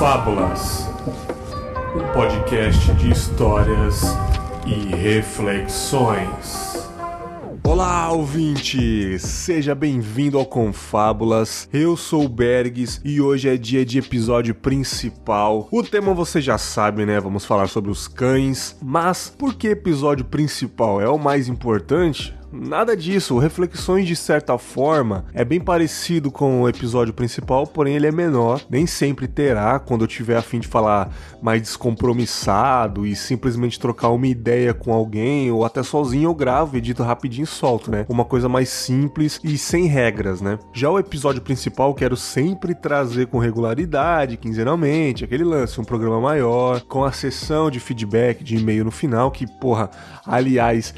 Confábulas, um podcast de histórias e reflexões. Olá, ouvinte! Seja bem-vindo ao Confábulas. Eu sou o Bergs e hoje é dia de episódio principal. O tema você já sabe, né? Vamos falar sobre os cães. Mas por que episódio principal é o mais importante? Nada disso, Reflexões de certa forma é bem parecido com o episódio principal, porém ele é menor. Nem sempre terá quando eu tiver a fim de falar mais descompromissado e simplesmente trocar uma ideia com alguém ou até sozinho eu gravo, edito rapidinho e solto, né? Uma coisa mais simples e sem regras, né? Já o episódio principal quero sempre trazer com regularidade, quinzenalmente, aquele lance, um programa maior, com a sessão de feedback de e-mail no final, que porra, aliás,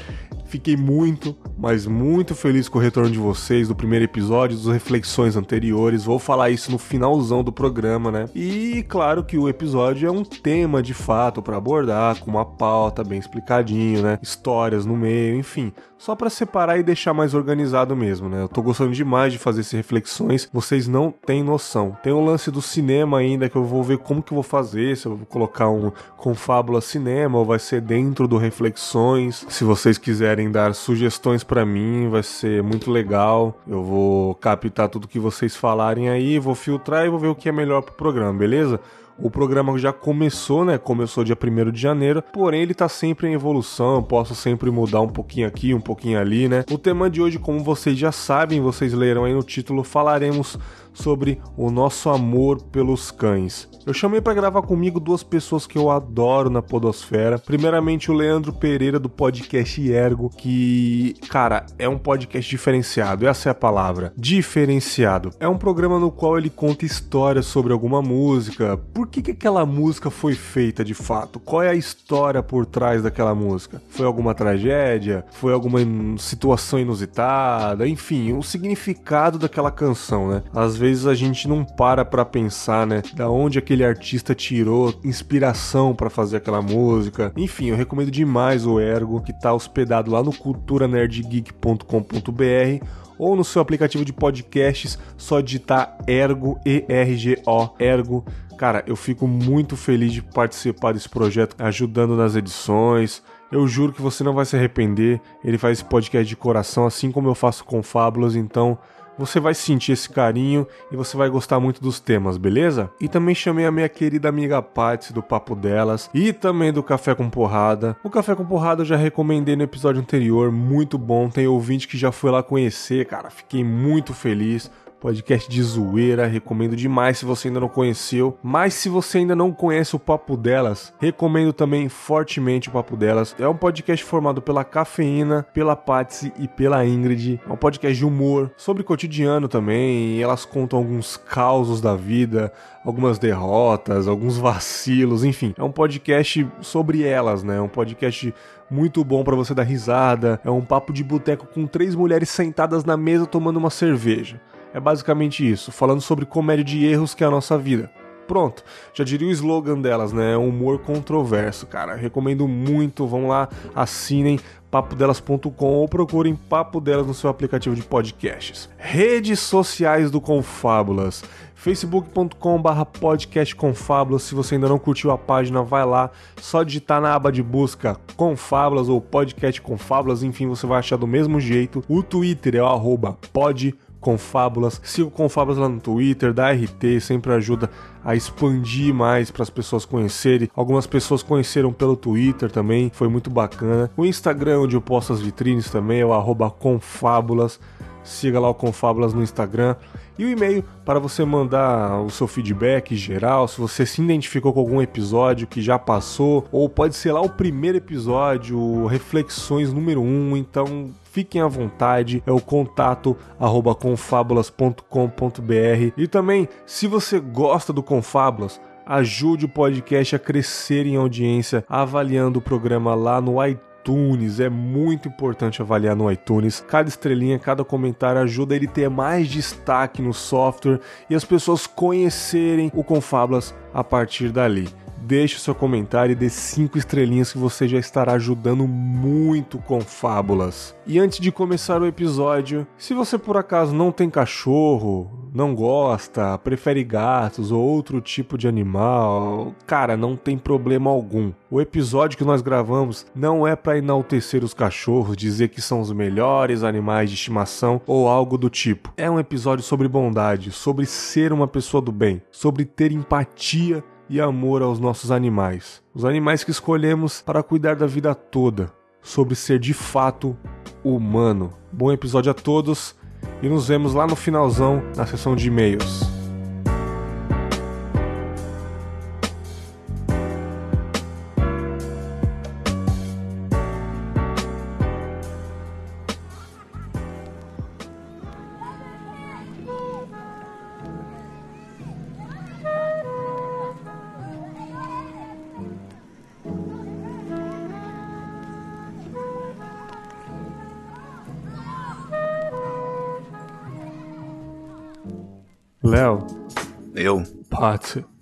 Fiquei muito, mas muito feliz com o retorno de vocês do primeiro episódio, das reflexões anteriores. Vou falar isso no finalzão do programa, né? E claro que o episódio é um tema de fato para abordar, com uma pauta bem explicadinho, né? Histórias no meio, enfim só para separar e deixar mais organizado mesmo, né? Eu tô gostando demais de fazer essas reflexões, vocês não têm noção. Tem o lance do cinema ainda que eu vou ver como que eu vou fazer, se eu vou colocar um confábula cinema ou vai ser dentro do reflexões. Se vocês quiserem dar sugestões para mim, vai ser muito legal. Eu vou captar tudo que vocês falarem aí, vou filtrar e vou ver o que é melhor pro programa, beleza? O programa já começou, né? Começou dia 1 de janeiro, porém ele tá sempre em evolução, eu posso sempre mudar um pouquinho aqui, um pouquinho ali, né? O tema de hoje, como vocês já sabem, vocês leram aí no título, falaremos sobre o nosso amor pelos cães. Eu chamei para gravar comigo duas pessoas que eu adoro na Podosfera. Primeiramente, o Leandro Pereira do podcast Ergo, que, cara, é um podcast diferenciado, essa é a palavra. Diferenciado. É um programa no qual ele conta histórias sobre alguma música. Por que, que aquela música foi feita de fato? Qual é a história por trás daquela música? Foi alguma tragédia? Foi alguma situação inusitada? Enfim, o significado daquela canção, né? Às vezes a gente não para para pensar, né, da onde aquele artista tirou inspiração para fazer aquela música. Enfim, eu recomendo demais o Ergo, que tá hospedado lá no culturanerdgeek.com.br ou no seu aplicativo de podcasts, só digitar Ergo, E-R-G-O, Ergo. Cara, eu fico muito feliz de participar desse projeto, ajudando nas edições. Eu juro que você não vai se arrepender. Ele faz esse podcast de coração, assim como eu faço com Fábulas, então você vai sentir esse carinho e você vai gostar muito dos temas, beleza? E também chamei a minha querida amiga Patsy do Papo Delas e também do Café com Porrada. O Café com Porrada eu já recomendei no episódio anterior, muito bom. Tem ouvinte que já foi lá conhecer, cara, fiquei muito feliz podcast de zoeira, recomendo demais se você ainda não conheceu. Mas se você ainda não conhece o Papo Delas, recomendo também fortemente o Papo Delas. É um podcast formado pela Cafeína, pela Patsy e pela Ingrid. É um podcast de humor, sobre cotidiano também. elas contam alguns causos da vida, algumas derrotas, alguns vacilos, enfim. É um podcast sobre elas, né? É um podcast muito bom para você dar risada. É um papo de boteco com três mulheres sentadas na mesa tomando uma cerveja. É basicamente isso, falando sobre comédia de erros que é a nossa vida. Pronto, já diria o slogan delas, né? Humor controverso, cara. Recomendo muito. Vão lá, assinem papodelas.com ou procurem Papo Delas no seu aplicativo de podcasts. Redes sociais do Confábulas facebook.com barra podcast Confábulas. Se você ainda não curtiu a página, vai lá, só digitar na aba de busca Confábulas ou podcast Confábulas, enfim, você vai achar do mesmo jeito. O Twitter é o arroba pod Confábulas. Siga o Confábulas lá no Twitter, da RT, sempre ajuda a expandir mais para as pessoas conhecerem. Algumas pessoas conheceram pelo Twitter também, foi muito bacana. O Instagram, onde eu posto as vitrines também, é o Confábulas. Siga lá o Confábulas no Instagram. E o e-mail para você mandar o seu feedback geral, se você se identificou com algum episódio que já passou, ou pode ser lá o primeiro episódio, reflexões número 1, um, então fiquem à vontade, é o contato arroba confábulas.com.br. E também, se você gosta do Confábulas, ajude o podcast a crescer em audiência, avaliando o programa lá no iTunes iTunes. É muito importante avaliar no iTunes. Cada estrelinha, cada comentário ajuda ele a ter mais destaque no software e as pessoas conhecerem o Confablas a partir dali deixe o seu comentário e dê 5 estrelinhas que você já estará ajudando muito com fábulas. E antes de começar o episódio, se você por acaso não tem cachorro, não gosta, prefere gatos ou outro tipo de animal, cara, não tem problema algum. O episódio que nós gravamos não é para enaltecer os cachorros, dizer que são os melhores animais de estimação ou algo do tipo. É um episódio sobre bondade, sobre ser uma pessoa do bem, sobre ter empatia e amor aos nossos animais. Os animais que escolhemos para cuidar da vida toda, sobre ser de fato humano. Bom episódio a todos e nos vemos lá no finalzão na sessão de e-mails.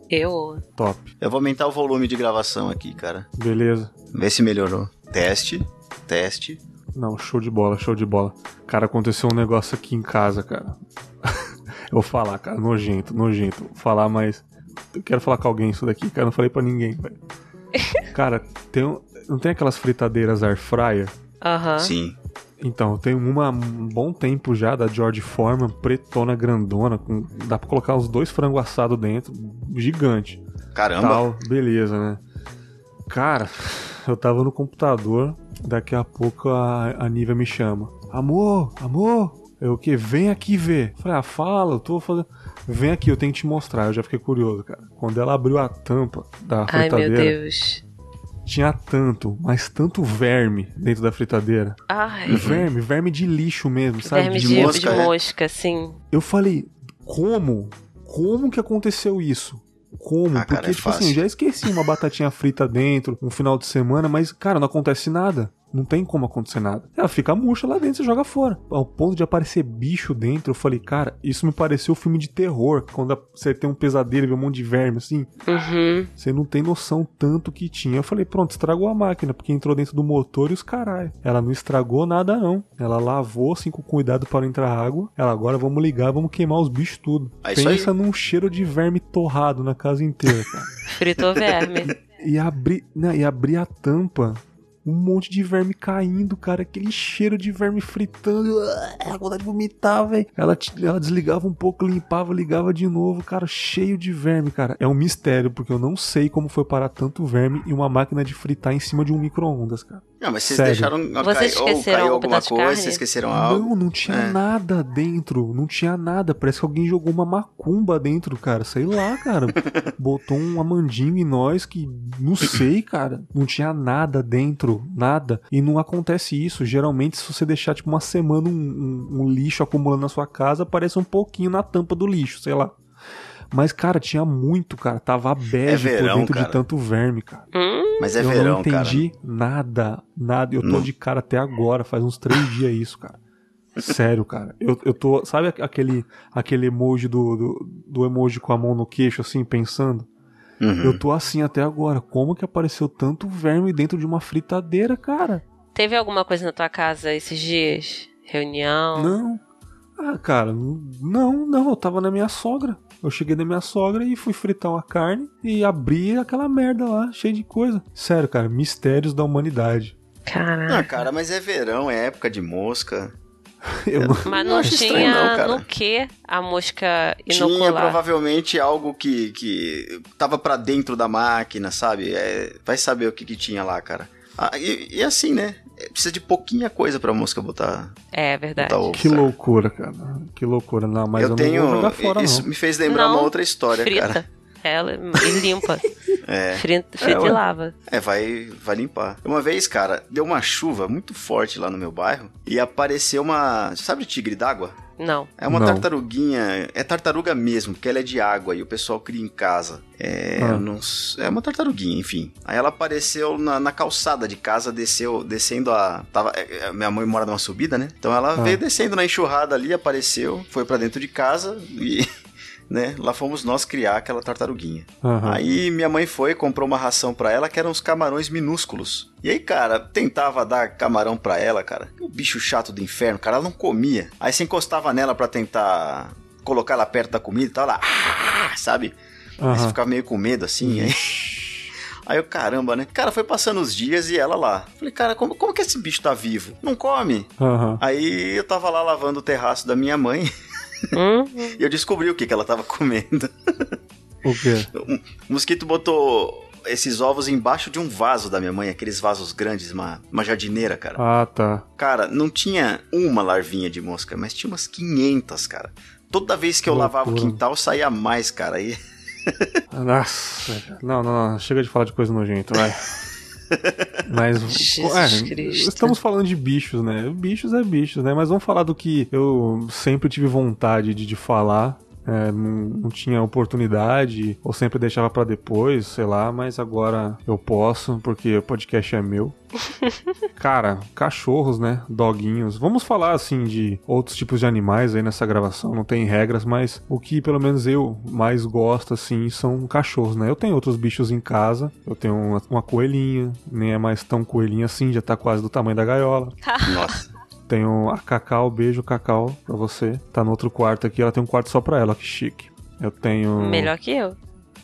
Eu. Top. Eu vou aumentar o volume de gravação aqui, cara. Beleza. Vê se melhorou. Teste. Teste. Não, show de bola, show de bola. Cara, aconteceu um negócio aqui em casa, cara. eu vou falar, cara, nojento, nojento. Vou falar, mas. Eu quero falar com alguém isso daqui, cara. Não falei pra ninguém, velho. cara, tem um... não tem aquelas fritadeiras air fryer? Aham. Sim. Então, eu tenho uma um bom tempo já da George Foreman, pretona grandona, com, dá pra colocar uns dois frangos assados dentro, gigante. Caramba. Tal, beleza, né? Cara, eu tava no computador, daqui a pouco a, a Nívia me chama. Amor, amor, eu o que? Vem aqui ver. Falei, ah, fala, eu tô fazendo. Vem aqui, eu tenho que te mostrar. Eu já fiquei curioso, cara. Quando ela abriu a tampa da Ai, meu fritadeira, Deus. Tinha tanto, mas tanto verme dentro da fritadeira. Ai, Verme, verme de lixo mesmo, sabe? verme de de, de mosca, mosca, é? sim. Eu falei, como? Como que aconteceu isso? Como? Ah, cara, Porque, é tipo assim, fácil. já esqueci uma batatinha frita dentro, um final de semana, mas, cara, não acontece nada. Não tem como acontecer nada. Ela fica murcha lá dentro, você joga fora. Ao ponto de aparecer bicho dentro, eu falei, cara, isso me pareceu filme de terror. Quando você tem um pesadelo e vê um monte de verme assim, Uhum. você não tem noção tanto que tinha. Eu falei, pronto, estragou a máquina, porque entrou dentro do motor e os caralho. Ela não estragou nada, não. Ela lavou assim com cuidado para não entrar água. Ela agora vamos ligar, vamos queimar os bichos tudo. É. Pensa num cheiro de verme torrado na casa inteira, cara. Fritou verme. e abri, né, e abri a tampa. Um monte de verme caindo, cara. Aquele cheiro de verme fritando. Ah, vontade de vomitar, velho. Ela, ela desligava um pouco, limpava, ligava de novo, cara. Cheio de verme, cara. É um mistério, porque eu não sei como foi parar tanto verme em uma máquina de fritar em cima de um micro-ondas, cara. Não, mas vocês Sério. deixaram. Vocês ou esqueceram caiu um alguma coisa, carne? vocês esqueceram algo. Não, não tinha É. nada dentro. Não tinha nada. Parece que alguém jogou uma macumba dentro, cara. Sei lá, cara. Botou um amandinho em nós que não sei, cara. Não tinha nada dentro. Nada. E não acontece isso. Geralmente, se você deixar, tipo, uma semana um, um- um lixo acumulando na sua casa, aparece um pouquinho na tampa do lixo, sei lá. Mas, cara, tinha muito, cara. Tava bege É verão, por dentro cara. de tanto verme, cara. Hum, Mas é eu verão, não cara. entendi nada, nada. Eu tô Não. de cara até agora, faz uns três dias isso, cara. Sério, cara. Eu, eu tô. Sabe aquele, aquele emoji do, do, do emoji com a mão no queixo, assim, pensando? Uhum. Eu tô assim até agora. Como que apareceu tanto verme dentro de uma fritadeira, cara? teve alguma coisa na tua casa esses dias? Reunião? Não. Ah, cara, não, não. Eu tava na minha sogra. Eu cheguei na minha sogra e fui fritar uma carne e abri aquela merda lá, cheia de coisa. Sério, cara, mistérios da humanidade. Caraca. Ah, cara, mas é verão, é época de mosca. Eu não- Mas não não, tinha estranho não, cara. no que a mosca Tinha inocular? provavelmente algo que, que tava pra dentro da máquina, sabe? É, vai saber o que, que tinha lá, cara. Ah, e, e assim, né? É, Precisa de pouquinha coisa pra mosca botar, É verdade. botar ovo. Que cara. loucura, cara. Que loucura. Não, mas eu, eu tenho. não vou jogar fora, isso não. me fez lembrar Não, uma outra história, Frita. cara. Ela e limpa. É. Frita, frita ué. e lava. É, vai, vai limpar. Uma vez, cara, deu uma chuva muito forte lá no meu bairro e apareceu uma. Sabe o tigre d'água? Não. É uma Não. tartaruguinha. É tartaruga mesmo, porque ela é de água e o pessoal cria em casa. É, Ah. eu não é uma tartaruguinha, enfim. Aí ela apareceu na, na calçada de casa, desceu, descendo a. Tava, é, é, minha mãe mora numa subida, né? Então ela Ah. veio descendo na enxurrada ali, apareceu, foi pra dentro de casa e. né? Lá fomos nós criar aquela tartaruguinha. Aham. Aí minha mãe foi, comprou uma ração pra ela que eram uns camarões minúsculos. E aí, cara, tentava dar camarão pra ela, cara. O bicho chato do inferno, cara, ela não comia. Aí você encostava nela pra tentar colocar ela perto da comida e tal, ela, "Ah", sabe? Aí você ficava meio com medo assim, aí. Aí eu, caramba, né? Cara, foi passando os dias e ela lá. Falei, cara, como, como que esse bicho tá vivo? Não come? Aham. Aí eu tava lá lavando o terraço da minha mãe Hum, e eu descobri o que, que ela tava comendo. O quê? O mosquito botou esses ovos embaixo de um vaso da minha mãe, aqueles vasos grandes, uma, uma jardineira, cara. Ah, tá. Cara, não tinha uma larvinha de mosca, mas tinha umas 500, cara. Toda vez que eu Loucura. lavava o quintal, saía mais, cara. Aí, Nossa. Não, não, não. Chega de falar de coisa nojenta, vai. Mas, é, estamos falando de bichos, né? Bichos é bichos, né? Mas vamos falar do que eu sempre tive vontade de, de falar. É, não, tinha oportunidade, ou sempre deixava pra depois, sei lá, mas agora eu posso, porque o podcast é meu. Cara, cachorros, né? Doguinhos. Vamos falar assim de outros tipos de animais aí nessa gravação, não tem regras, mas o que pelo menos eu mais gosto assim são cachorros, né? Eu tenho outros bichos em casa, eu tenho uma, uma coelhinha, nem é mais tão coelhinha assim, já tá quase do tamanho da gaiola. nossa. Tenho a Cacau, beijo Cacau pra você. Tá no outro quarto aqui, ela tem um quarto só pra ela, que chique. Eu tenho melhor que eu.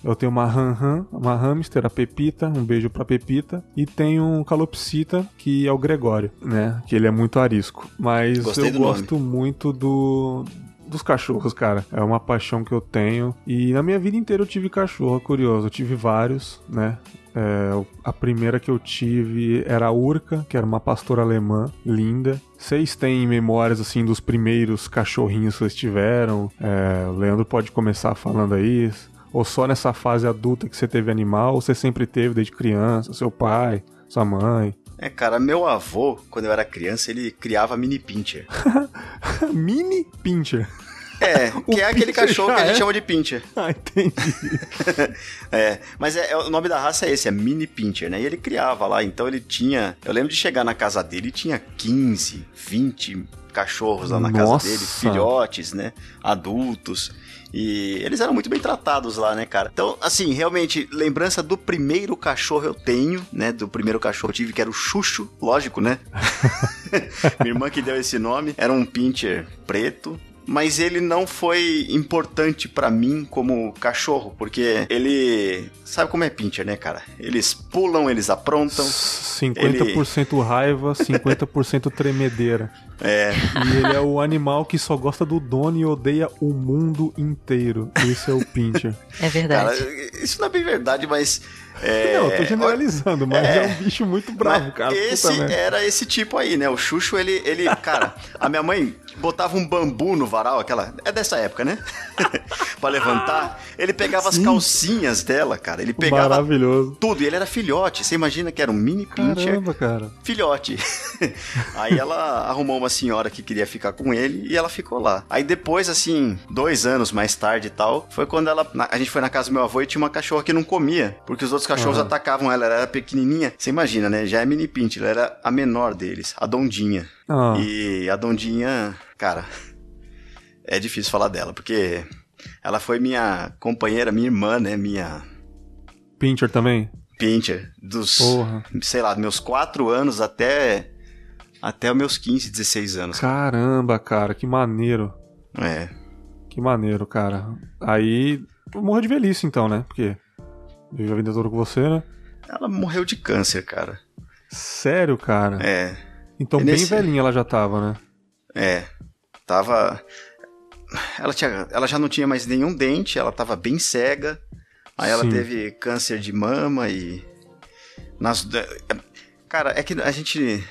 eu tenho uma ram uma hamster, a Pepita, um beijo pra Pepita. E tenho um calopsita, que é o Gregório, né? Que ele é muito arisco. Mas Gostei eu do nome. gosto muito do dos cachorros, cara. É uma paixão que eu tenho. E na minha vida inteira eu tive cachorro, curioso. Eu tive vários, né? É, a primeira que eu tive era a Urca, que era uma pastora alemã, linda. Vocês têm memórias, assim, dos primeiros cachorrinhos que vocês tiveram? É, o Leandro pode começar falando aí. Ou só nessa fase adulta que você teve animal, ou você sempre teve desde criança, seu pai, sua mãe? É, cara, meu avô, quando eu era criança, ele criava mini pincher. Mini Pincher. É, O que é aquele pincher cachorro que a gente é? chama de pincher. Ah, entendi. É, mas é, é- o nome da raça é esse, é Mini Pincher, né? E ele criava lá, então ele tinha. Eu lembro de chegar na casa dele e tinha 15, 20 cachorros lá na Nossa. casa dele, filhotes, né? Adultos. E eles eram muito bem tratados lá, né, cara? Então, assim, realmente, lembrança do primeiro cachorro eu tenho, né? Do primeiro cachorro eu tive, que era o Xuxo, lógico, né? Minha irmã que deu esse nome. Era um pincher preto. Mas ele não foi importante pra mim como cachorro, porque ele. Sabe como é pincher, né, cara? Eles pulam, eles aprontam. 50% raiva, 50% tremedeira. É. E ele é o animal que só gosta do dono e odeia o mundo inteiro. Esse é o Pincher. É Cara, verdade. isso não é bem verdade, mas. É, não, eu tô generalizando, mas é, é. um bicho muito bravo, cara. Puta Esse merda. era esse tipo aí, né? O Xuxo, ele, ele. Cara, a minha mãe botava um bambu no varal, aquela. É dessa época, né? pra levantar. Ele pegava as calcinhas dela, cara. Ele pegava Maravilhoso. tudo. E ele era filhote. Você imagina que era um mini pincher Caramba, cara. filhote. Aí ela arrumou uma senhora que queria ficar com ele e ela ficou lá. Aí depois, assim, dois anos mais tarde e tal, foi quando ela. a gente foi na casa do meu avô e tinha uma cachorra que não comia, porque os outros cachorros Aham. atacavam ela, ela era pequenininha. Você imagina, né? Já é mini pincher, ela era a menor deles, a Dondinha. Ah, E a Dondinha, cara, é difícil falar dela, porque ela foi minha companheira, minha irmã, né? Minha Pincher também? pincher dos, Porra. sei lá, meus 4 anos até até os meus 15, 16 anos. Caramba, cara, que maneiro. É. Que maneiro, cara. Aí, morreu de velhice então, né? Porque vive a vida toda com você, né? Ela morreu de câncer, cara. Sério, cara. É. Então, É bem nesse- velhinha ela já tava, né? É. Tava ela tinha ela já não tinha mais nenhum dente, ela tava bem cega. Aí ela Sim. teve câncer de mama e nas Cara, é que a gente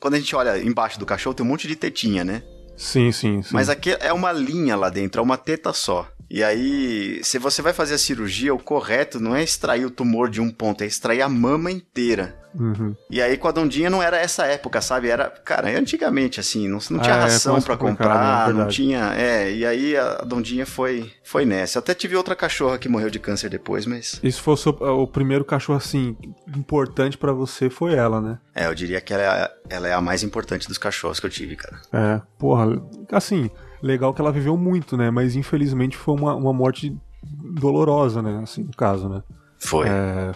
quando a gente olha embaixo do cachorro tem um monte de tetinha, né? Sim, sim, sim. Mas aqui é uma linha lá dentro, é uma teta só. E aí, se você vai fazer a cirurgia, o correto não é extrair o tumor de um ponto, é extrair a mama inteira. Uhum. E aí com a Dondinha não era essa época, sabe? Era, cara, é antigamente assim, não, não tinha Ah, é, ração pra complicado, comprar, é não tinha, é, e aí a Dondinha foi foi nessa. Até tive outra cachorra que morreu de câncer depois, mas E se fosse o, o primeiro cachorro, assim, importante pra você, foi ela, né? é, eu diria que ela é, a- ela é a mais importante dos cachorros que eu tive, cara. É, porra, assim, legal que ela viveu muito, né? Mas infelizmente foi uma, uma morte dolorosa, né? Assim, no caso, né? Foi. É...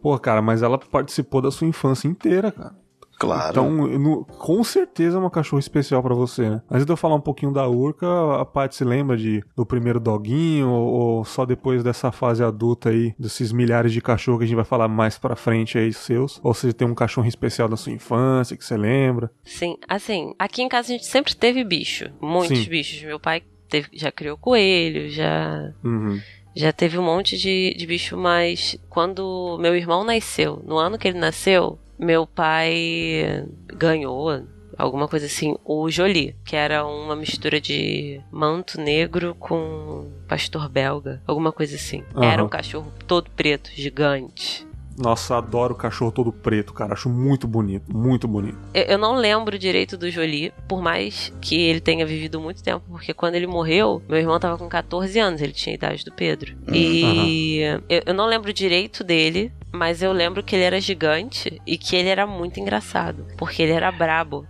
Pô, cara, mas ela participou da sua infância inteira, cara. Claro. Então, no, com certeza é uma cachorro especial para você, né? Antes de eu falar um pouquinho da Urca, a Paty se lembra de, do primeiro doguinho ou, ou, só depois dessa fase adulta aí, desses milhares de cachorros que a gente vai falar mais pra frente aí, seus? Ou você tem um cachorro especial da sua infância que você lembra? Sim, assim, aqui em casa a gente sempre teve bicho, muitos Sim. bichos. Meu pai teve, já criou coelho, já... Uhum. Já teve um monte de, de bicho, mas quando meu irmão nasceu, no ano que ele nasceu, meu pai ganhou alguma coisa assim, o Jolie, que era uma mistura de manto negro com pastor belga, alguma coisa assim. Uhum. Era um cachorro todo preto, gigante. Nossa, adoro o cachorro todo preto, cara. Acho muito bonito, muito bonito. Eu, eu, não lembro direito do Jolie, por mais que ele tenha vivido muito tempo, porque quando ele morreu, meu irmão tava com 14 anos, ele tinha a idade do Pedro. Uhum. E eu, eu não lembro direito dele, mas eu lembro que ele era gigante e que ele era muito engraçado, porque ele era brabo.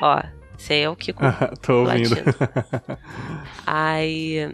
Ó, esse aí é o Kiko. Tô ouvindo. Aí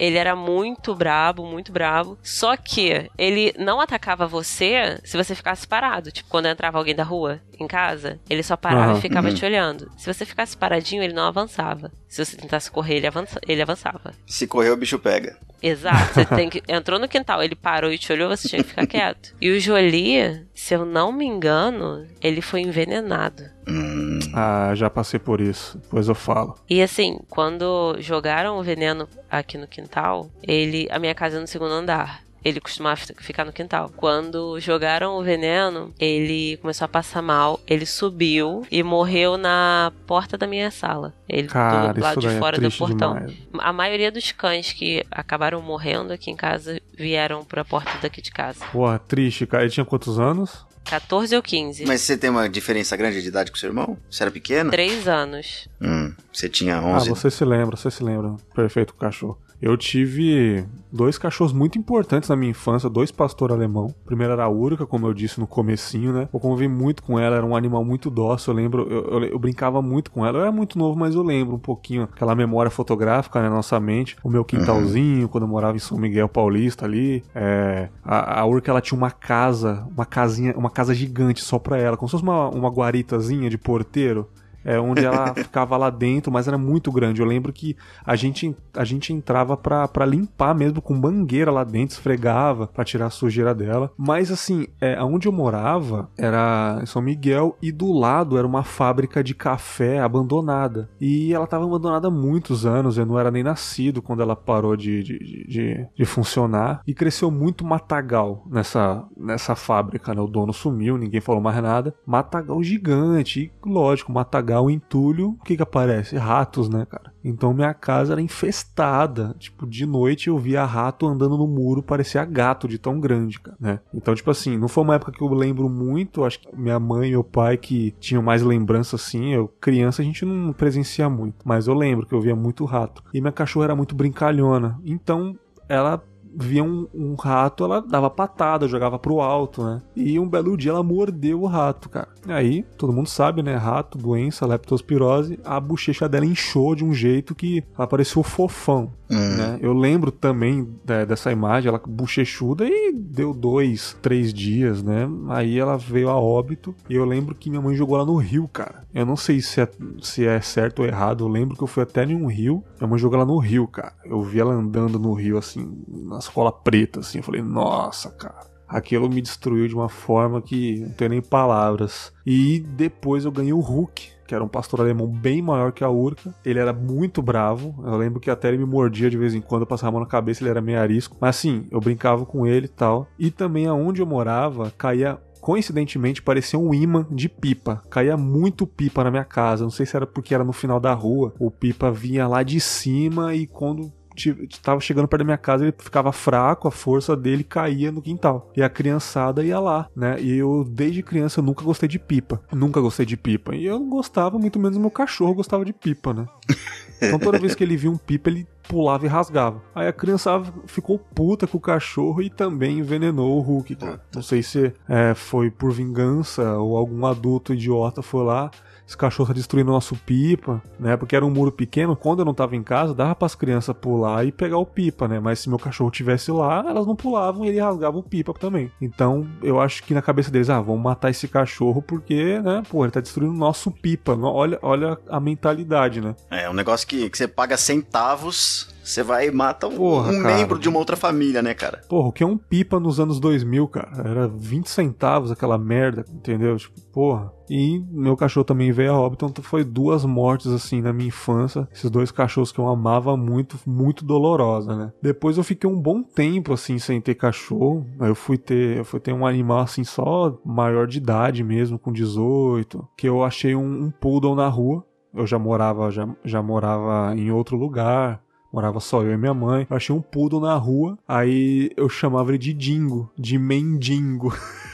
ele era muito brabo, muito brabo. Só que ele não atacava você se você ficasse parado. Tipo, quando entrava alguém da rua em casa, ele só parava uhum. e ficava uhum. te olhando. Se você ficasse paradinho, ele não avançava. Se você tentasse correr, ele, avança, ele avançava. Se correr, o bicho pega. Exato. Você tem que. Entrou no quintal, ele parou e te olhou, você tinha que ficar quieto. E o Jolie, se eu não me engano, ele foi envenenado. Hum. Ah, já passei por isso. Depois eu falo. E assim, quando jogaram o veneno aqui no quintal, ele. A minha casa é no segundo andar. Ele costumava ficar no quintal. Quando jogaram o veneno, ele começou a passar mal. Ele subiu e morreu na porta da minha sala. Ele Cara, do lado de é fora é do portão. Demais. A maioria dos cães que acabaram morrendo aqui em casa vieram pra porta daqui de casa. Porra, triste, cara. Ele tinha quantos anos? 14 ou 15. Mas você tem uma diferença grande de idade com seu irmão? Você era pequeno? Três anos. Hum, você tinha 11. Ah, você se lembra, você se lembra. Perfeito cachorro. Eu tive dois cachorros muito importantes na minha infância, dois pastor alemão. O primeiro era a Urca, como eu disse no comecinho, né? Eu convivi muito com ela, era um animal muito dócil, eu lembro, eu, eu, eu, brincava muito com ela. Eu era muito novo, mas eu lembro um pouquinho aquela memória fotográfica né, na nossa mente. O meu quintalzinho, uhum. quando eu morava em São Miguel Paulista ali. É, a, a Urca, ela tinha uma casa, uma casinha, uma casa gigante só pra ela, como se fosse uma, uma guaritazinha de porteiro é, onde ela ficava lá dentro, mas era muito grande. Eu lembro que a gente, a gente entrava pra, pra limpar mesmo com mangueira lá dentro, esfregava pra tirar a sujeira dela. Mas assim, é, onde eu morava era em São Miguel e do lado era uma fábrica de café abandonada. E ela tava abandonada há muitos anos, eu não era nem nascido quando ela parou de, de, de, de funcionar. E cresceu muito matagal nessa, nessa fábrica, né? O dono sumiu, ninguém falou mais nada. Matagal gigante, e lógico, matagal apagar o entulho, o que que aparece? Ratos, né, cara? Então minha casa era infestada. Tipo, de noite eu via rato andando no muro, parecia gato de tão grande, cara, né? Então, tipo assim, não foi uma época que eu lembro muito, acho que minha mãe e meu pai que tinham mais lembrança assim, eu criança a gente não presencia muito, mas eu lembro que eu via muito rato. E minha cachorra era muito brincalhona. Então, ela via um, um, rato, ela dava patada, jogava pro alto, né? E um belo dia ela mordeu o rato, cara. Aí, todo mundo sabe, né? Rato, doença, leptospirose, a bochecha dela inchou de um jeito que ela parecia fofão, hum. né? Eu lembro também né, dessa imagem, ela bochechuda e deu dois, três dias, né? Aí ela veio a óbito e eu lembro que minha mãe jogou ela no rio, cara. Eu não sei se é, se é certo ou errado, eu lembro que eu fui até em um rio, minha mãe jogou ela no rio, cara. Eu vi ela andando no rio, assim, na escola preta, assim. Eu falei, nossa, cara. Aquilo me destruiu de uma forma que não tenho nem palavras. E depois eu ganhei o Hulk, que era um pastor alemão bem maior que a Urca. Ele era muito bravo. Eu lembro que até ele me mordia de vez em quando, eu passava a mão na cabeça, ele era meio arisco. Mas assim, eu brincava com ele e tal. E também aonde eu morava, caía coincidentemente parecia um imã de pipa. Caía muito pipa na minha casa. Não sei se era porque era no final da rua. O pipa vinha lá de cima e quando estava chegando perto da minha casa, ele ficava fraco, a força dele caía no quintal. E a criançada ia lá, né? E eu, desde criança, nunca gostei de pipa. Nunca gostei de pipa. E eu não gostava, muito menos meu cachorro gostava de pipa, né? Então toda vez que ele via um pipa, ele pulava e rasgava. Aí a criança ficou puta com o cachorro e também envenenou o Hulk, cara. Não sei se é, foi por vingança ou algum adulto idiota foi lá esse cachorro tá destruindo nosso pipa, né? Porque era um muro pequeno. Quando eu não tava em casa, dava para as crianças pular e pegar o pipa, né? Mas se meu cachorro tivesse lá, elas não pulavam e ele rasgava o pipa também. Então, eu acho que na cabeça deles, ah, vamos matar esse cachorro porque, né? Pô, ele tá destruindo nosso pipa. Olha, olha a mentalidade, né? É, um negócio que, que você paga centavos você vai e mata um, Porra, um membro de uma outra família, né, cara? Porra, o que é um pipa nos anos 2000, cara? Era 20 centavos aquela merda, entendeu? Tipo, porra. E meu cachorro também veio a óbito, então foi duas mortes assim na minha infância. Esses dois cachorros que eu amava muito, muito dolorosa, né? Depois eu fiquei um bom tempo assim sem ter cachorro. Aí eu fui ter, eu fui ter um animal assim só maior de idade mesmo, com 18, que eu achei um, um poodle na rua. Eu já morava, já, já morava em outro lugar. Morava só eu e minha mãe. Eu achei um poodle na rua. Aí eu chamava ele de Dingo, de Mendigo.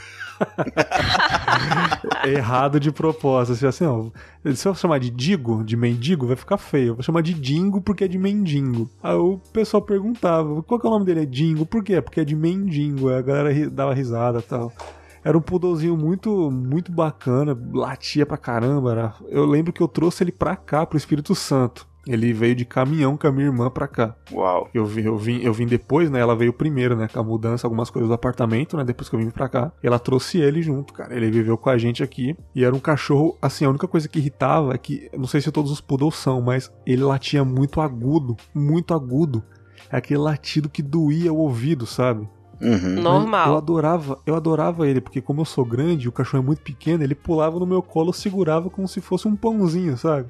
Errado de propósito. Assim, assim, ó, se eu chamar de Digo, de mendigo, vai ficar feio. Eu vou chamar de Dingo porque é de mendigo. Aí o pessoal perguntava: qual que é o nome dele? É Dingo. Por quê? Porque é de mendigo. Aí a galera dava risada e tal. Era um poodlezinho muito, muito bacana, latia pra caramba. Era... Eu lembro que eu trouxe ele pra cá, pro Espírito Santo. Ele veio de caminhão com a minha irmã pra cá. Uau. Eu vim, eu vim, eu vim depois, né? Ela veio primeiro, né? Com a mudança, algumas coisas do apartamento, né? Depois que eu vim pra cá. Ela trouxe ele junto, cara. Ele viveu com a gente aqui. E era um cachorro, assim, a única coisa que irritava é que, não sei se todos os poodles são, mas ele latia muito agudo. Muito agudo. É aquele latido que doía o ouvido, sabe? Uhum. Normal. Eu adorava, eu adorava ele, porque como eu sou grande, o cachorro é muito pequeno, ele pulava no meu colo, segurava como se fosse um pãozinho, sabe?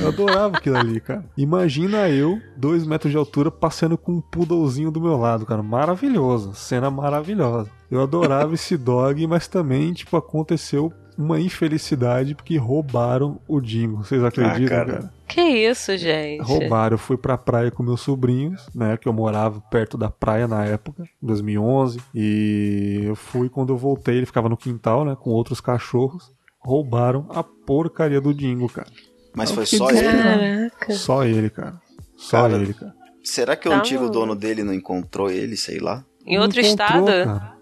Eu adorava aquilo ali, cara. Imagina eu, dois metros de altura, passando com um poodlezinho do meu lado, cara. Maravilhoso. Cena maravilhosa. Eu adorava esse dog, mas também, tipo, aconteceu uma infelicidade porque roubaram o Dingo. Vocês acreditam, ah, cara? cara? Que isso, gente? Roubaram. Eu fui pra praia com meus sobrinhos, né? Que eu morava perto da praia na época, 2011. E eu fui quando eu voltei, ele ficava no quintal, né? Com outros cachorros. Roubaram a porcaria do Dingo, cara. Mas foi só ele? Caraca. Só ele, cara. Só cara, ele, cara. Será que o tá antigo dono dele não encontrou ele, sei lá? Em outro estado? Cara.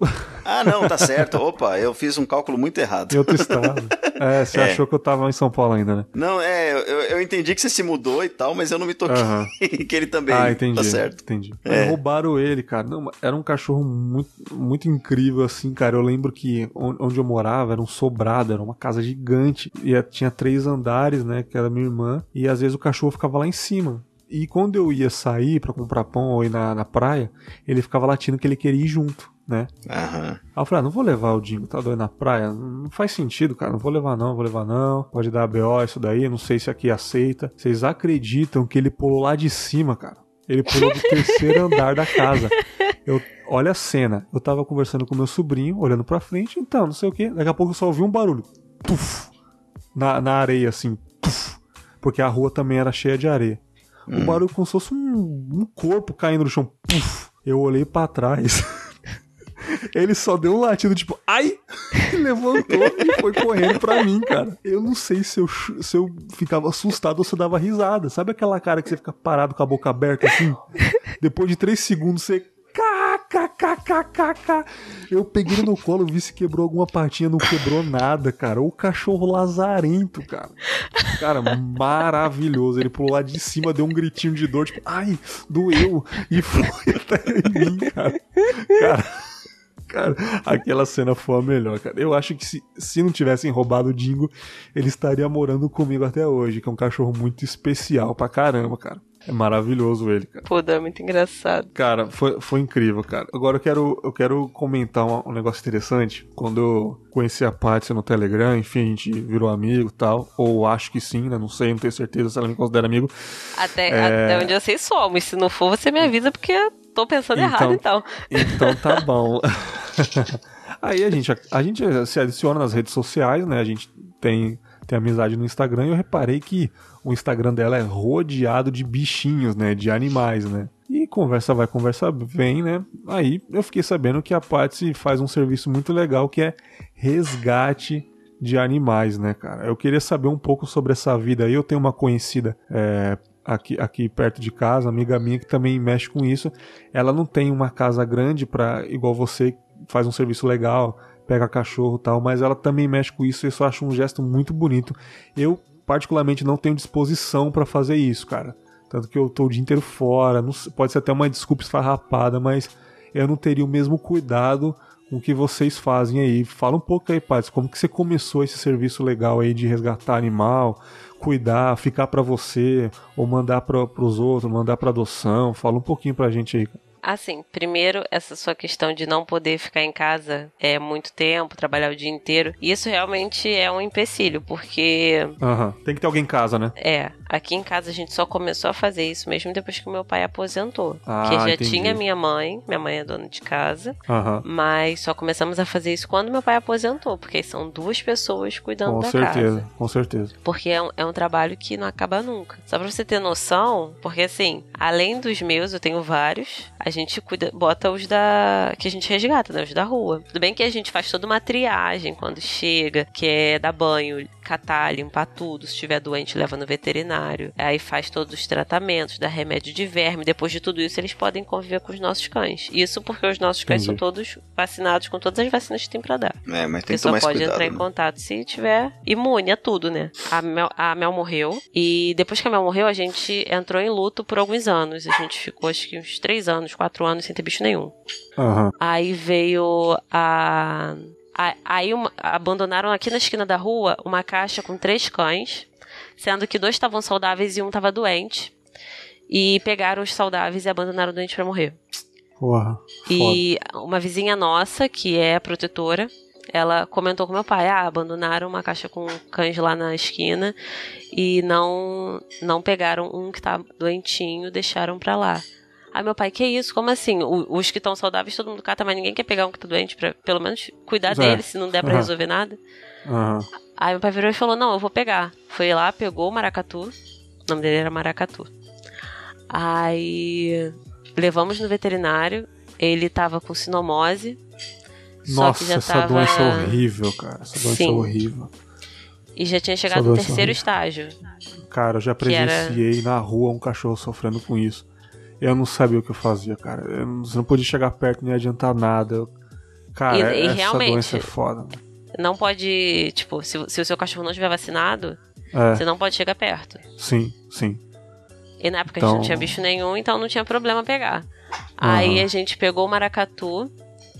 Ah, não, tá certo. Opa, eu fiz um cálculo muito errado. Em outro estado. É, você é. achou que eu tava em São Paulo ainda, né? Não, é, eu, eu entendi que você se mudou e tal, mas eu não me toquei que ele também ah, entendi, tá certo. Entendi. É. Roubaram ele, cara. Não, era um cachorro muito, muito incrível, assim, cara. Eu lembro que onde eu morava era um sobrado, era uma casa gigante. E tinha três andares, né, que era minha irmã. E às vezes o cachorro ficava lá em cima. E quando eu ia sair para comprar pão ou ir na, na praia, ele ficava latindo que ele queria ir junto né? Aham. Aí eu falei, ah, não vou levar o Dingo, tá doido na praia? Não faz sentido, cara, não vou levar não, vou levar não. Pode dar BO isso daí, não sei se aqui aceita. Vocês acreditam que ele pulou lá de cima, cara? Ele pulou do terceiro andar da casa. Eu, olha a cena. Eu tava conversando com meu sobrinho, olhando pra frente, então, não sei o que. Daqui a pouco eu só ouvi um barulho. Puf! Na, na areia, assim. Puf! Porque a rua também era cheia de areia. Hum. Um barulho como se fosse um, um corpo caindo no chão. Puf! Eu olhei para trás. Ele só deu um latido, tipo, ai! Levantou e foi correndo pra mim, cara. Eu não sei se eu, se eu ficava assustado ou se eu dava risada. Sabe aquela cara que você fica parado com a boca aberta assim? Depois de três segundos você kkkkkk. Eu peguei no colo, vi se quebrou alguma partinha, não quebrou nada, cara. O cachorro lazarento, cara. Cara, maravilhoso. Ele pulou lá de cima, deu um gritinho de dor, tipo, ai, doeu. E foi até mim, cara. Cara. Cara, aquela cena foi a melhor, cara. Eu acho que se, se não tivessem roubado o Dingo, ele estaria morando comigo até hoje, que é um cachorro muito especial pra caramba, cara. É maravilhoso ele, cara. Pô, é muito engraçado. Cara, foi, foi incrível, cara. Agora eu quero, eu quero comentar um, um negócio interessante. Quando eu conheci a Patsy no Telegram, enfim, a gente virou amigo e tal. Ou acho que sim, né? Não sei, não tenho certeza se ela me considera amigo. Até, é... até onde eu sei somos. Se não for, você me avisa, porque tô pensando então, errado, então. Então tá bom. Aí a gente, a, a gente se adiciona nas redes sociais, né? A gente tem, tem amizade no Instagram e eu reparei que o Instagram dela é rodeado de bichinhos, né? De animais, né? E conversa vai, conversa vem, né? Aí eu fiquei sabendo que a Patsy faz um serviço muito legal que é resgate de animais, né, cara? Eu queria saber um pouco sobre essa vida aí. Eu tenho uma conhecida, é, aqui, aqui perto de casa, amiga minha que também mexe com isso. Ela não tem uma casa grande para igual você faz um serviço legal, pega cachorro tal, mas ela também mexe com isso e eu acho um gesto muito bonito. Eu particularmente não tenho disposição para fazer isso, cara. Tanto que eu tô o dia inteiro fora, não, pode ser até uma desculpa esfarrapada, mas eu não teria o mesmo cuidado com o que vocês fazem aí. Fala um pouco aí, Pats, como que você começou esse serviço legal aí de resgatar animal, cuidar, ficar para você, ou mandar para os outros, mandar para adoção. Fala um pouquinho pra gente aí. Assim, primeiro, essa sua questão de não poder ficar em casa é muito tempo, trabalhar o dia inteiro. Isso realmente é um empecilho, porque. Uhum. Tem que ter alguém em casa, né? É. Aqui em casa a gente só começou a fazer isso mesmo depois que o meu pai aposentou. Ah, que já entendi. tinha minha mãe, minha mãe é dona de casa, uhum. mas só começamos a fazer isso quando meu pai aposentou, porque são duas pessoas cuidando com da certeza, casa. Com certeza, Porque é um, é um trabalho que não acaba nunca. Só pra você ter noção, porque assim, além dos meus, eu tenho vários, a gente cuida, bota os da. que a gente resgata, né? Os da rua. Tudo bem que a gente faz toda uma triagem quando chega, que é dar banho, catar, limpar tudo. Se estiver doente, leva no veterinário. Aí faz todos os tratamentos, dá remédio de verme. Depois de tudo isso, eles podem conviver com os nossos cães. Isso porque os nossos cães Entendi. são todos vacinados com todas as vacinas que tem pra dar. É, mas tem que tomar só pode cuidado, entrar né? em contato se tiver imune a tudo, né? A Mel, a Mel morreu. E depois que a Mel morreu, a gente entrou em luto por alguns anos. A gente ficou acho que uns três anos, quatro anos sem ter bicho nenhum. Uhum. Aí veio a. Aí uma, abandonaram aqui na esquina da rua uma caixa com três cães, sendo que dois estavam saudáveis e um estava doente. E pegaram os saudáveis e abandonaram o doente para morrer. Porra, e uma vizinha nossa, que é protetora, ela comentou com meu pai: ah, abandonaram uma caixa com cães lá na esquina e não não pegaram um que tá doentinho, deixaram pra lá. Aí meu pai, que isso? Como assim? O, os que estão saudáveis, todo mundo cata, mas ninguém quer pegar um que tá doente pra pelo menos cuidar é. dele, se não der pra uhum. resolver nada. Uhum. Aí meu pai virou e falou: não, eu vou pegar. Foi lá, pegou o maracatu. O nome dele era Maracatu. Aí levamos no veterinário. Ele tava com sinomose. Nossa, essa tava... doença é horrível, cara. Essa doença é Sim. horrível. E já tinha chegado no é terceiro estágio. Cara, eu já presenciei era... na rua um cachorro sofrendo com isso. Eu não sabia o que eu fazia, cara. Eu não, você não podia chegar perto nem adiantar nada. Cara, e, e essa doença é foda. Né? Não pode, tipo, se, se o seu cachorro não estiver vacinado, é. você não pode chegar perto. Sim, sim. E na época então... a gente não tinha então- bicho nenhum, então não tinha problema pegar. Uhum. Aí a gente pegou o maracatu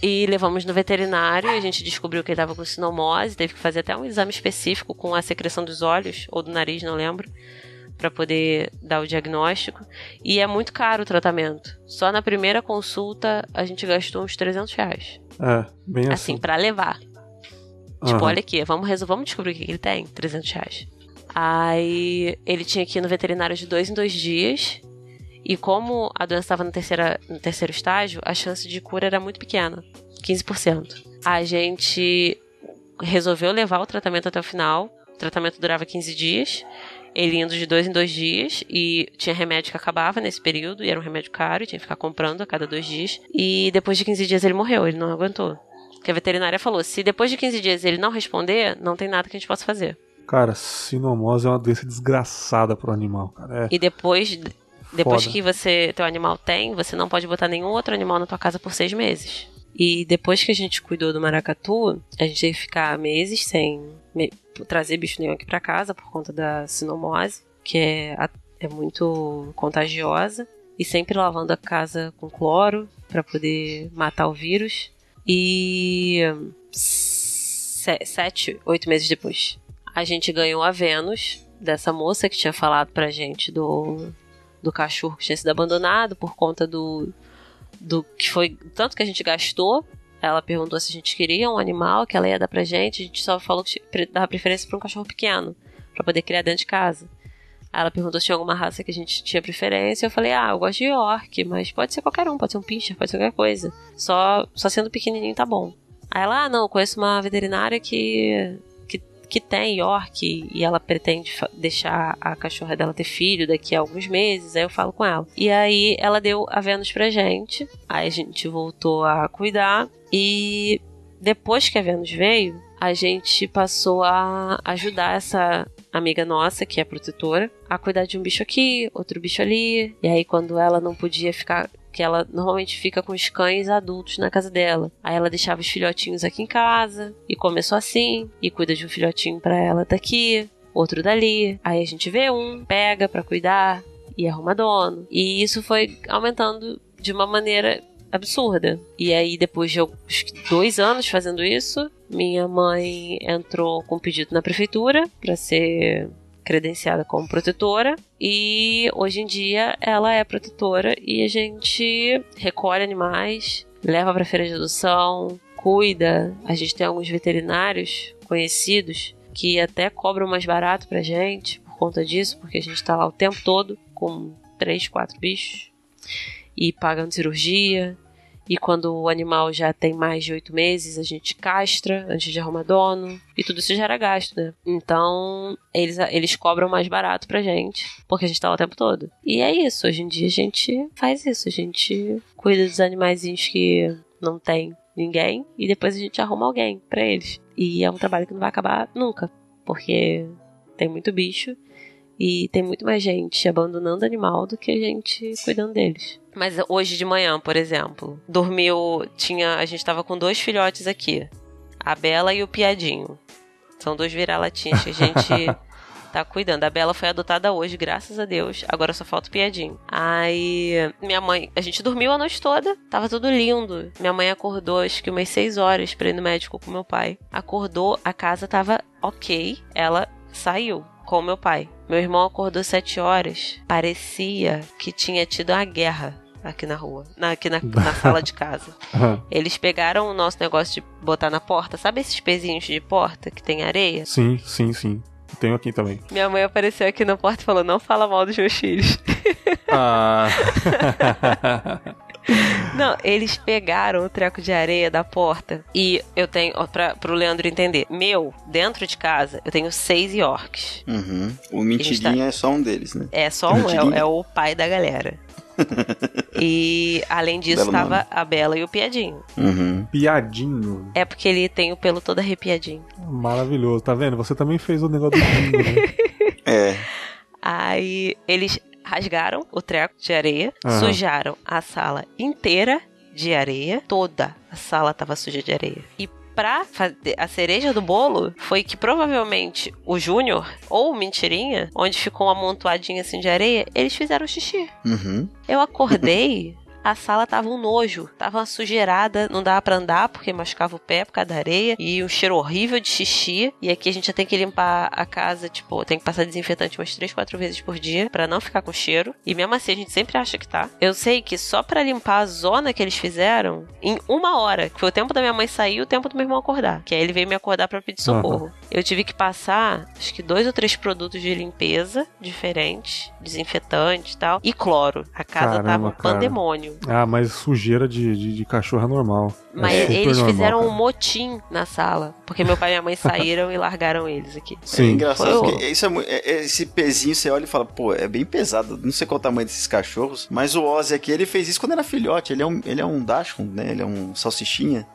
e levamos no veterinário. A gente descobriu que ele estava com sinomose, teve que fazer até um exame específico com a secreção dos olhos ou do nariz, não lembro para poder dar o diagnóstico. E é muito caro o tratamento. Só na primeira consulta a gente gastou uns 300 reais. É, bem assim. Assim, pra levar. Uhum. Tipo, olha aqui, vamos, vamos descobrir o que ele tem. 300 reais. Aí ele tinha que ir no veterinário de dois em dois dias. E como a doença estava no, no terceiro estágio, a chance de cura era muito pequena 15%. A gente resolveu levar o tratamento até o final. O tratamento durava 15 dias ele indo de dois em dois dias e tinha remédio que acabava nesse período e era um remédio caro e tinha que ficar comprando a cada dois dias. E depois de 15 dias ele morreu, ele não aguentou. Que a veterinária falou: se depois de 15 dias ele não responder, não tem nada que a gente possa fazer. Cara, sinomose é uma doença desgraçada pro animal, cara. É. E depois, depois Foda. que você teu animal tem, você não pode botar nenhum outro animal na tua casa por seis meses. E depois que a gente cuidou do maracatu, a gente teve que ficar meses sem trazer bicho nenhum aqui para casa por conta da sinomose, que é, é muito contagiosa, e sempre lavando a casa com cloro para poder matar o vírus. E sete, oito meses depois, a gente ganhou a Vênus dessa moça que tinha falado pra gente do, do cachorro que tinha sido abandonado por conta do, do que foi tanto que a gente gastou ela perguntou se a gente queria um animal que ela ia dar pra gente. A gente só falou que dava preferência pra um cachorro pequeno, para poder criar dentro de casa. ela perguntou se tinha alguma raça que a gente tinha preferência. Eu falei, ah, eu gosto de York, mas pode ser qualquer um, pode ser um pincher, pode ser qualquer coisa. Só, só sendo pequenininho tá bom. Aí ela, ah, não, conheço uma veterinária que que tem York e ela pretende deixar a cachorra dela ter filho daqui a alguns meses. Aí eu falo com ela. E aí ela deu a Vênus pra gente. Aí a gente voltou a cuidar. E depois que a Vênus veio, a gente passou a ajudar essa amiga nossa, que é protetora, a cuidar de um bicho aqui, outro bicho ali. E aí, quando ela não podia ficar que ela normalmente fica com os cães adultos na casa dela. Aí ela deixava os filhotinhos aqui em casa e começou assim e cuida de um filhotinho para ela daqui, outro dali. Aí a gente vê um, pega para cuidar e arruma dono. E isso foi aumentando de uma maneira absurda. E aí, depois de dois anos fazendo isso, minha mãe entrou com um pedido na prefeitura para ser credenciada como protetora e hoje em dia ela é protetora e a gente recolhe animais, leva para feira de adoção, cuida. A gente tem alguns veterinários conhecidos que até cobram mais barato pra gente por conta disso, porque a gente tá lá o tempo todo com três, quatro bichos e pagando cirurgia. E quando o animal já tem mais de oito meses, a gente castra antes de arrumar dono. E tudo isso gera gasto, né? Então, eles, eles cobram mais barato pra gente, porque a gente tá lá o tempo todo. E é isso, hoje em dia a gente faz isso. A gente cuida dos animaizinhos que não tem ninguém e depois a gente arruma alguém para eles. E é um trabalho que não vai acabar nunca, porque tem muito bicho e tem muito mais gente abandonando animal do que a gente cuidando deles. Mas hoje de manhã, por exemplo, dormiu. Tinha. A gente tava com dois filhotes aqui. A Bela e o Piadinho. São dois vira-latinhas que a gente tá cuidando. A Bela foi adotada hoje, graças a Deus. Agora só falta o Piadinho. Aí, minha mãe, a gente dormiu a noite toda, tava tudo lindo. Minha mãe acordou, acho que umas seis horas pra ir no médico com meu pai. Acordou, a casa tava ok. Ela saiu com meu pai. Meu irmão acordou sete horas. Parecia que tinha tido uma guerra aqui na rua, na, aqui na, na sala de casa. Eles pegaram o nosso negócio de botar na porta, sabe esses pezinhos de porta que tem areia? Sim, sim, sim. Tenho aqui também. Minha mãe apareceu aqui na porta e falou: Não fala mal dos meus filhos. Ah. Não, eles pegaram o treco de areia da porta e eu tenho, pra, pro Leandro entender, meu, dentro de casa, eu tenho seis Yorks. Uhum. O Mentirinha tá... é só um deles, né? É só um, é, é o pai da galera. e além disso, Belo tava nome. a Bela e o Piadinho. Uhum. Piadinho? É porque ele tem o pelo todo arrepiadinho. Maravilhoso, tá vendo? Você também fez o negócio do pingo, né? é. Aí eles rasgaram o treco de areia, uhum. sujaram a sala inteira de areia, toda a sala tava suja de areia. E pra fazer a cereja do bolo foi que provavelmente o Júnior ou o Mentirinha, onde ficou uma amontoadinha assim de areia, eles fizeram xixi. Uhum. Eu acordei a sala tava um nojo, tava uma sujeirada, não dava pra andar porque machucava o pé por causa da areia e um cheiro horrível de xixi. E aqui a gente já tem que limpar a casa, tipo, tem que passar desinfetante umas 3, 4 vezes por dia para não ficar com cheiro. E mesmo assim a gente sempre acha que tá. Eu sei que só para limpar a zona que eles fizeram, em uma hora, que foi o tempo da minha mãe sair e o tempo do meu irmão acordar. Que aí ele veio me acordar para pedir socorro. Uhum. Eu tive que passar, acho que dois ou três produtos de limpeza diferentes, desinfetante e tal, e cloro. A casa Caramba, tava um pandemônio. Ah, mas sujeira de, de, de cachorro é normal. É mas é eles normal, fizeram cara. um motim na sala. Porque meu pai e minha mãe saíram e largaram eles aqui. Sim. É engraçado. Foi isso é, é, esse pezinho você olha e fala, pô, é bem pesado. Não sei qual é o tamanho desses cachorros. Mas o Ozzy aqui, ele fez isso quando era filhote. Ele é um, ele é um Dachshund, né? Ele é um salsichinha.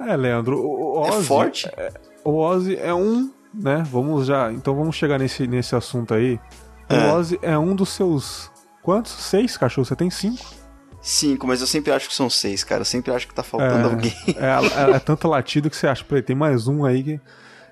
É, Leandro, o Ozzy... É forte? É, o Ozzy é um, né? Vamos já... Então vamos chegar nesse, nesse assunto aí. O é. Ozzy é um dos seus... Quantos? Seis cachorros? Você tem cinco? Cinco, mas eu sempre acho que são seis, cara. Eu sempre acho que tá faltando é, alguém. É, é, é, tanto latido que você acha, peraí, tem mais um aí que.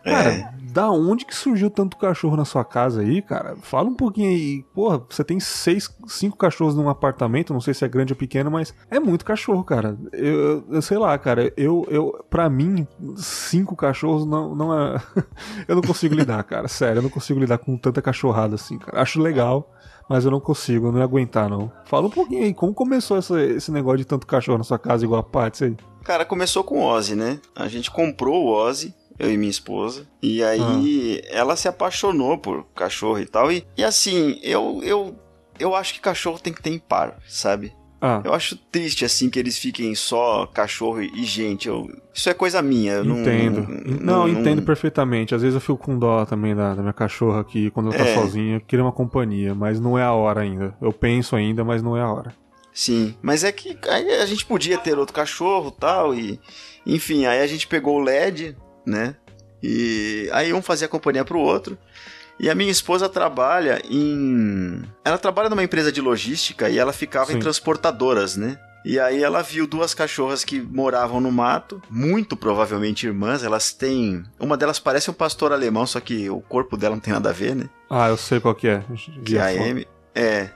Cara, é. Da onde que surgiu tanto cachorro na sua casa aí, cara? Fala um pouquinho aí. Porra, você tem seis, cinco cachorros num apartamento, não sei se é grande ou pequeno, mas é muito cachorro, cara. Eu, eu sei lá, cara. Eu, eu, pra mim, cinco cachorros não, não é. eu não consigo lidar, cara. Sério, eu não consigo lidar com tanta cachorrada assim, cara. Acho legal mas eu não consigo, eu não ia aguentar, não. Fala um pouquinho aí, como começou essa, esse negócio de tanto cachorro na sua casa igual a Patsy aí? Cara, começou com o Ozzy, né? A gente comprou o Ozzy, eu e minha esposa. E aí ah. ela se apaixonou por cachorro e tal. E, e assim, eu, eu, eu acho que cachorro tem que ter imparo, sabe? Ah. Eu acho triste, assim, que eles fiquem só cachorro e gente. Eu, isso é coisa minha. Eu entendo. Não, não, não, entendo perfeitamente. Às vezes eu fico com dó também da, da minha cachorra aqui, quando ela tá é. sozinha. Eu queria uma companhia, mas não é a hora ainda. Eu penso ainda, mas não é a hora. Sim, mas é que a gente podia ter outro cachorro tal, e enfim, aí a gente pegou o LED, né? E aí um fazia companhia pro outro. E a minha esposa trabalha em. Ela trabalha numa empresa de logística e ela ficava Sim. em transportadoras, né? E aí ela viu duas cachorras que moravam no mato, muito provavelmente irmãs. Elas têm. Uma delas parece um pastor alemão, só que o corpo dela não tem nada a ver, né? Ah, eu sei qual que é. Que é a Amy. É.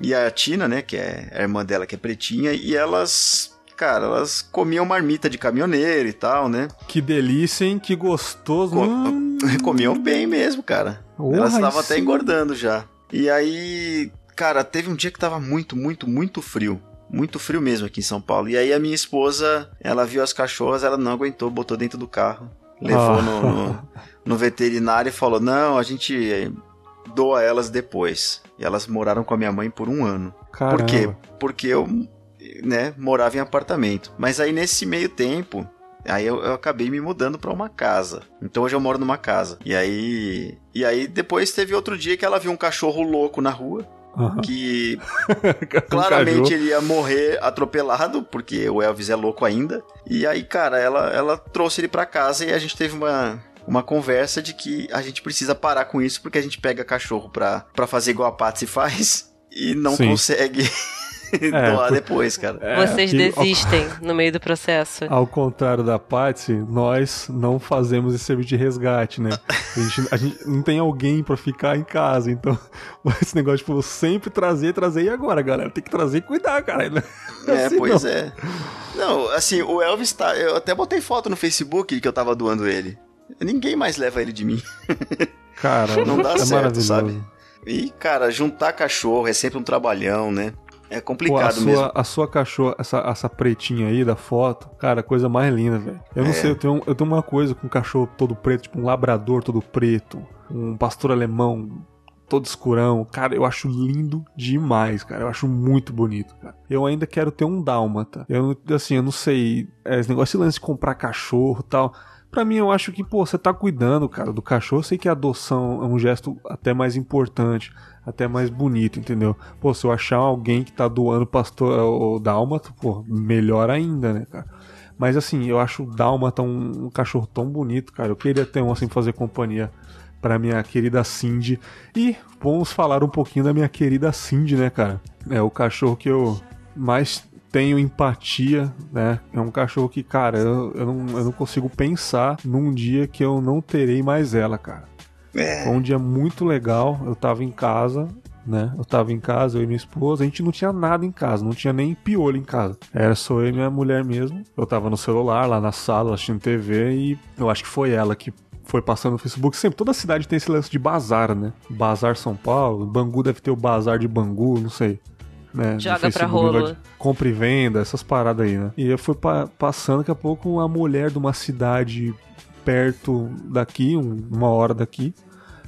E a Tina, né? Que é a irmã dela, que é pretinha. E elas cara, elas comiam marmita de caminhoneiro e tal, né? Que delícia, hein? Que gostoso. Co hum. Comiam bem mesmo, cara. Oh, elas estavam até engordando já. E aí, cara, teve um dia que tava muito, muito, muito frio. Muito frio mesmo aqui em São Paulo. E aí a minha esposa, ela viu as cachorras, ela não aguentou, botou dentro do carro. Levou no, no, no veterinário e falou: Não, a gente doa elas depois. E elas moraram com a minha mãe por um ano. Caramba. Por quê? Porque eu né, morava em apartamento. Mas aí nesse meio tempo, Aí eu, eu, acabei me mudando para uma casa. Então hoje eu moro numa casa. E aí. E aí depois teve outro dia que ela viu um cachorro louco na rua. Uhum. Que claramente ele ia morrer atropelado, porque o Elvis é louco ainda. E aí, cara, ela, ela trouxe ele para casa e a gente teve uma, uma conversa de que a gente precisa parar com isso, porque a gente pega cachorro pra, pra fazer igual a Patsy faz e não Sim. consegue doar por... depois, cara. É, Vocês que, desistem ao... no meio do processo. Ao contrário da Patsy, nós não fazemos esse serviço de resgate, né? A gente, a gente não tem alguém para ficar em casa, então esse negócio, tipo, sempre trazer, trazer e agora, galera? Tem que trazer e cuidar, cara. É, assim, pois não. é. Não, assim, o Elvis tá. Eu até botei foto no Facebook que eu tava doando ele. Ninguém mais leva ele de mim. Cara, não dá é certo, sabe? E, cara, juntar cachorro é sempre um trabalhão, né? É complicado Pô, a sua, mesmo. A sua cachorra, essa, essa pretinha aí da foto, cara, coisa mais linda, velho. Eu não é. sei, eu tenho, eu tenho uma coisa com um cachorro todo preto, tipo um labrador todo preto, um pastor alemão todo escurão. Cara, eu acho lindo demais, cara. Eu acho muito bonito, cara. Eu ainda quero ter um dálmata. Eu, assim, eu não sei, é, esse negócio de lance de comprar cachorro e tal. Pra mim, eu acho que, pô, você tá cuidando, cara, do cachorro. Eu sei que a adoção é um gesto até mais importante até mais bonito, entendeu? Pô, se eu achar alguém que tá doando pastor o dálmata, pô, melhor ainda, né, cara? Mas assim, eu acho o dálmata um, um cachorro tão bonito, cara. Eu queria ter um assim fazer companhia para minha querida Cindy. E vamos falar um pouquinho da minha querida Cindy, né, cara? É o cachorro que eu mais tenho empatia, né? É um cachorro que, cara, eu, eu, não, eu não consigo pensar num dia que eu não terei mais ela, cara. É. Foi um dia muito legal. Eu tava em casa, né? Eu tava em casa, eu e minha esposa, a gente não tinha nada em casa, não tinha nem piolho em casa. Era só eu e minha mulher mesmo. Eu tava no celular, lá na sala, assistindo TV, e eu acho que foi ela que foi passando no Facebook. Sempre, toda cidade tem esse lance de bazar, né? Bazar São Paulo, Bangu deve ter o bazar de Bangu, não sei. Né, Joga pra rolo. Compra e venda, essas paradas aí, né? E eu fui pa passando, daqui a pouco, uma mulher de uma cidade perto daqui, um, uma hora daqui.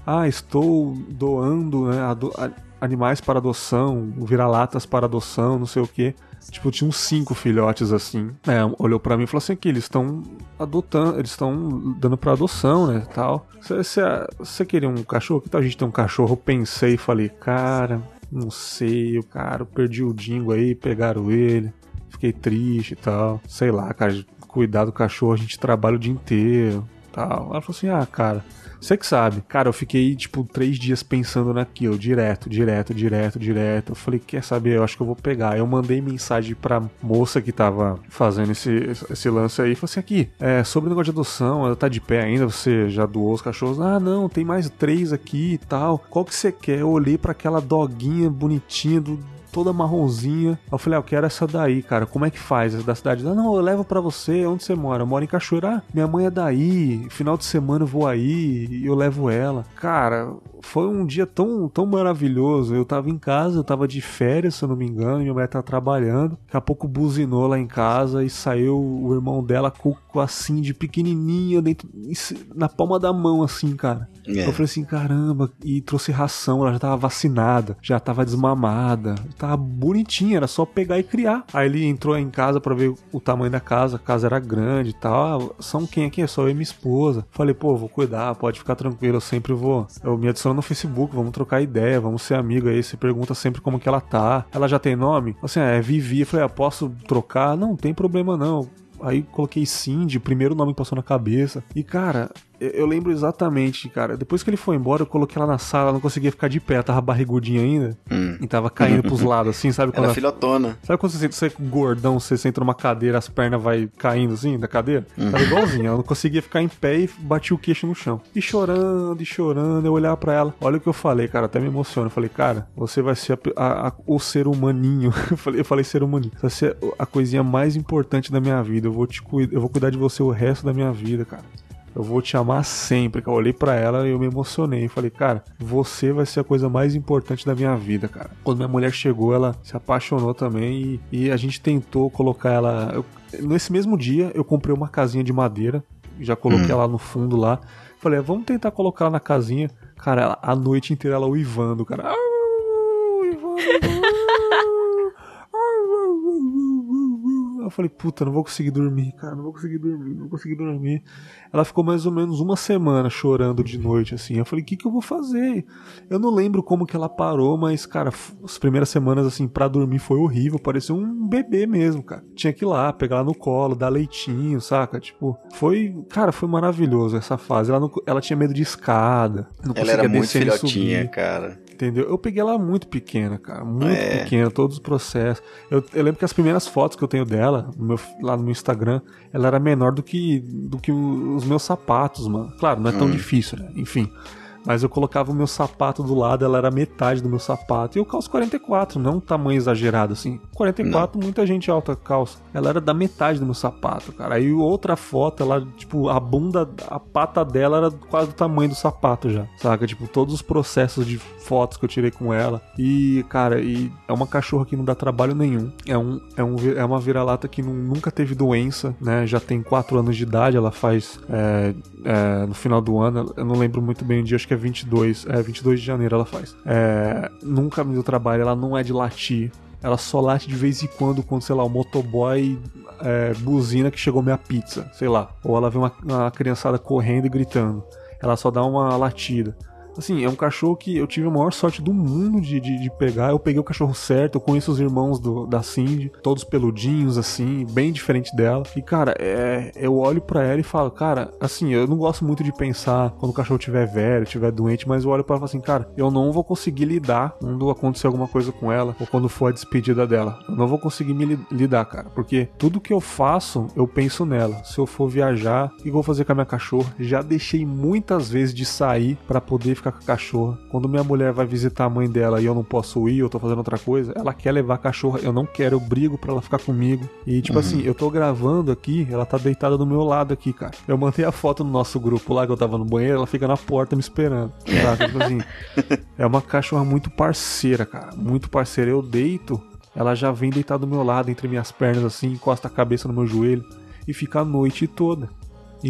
Ah, estou doando né, ado animais para adoção, vira-latas para adoção, não sei o que. Tipo, tinha uns cinco filhotes assim. É, olhou para mim e falou assim: que eles estão adotando, eles estão dando para adoção, né? Tal. Você queria um cachorro? Que tal a gente ter um cachorro? Eu pensei e falei, cara, não sei, o cara, perdi o dingo aí, pegaram ele, fiquei triste e tal. Sei lá, cara, cuidar do cachorro, a gente trabalha o dia inteiro tal. Ela falou assim: ah, cara, você que sabe. Cara, eu fiquei, tipo, três dias pensando naquilo, direto, direto, direto, direto. Eu falei, quer saber? Eu acho que eu vou pegar. Eu mandei mensagem pra moça que tava fazendo esse, esse lance aí. Falei assim, aqui, é, sobre o negócio de adoção, ela tá de pé ainda, você já doou os cachorros? Ah, não, tem mais três aqui e tal. Qual que você quer? Eu olhei para aquela doguinha bonitinha do toda marronzinha. Eu falei, ah, eu quero essa daí, cara. Como é que faz? Essa da cidade? Ah, não, eu levo para você. Onde você mora? Eu moro em Cachoeira. Ah, minha mãe é daí. Final de semana eu vou aí e eu levo ela. Cara, foi um dia tão, tão maravilhoso. Eu tava em casa, eu tava de férias, se eu não me engano. Minha mulher tava trabalhando. Daqui a pouco buzinou lá em casa e saiu o irmão dela com, com assim, de pequenininha, dentro, na palma da mão, assim, cara. É. Eu falei assim, caramba. E trouxe ração, ela já tava vacinada, já tava desmamada. Tava bonitinha, era só pegar e criar. Aí ele entrou em casa para ver o tamanho da casa, a casa era grande e tal. Ah, são quem aqui? É só eu e minha esposa. Falei, pô, vou cuidar, pode ficar tranquilo, eu sempre vou. Eu me adiciono no Facebook, vamos trocar ideia, vamos ser amigo aí. Você pergunta sempre como que ela tá. Ela já tem nome? Assim, é Vivi. Eu falei, ah, posso trocar? Não, tem problema não. Aí coloquei Cindy, primeiro nome que passou na cabeça. E cara, eu, lembro exatamente, cara. Depois que ele foi embora, eu coloquei ela na sala, ela não conseguia ficar de pé, tava barrigudinha ainda. Hum. E tava caindo pros lados, assim, sabe? Quando Era ela... filhotona. Sabe quando você sente você gordão, você senta numa cadeira, as pernas vai caindo assim da cadeira? Uhum. Tava igualzinho, ela não conseguia ficar em pé e batia o queixo no chão. E chorando, e chorando, eu olhava para ela. Olha o que eu falei, cara, até me emociona. Eu falei, cara, você vai ser a, a, a, o ser humaninho. eu, falei, eu falei ser humaninho. Você vai ser a coisinha mais importante da minha vida. Eu vou te eu vou cuidar de você o resto da minha vida, cara eu vou te amar sempre. Eu olhei para ela e eu me emocionei. Falei, cara, você vai ser a coisa mais importante da minha vida, cara. Quando minha mulher chegou, ela se apaixonou também e, e a gente tentou colocar ela. Eu, nesse mesmo dia, eu comprei uma casinha de madeira, já coloquei hum. ela no fundo lá. Falei, vamos tentar colocar ela na casinha. Cara, ela, a noite inteira ela uivando, cara. Ah, uivando. Eu falei, puta, não vou conseguir dormir, cara, não vou conseguir dormir, não vou conseguir dormir. Ela ficou mais ou menos uma semana chorando de noite, assim. Eu falei, o que, que eu vou fazer? Eu não lembro como que ela parou, mas, cara, as primeiras semanas, assim, pra dormir foi horrível. Parecia um bebê mesmo, cara. Tinha que ir lá, pegar ela no colo, dar leitinho, saca? Tipo, foi, cara, foi maravilhoso essa fase. Ela, não, ela tinha medo de escada. Não ela era muito filhotinha, cara. Entendeu? Eu peguei ela muito pequena, cara. Muito é. pequena, todos os processos. Eu, eu, lembro que as primeiras fotos que eu tenho dela, no meu, lá no meu Instagram, ela era menor do que, do que os meus sapatos, mano. Claro, não é tão hum. difícil, né? Enfim. Mas eu colocava o meu sapato do lado, ela era metade do meu sapato. E eu calço 44, não um tamanho exagerado assim. 44, não. muita gente alta calça. Ela era da metade do meu sapato, cara. Aí outra foto, ela, tipo, a bunda, a pata dela era quase do tamanho do sapato já. Saca? Tipo, todos os processos de fotos que eu tirei com ela. E, cara, e é uma cachorra que não dá trabalho nenhum. É, um, é, um, é uma vira-lata que não, nunca teve doença, né? Já tem 4 anos de idade, ela faz é, é, no final do ano. Eu não lembro muito bem o dia, acho que é 22. É, 22 de janeiro ela faz. É, nunca me deu trabalho, ela não é de latir. Ela só late de vez em quando quando, sei lá, o motoboy é, buzina que chegou minha pizza, sei lá. Ou ela vê uma, uma criançada correndo e gritando. Ela só dá uma latida. Assim, é um cachorro que eu tive a maior sorte do mundo de, de, de, pegar. Eu peguei o cachorro certo, eu conheço os irmãos do, da Cindy, todos peludinhos, assim, bem diferente dela. E, cara, é, eu olho para ela e falo, cara, assim, eu não gosto muito de pensar quando o cachorro tiver velho, tiver doente, mas eu olho para ela e falo assim, cara, eu não vou conseguir lidar quando acontecer alguma coisa com ela ou quando for a despedida dela. Eu não vou conseguir me lidar, cara, porque tudo que eu faço, eu penso nela. Se eu for viajar, o que eu vou fazer com a minha cachorra? Já deixei muitas vezes de sair para poder ficar ficar com a cachorra. Quando minha mulher vai visitar a mãe dela e eu não posso ir, eu tô fazendo outra coisa, ela quer levar a cachorra, eu não quero, eu brigo pra ela ficar comigo. E tipo uhum. assim, eu tô gravando aqui, ela tá deitada do meu lado aqui, cara. Eu mandei a foto no nosso grupo lá que eu tava no banheiro, ela fica na porta me esperando. Tá? tipo assim, é uma cachorra muito parceira, cara. Muito parceira. Eu deito, ela já vem deitada do meu lado, entre minhas pernas assim, encosta a cabeça no meu joelho e fica a noite toda.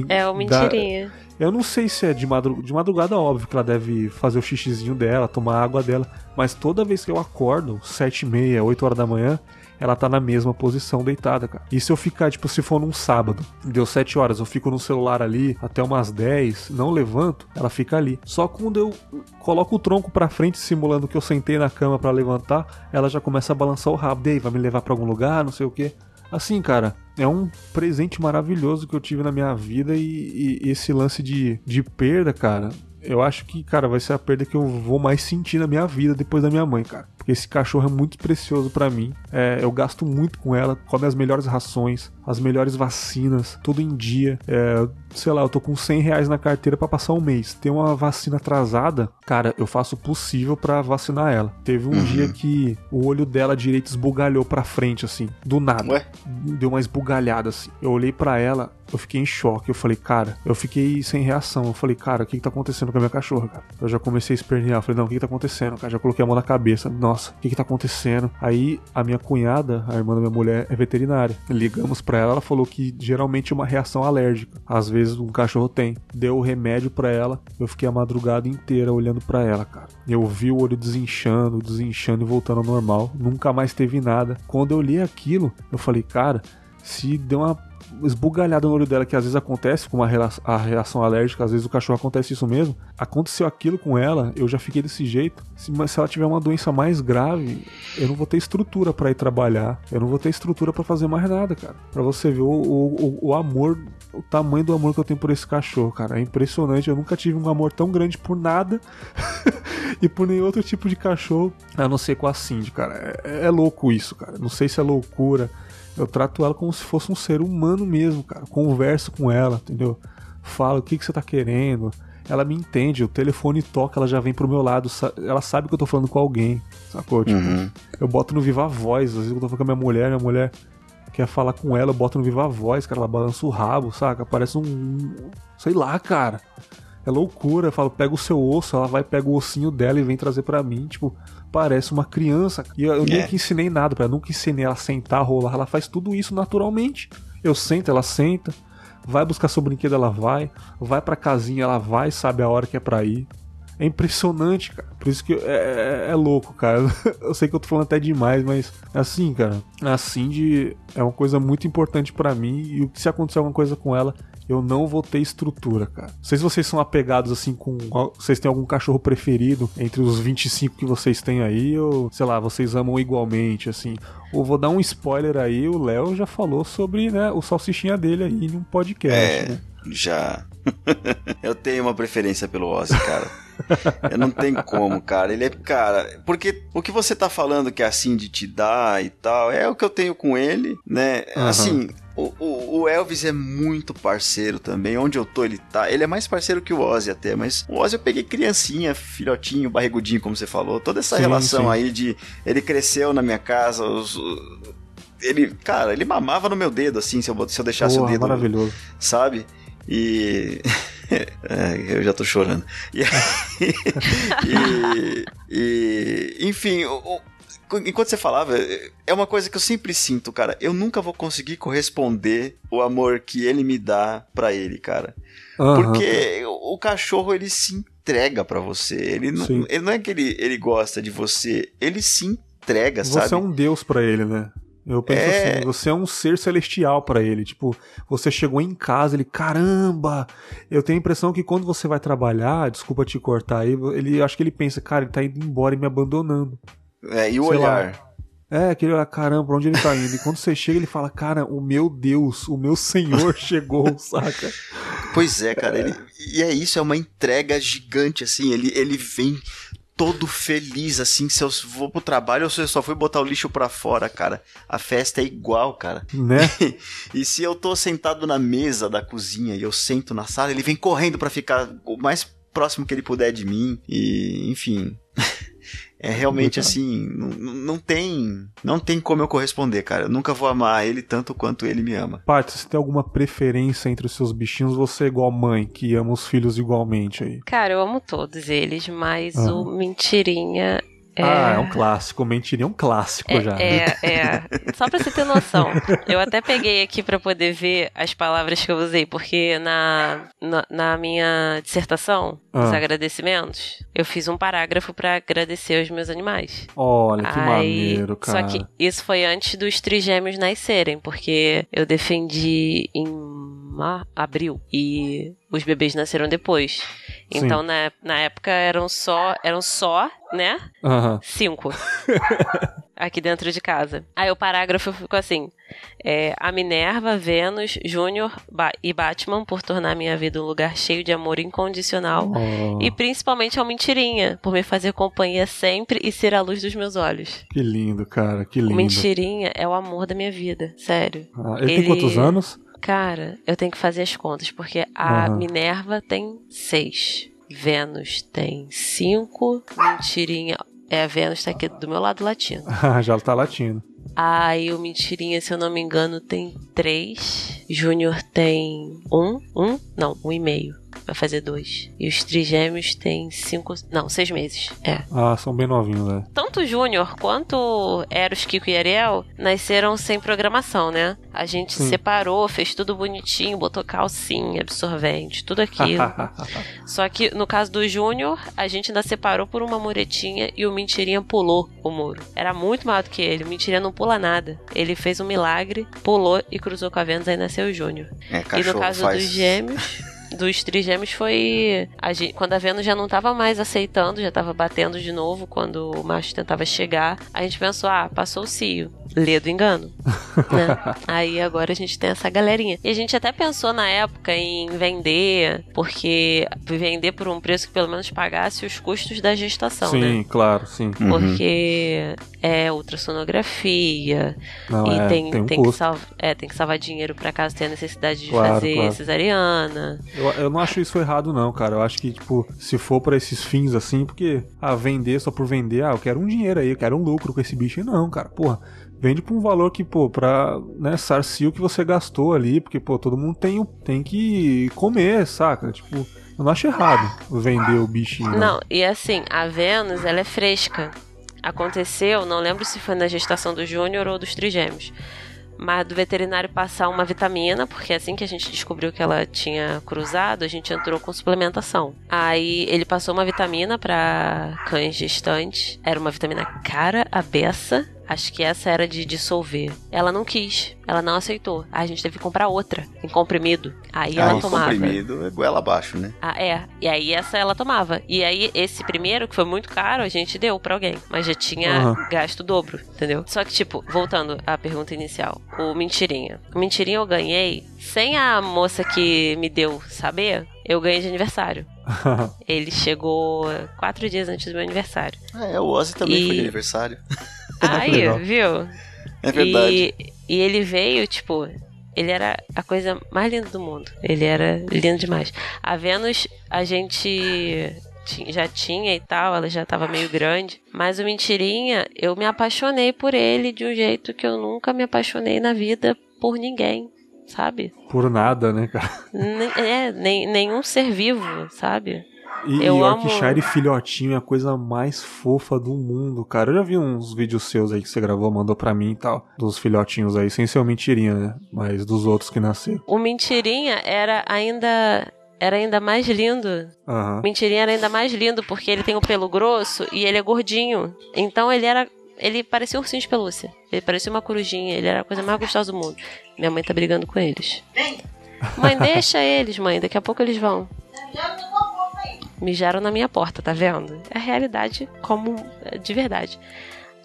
É uma mentirinha. Dá... Eu não sei se é de, madrugada, de madrugada, óbvio que ela deve fazer o xixizinho dela, tomar água dela, mas toda vez que eu acordo, sete e meia, oito horas da manhã, ela tá na mesma posição deitada, cara. E se eu ficar, tipo, se for num sábado, deu 7 horas, eu fico no celular ali até umas 10, não levanto, ela fica ali. Só quando eu coloco o tronco pra frente, simulando que eu sentei na cama para levantar, ela já começa a balançar o rabo. Daí, vai me levar para algum lugar, não sei o que. Assim, cara, é um presente maravilhoso que eu tive na minha vida e, e, esse lance de, de perda, cara, eu acho que, cara, vai ser a perda que eu vou mais sentir na minha vida depois da minha mãe, cara. Porque esse cachorro é muito precioso para mim. É, eu gasto muito com ela, come as melhores rações, as melhores vacinas, tudo em dia. É, sei lá, eu tô com 100 reais na carteira para passar um mês. Tem uma vacina atrasada, cara, eu faço o possível para vacinar ela. Teve um uhum. dia que o olho dela direito esbugalhou pra frente, assim, do nada. Ué? Deu uma esbugalhada, assim. Eu olhei para ela, eu fiquei em choque. Eu falei, cara, eu fiquei sem reação. Eu falei, cara, o que, que tá acontecendo com a minha cachorra, cara? Eu já comecei a espernear. Eu falei, não, o que, que tá acontecendo, cara? Já coloquei a mão na cabeça. Nossa, o que, que tá acontecendo? Aí a minha cunhada, a irmã da minha mulher, é veterinária. Ligamos pra ela, ela falou que geralmente é uma reação alérgica. Às vezes um cachorro tem. Deu o remédio pra ela. Eu fiquei a madrugada inteira olhando pra ela, cara. Eu vi o olho desinchando, desinchando e voltando ao normal. Nunca mais teve nada. Quando eu li aquilo, eu falei, cara se deu uma esbugalhada no olho dela, que às vezes acontece com uma a reação alérgica, às vezes o cachorro acontece isso mesmo. Aconteceu aquilo com ela, eu já fiquei desse jeito. Se, se ela tiver uma doença mais grave, eu não vou ter estrutura para ir trabalhar, eu não vou ter estrutura para fazer mais nada, cara. Para você ver o, o, o amor, o tamanho do amor que eu tenho por esse cachorro, cara. É impressionante, eu nunca tive um amor tão grande por nada e por nenhum outro tipo de cachorro, a não ser com a Cindy, cara. É, é louco isso, cara. Não sei se é loucura eu trato ela como se fosse um ser humano mesmo, cara. Converso com ela, entendeu? Falo o que, que você tá querendo. Ela me entende, o telefone toca, ela já vem pro meu lado, ela sabe que eu tô falando com alguém, sacou? Tipo, uhum. eu boto no Viva Voz, às vezes eu tô falando com a minha mulher, minha mulher quer falar com ela, eu boto no Viva Voz, cara, ela balança o rabo, saca? Parece um. Sei lá, cara. É loucura. Eu falo, pega o seu osso, ela vai, pega o ossinho dela e vem trazer para mim. Tipo, parece uma criança. E eu, eu é. nunca ensinei nada para nunca ensinei ela a sentar, rolar. Ela faz tudo isso naturalmente. Eu sento, ela senta. Vai buscar seu brinquedo, ela vai. Vai pra casinha, ela vai, sabe a hora que é pra ir. É impressionante, cara. Por isso que é, é, é, louco, cara. Eu sei que eu tô falando até demais, mas assim, cara, a Cindy é uma coisa muito importante para mim. E se acontecer alguma coisa com ela, eu não vou ter estrutura, cara. Não sei se vocês são apegados assim com. Vocês têm algum cachorro preferido entre os 25 que vocês têm aí, ou sei lá, vocês amam igualmente, assim. Ou vou dar um spoiler aí, o Léo já falou sobre né, o salsichinha dele aí em um podcast. É, né? já. eu tenho uma preferência pelo Ozzy, cara. Eu não tem como, cara. Ele é, cara, porque o que você tá falando que é assim de te dar e tal, é o que eu tenho com ele, né? Uhum. Assim, o, o, o, Elvis é muito parceiro também. Onde eu tô, ele tá. Ele é mais parceiro que o Ozzy até, mas o Ozzy eu peguei criancinha, filhotinho, barrigudinho, como você falou. Toda essa sim, relação sim. aí de. Ele cresceu na minha casa, os, ele, cara, ele mamava no meu dedo, assim, se eu, se eu deixasse Boa, o dedo. Maravilhoso. Sabe? E. é, eu já tô chorando. E, e, e enfim, o, enquanto você falava, é uma coisa que eu sempre sinto, cara. Eu nunca vou conseguir corresponder o amor que ele me dá para ele, cara. Uhum. Porque o, o, cachorro, ele se entrega para você. Ele não, ele não é que ele, ele gosta de você, ele se entrega, você sabe? Você é um deus para ele, né? Eu penso é... assim, você é um ser celestial para ele. Tipo, você chegou em casa, ele, caramba! Eu tenho a impressão que quando você vai trabalhar, desculpa te cortar aí, ele acho que ele pensa, cara, ele tá indo embora e me abandonando. É, e o Sei olhar. Lá. É, aquele olhar, caramba, pra onde ele tá indo? E quando você chega, ele fala, cara, o meu Deus, o meu Senhor chegou, saca? Pois é, cara, ele, e é isso, é uma entrega gigante, assim, ele, ele vem todo feliz, assim, se eu vou pro trabalho ou se eu só fui botar o lixo pra fora, cara. A festa é igual, cara. Né? e se eu tô sentado na mesa da cozinha e eu sento na sala, ele vem correndo para ficar o mais próximo que ele puder de mim. E, enfim. É realmente assim, não, não tem não tem como eu corresponder, cara. Eu nunca vou amar ele tanto quanto ele me ama. Paty, você tem alguma preferência entre os seus bichinhos? Você é igual mãe, que ama os filhos igualmente aí? Cara, eu amo todos eles, mas ah. o Mentirinha é... Ah, é um clássico. Mentirinha é um clássico é, já. É, é. Só pra você ter noção. Eu até peguei aqui para poder ver as palavras que eu usei, porque na, na, na minha dissertação, ah. os agradecimentos, eu fiz um parágrafo para agradecer aos meus animais. Olha, que Aí, maneiro, cara. Só que isso foi antes dos trigêmeos nascerem, porque eu defendi em abril e os bebês nasceram depois. Então, na, na época eram só, eram só, né? Uhum. Cinco. aqui dentro de casa. Aí o parágrafo ficou assim: é, A Minerva, Vênus, Júnior ba e Batman por tornar minha vida um lugar cheio de amor incondicional. Oh. E principalmente ao Mentirinha, por me fazer companhia sempre e ser a luz dos meus olhos. Que lindo, cara, que lindo. O Mentirinha é o amor da minha vida, sério. Ah, ele, ele tem quantos anos? Cara, eu tenho que fazer as contas, porque a uhum. Minerva tem seis. Vênus tem cinco. Mentirinha. É, a Vênus tá aqui do meu lado latino. Ah, já tá latino. Aí o Mentirinha, se eu não me engano, tem três. Júnior tem um. Um? Não, um e meio. Vai fazer dois. E os trigêmeos têm cinco. Não, seis meses. É. Ah, são bem novinhos, né? Tanto o Júnior quanto Eros, Kiko e Ariel nasceram sem programação, né? A gente Sim. separou, fez tudo bonitinho, botou calcinha, absorvente, tudo aquilo. Só que no caso do Júnior, a gente ainda separou por uma muretinha e o Mentirinha pulou o muro. Era muito maior do que ele. O Mentirinha não pula nada. Ele fez um milagre, pulou e cruzou com a Vênus, aí nasceu o Júnior. É, E no caso faz... dos gêmeos, dos trigêmeos foi a gente, quando a Vênus já não tava mais aceitando, já tava batendo de novo quando o macho tentava chegar, a gente pensou, ah, passou o cio. Lê do engano. né? Aí agora a gente tem essa galerinha. E a gente até pensou na época em vender, porque vender por um preço que pelo menos pagasse os custos da gestação, sim, né? claro, sim. Uhum. Porque é ultrassonografia, Não, e é, tem, tem um tem, que custo. salv- é, tem que salvar dinheiro pra caso tenha necessidade de Claro, fazer claro. cesariana. Eu, eu não acho isso errado, não, cara. Eu acho que, tipo, se for pra esses fins assim, porque, ah, vender só por vender, ah, eu quero um dinheiro aí, eu quero um lucro com esse bicho. aí. Não, cara, porra. Vende pra um valor que, pô, pra, né, sarcir o que você gastou ali, porque, pô, todo mundo tem, tem que comer, saca? Tipo, eu não acho errado vender o bichinho. né? Não, e assim, a Vênus, ela é fresca. Aconteceu, não lembro se foi na gestação do Júnior ou dos trigêmeos. Mas do veterinário passar uma vitamina, porque assim que a gente descobriu que ela tinha cruzado, a gente entrou com suplementação. Aí ele passou uma vitamina para cães gestantes. Era uma vitamina cara, a beça. Acho que essa era de dissolver. Ela não quis, ela não aceitou. Aí a gente teve que comprar outra, em comprimido. Aí ela Aí, tomava. comprimido é goela abaixo, né? Ah, é. E aí essa ela tomava. E aí esse primeiro, que foi muito caro, a gente deu pra alguém. Mas já tinha Aham. gasto o dobro, entendeu? Só que, tipo, voltando à pergunta inicial. O Mentirinha. O Mentirinha eu ganhei sem a moça que me deu saber. Eu ganhei de aniversário. Ele chegou quatro dias antes do meu aniversário. Ah, é, o Ozzy também E- foi de aniversário. Aí, legal. viu? É verdade. E, e ele veio, tipo, ele era a coisa mais linda do mundo. Ele era lindo demais. A Vênus, a gente já tinha e tal, ela já tava meio grande. Mas o Mentirinha, eu me apaixonei por ele de um jeito que eu nunca me apaixonei na vida por ninguém, sabe? Por nada, né, cara? Nem- é, nem, nenhum ser vivo, sabe? E, Eu e amo- Yorkshire filhotinho é a coisa mais fofa do mundo, cara. Eu já vi uns vídeos seus aí que você gravou, mandou pra mim e tal. Dos filhotinhos aí, sem ser o mentirinha, né? Mas dos outros que nasceram. O Mentirinha era ainda. Era ainda mais lindo Aham. Mentirinha era ainda mais lindo porque ele tem o pelo grosso e ele é gordinho. Então ele era. Ele parecia um ursinho de pelúcia. Ele parecia uma corujinha. Ele era a coisa mais gostosa do mundo. Minha mãe tá brigando com eles. Mãe, deixa eles, mãe. Daqui a pouco eles vão. Mijaram na minha porta, tá vendo? É a realidade como é, de verdade.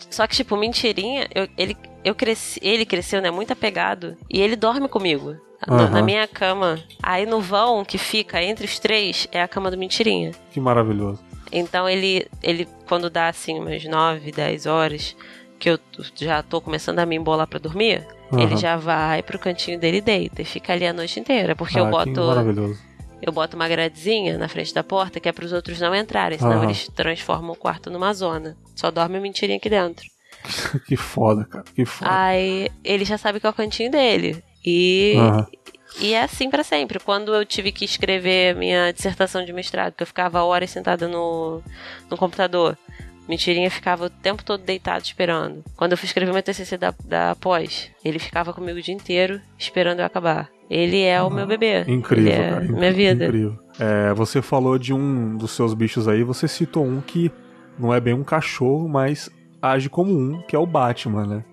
Só que, tipo, mentirinha, eu- ele, eu cresci, ele cresceu, né, muito apegado. E ele dorme comigo. Aham. Na minha cama. Aí no vão que fica entre os três é a cama do mentirinha. Que maravilhoso. Então ele, ele quando dá assim umas 9, 10 horas, que eu já tô começando a me embolar pra dormir, Aham. ele já vai pro cantinho dele e deita e fica ali a noite inteira. Porque ah, eu Que boto maravilhoso. Eu boto uma gradezinha na frente da porta que é pros outros não entrarem, senão Aham. eles transformam o quarto numa zona. Só dorme o mentirinha aqui dentro. que foda, cara. Que foda. Aí ele já sabe que é o cantinho dele. E, Aham. e é assim pra sempre. Quando eu tive que escrever minha dissertação de mestrado, que eu ficava horas sentada no, no computador, Mentirinha ficava o tempo todo deitado esperando. Quando eu fui escrever meu TCC da, da pós, ele ficava comigo o dia inteiro esperando eu acabar. Ele é o meu bebê. Incrível, é cara. minha vida. Incrível. É, você falou de um dos seus bichos aí, você citou um que não é bem um cachorro, mas age como um, que é o Batman, né?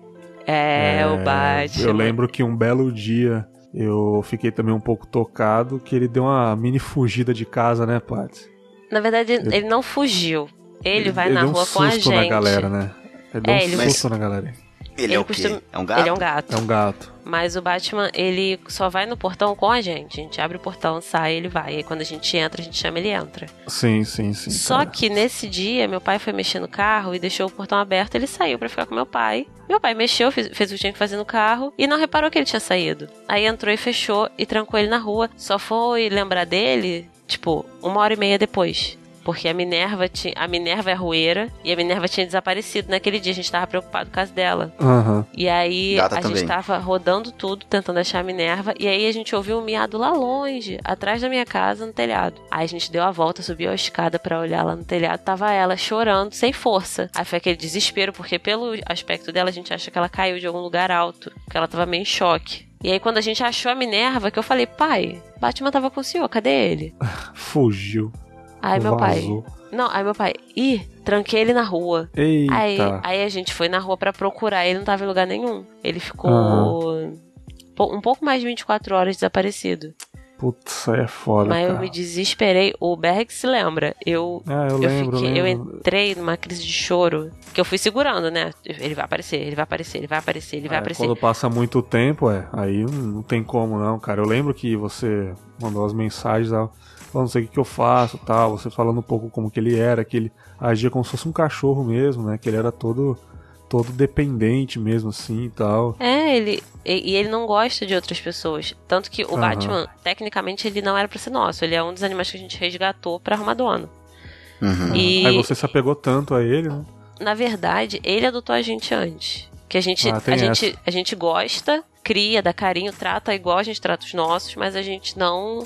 É, o Batman. Eu lembro que um belo dia eu fiquei também um pouco tocado que ele deu uma mini fugida de casa, né, Paty? Na verdade, ele não fugiu. Ele, vai na deu um rua com a susto gente. na galera, né? Ele deu É, um ele- susto na galera. Ele, Ele é o quê? costuma- É um gato? Ele é um gato. É um gato. Mas o Batman, ele só vai no portão com a gente. A gente abre o portão, sai, ele vai. E quando a gente entra, a gente chama ele entra. Sim, sim, sim. Só cara. que nesse dia, meu pai foi mexer no carro e deixou o portão aberto. Ele saiu pra ficar com meu pai. Meu pai mexeu, fez, fez o que tinha que fazer no carro e não reparou que ele tinha saído. Aí entrou e fechou e trancou ele na rua. Só foi lembrar dele, tipo, uma hora e meia depois. Porque a Minerva tinha, a Minerva é rueira e a Minerva tinha desaparecido naquele dia, a gente tava preocupado com as dela. Aham. E aí Gata a também. gente tava rodando tudo, tentando achar a Minerva, e aí a gente ouviu um miado lá longe, atrás da minha casa, no telhado. Aí a gente deu a volta, subiu a escada pra olhar lá no telhado, tava ela chorando, sem força. Aí foi aquele desespero, porque pelo aspecto dela a gente acha que ela caiu de algum lugar alto, porque ela tava meio em choque. E aí quando a gente achou a Minerva, que eu falei, pai, Batman tava com o senhor, cadê ele? Fugiu. Aí meu pai. vazou. Não, aí meu pai, ih, tranquei ele na rua. Eita. Aí, aí a gente foi na rua pra procurar, ele não tava em lugar nenhum. Ele ficou um pouco mais de 24 horas desaparecido. Putz, aí é foda, Mas cara. eu me desesperei. O Berg se lembra. Eu, Ah, eu, eu, lembro, fiquei, eu eu lembro. entrei numa crise de choro. Que eu fui segurando, né? Ele vai aparecer, ele vai aparecer, ele vai aparecer, ele vai É, aparecer. Quando passa muito tempo, é, aí não, tem como não, cara. Eu lembro que você mandou as mensagens, tal, falando não sei o que, que eu faço, tal, você falando um pouco como que ele era, que ele agia como se fosse um cachorro mesmo, né? Que ele era todo todo dependente mesmo assim e tal. É, ele. E, e ele não gosta de outras pessoas. Tanto que o Aham. Batman, tecnicamente, ele não era pra ser nosso. Ele é um dos animais que a gente resgatou pra arrumar dono. Uhum. E, Aí você se apegou tanto a ele, né? na verdade, ele adotou a gente antes. Que a gente, Ah, a gente, essa. a gente gosta, cria, dá carinho, trata igual a gente trata os nossos, mas a gente não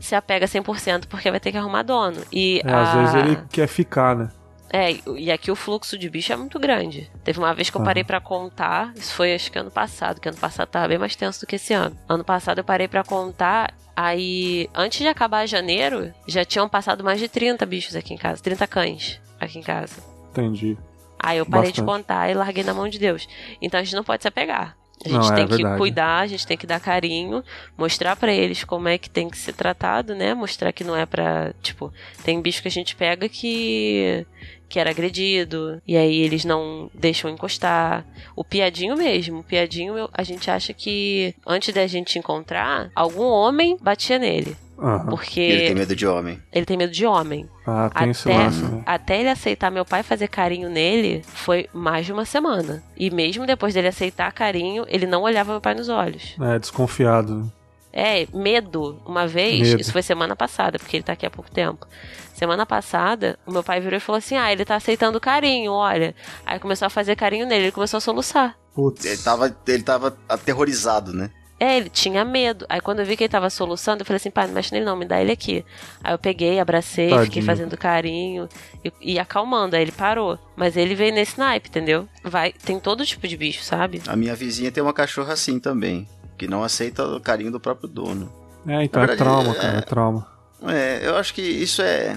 se apega 100% porque vai ter que arrumar dono. E É, às a- vezes ele quer ficar, né? É, e aqui o fluxo de bicho é muito grande. Teve uma vez que eu Aham. parei pra contar, isso foi acho que ano passado, que ano passado tava bem mais tenso do que esse ano. Ano passado eu parei pra contar, aí antes de acabar janeiro, já tinham passado mais de 30 bichos aqui em casa, 30 cães aqui em casa. Entendi. Aí eu parei de Bastante. contar e larguei na mão de Deus. Então a gente não pode se apegar. A Não, gente é tem que verdade. cuidar, a gente tem que dar carinho, mostrar pra eles como é que tem que ser tratado, né? Mostrar que não é pra, tipo, tem bicho que a gente pega que que era agredido e aí eles não deixam encostar. O piadinho mesmo, o piadinho a gente acha que antes da gente encontrar, algum homem batia nele, Aham. porque Ele tem medo de homem. ele tem medo de homem. Ah, tem esse Até, lance, né? até ele aceitar meu pai fazer carinho nele, foi mais de uma semana. E mesmo depois dele aceitar carinho, ele não olhava meu pai nos olhos. É, desconfiado? É, medo. Uma vez, Medo. isso foi semana passada, porque ele tá aqui há pouco tempo. Semana passada, o meu pai virou e falou assim: Ah, ele tá aceitando carinho, olha. Aí começou a fazer carinho nele, ele começou a soluçar. Putz. Ele tava, ele tava aterrorizado, né? É, ele tinha medo. Aí quando eu vi que ele tava soluçando, eu falei assim, pai, não mexe nele não, me dá ele aqui. Aí eu peguei, abracei, fiquei Tadinho. fazendo carinho e, e acalmando. Aí ele parou. Mas ele veio nesse naipe, entendeu? Vai, tem todo tipo de bicho, sabe? A minha vizinha tem uma cachorra assim também, que não aceita o carinho do próprio dono. É, então é verdade, trauma, é- cara, é trauma. É, eu acho que isso é,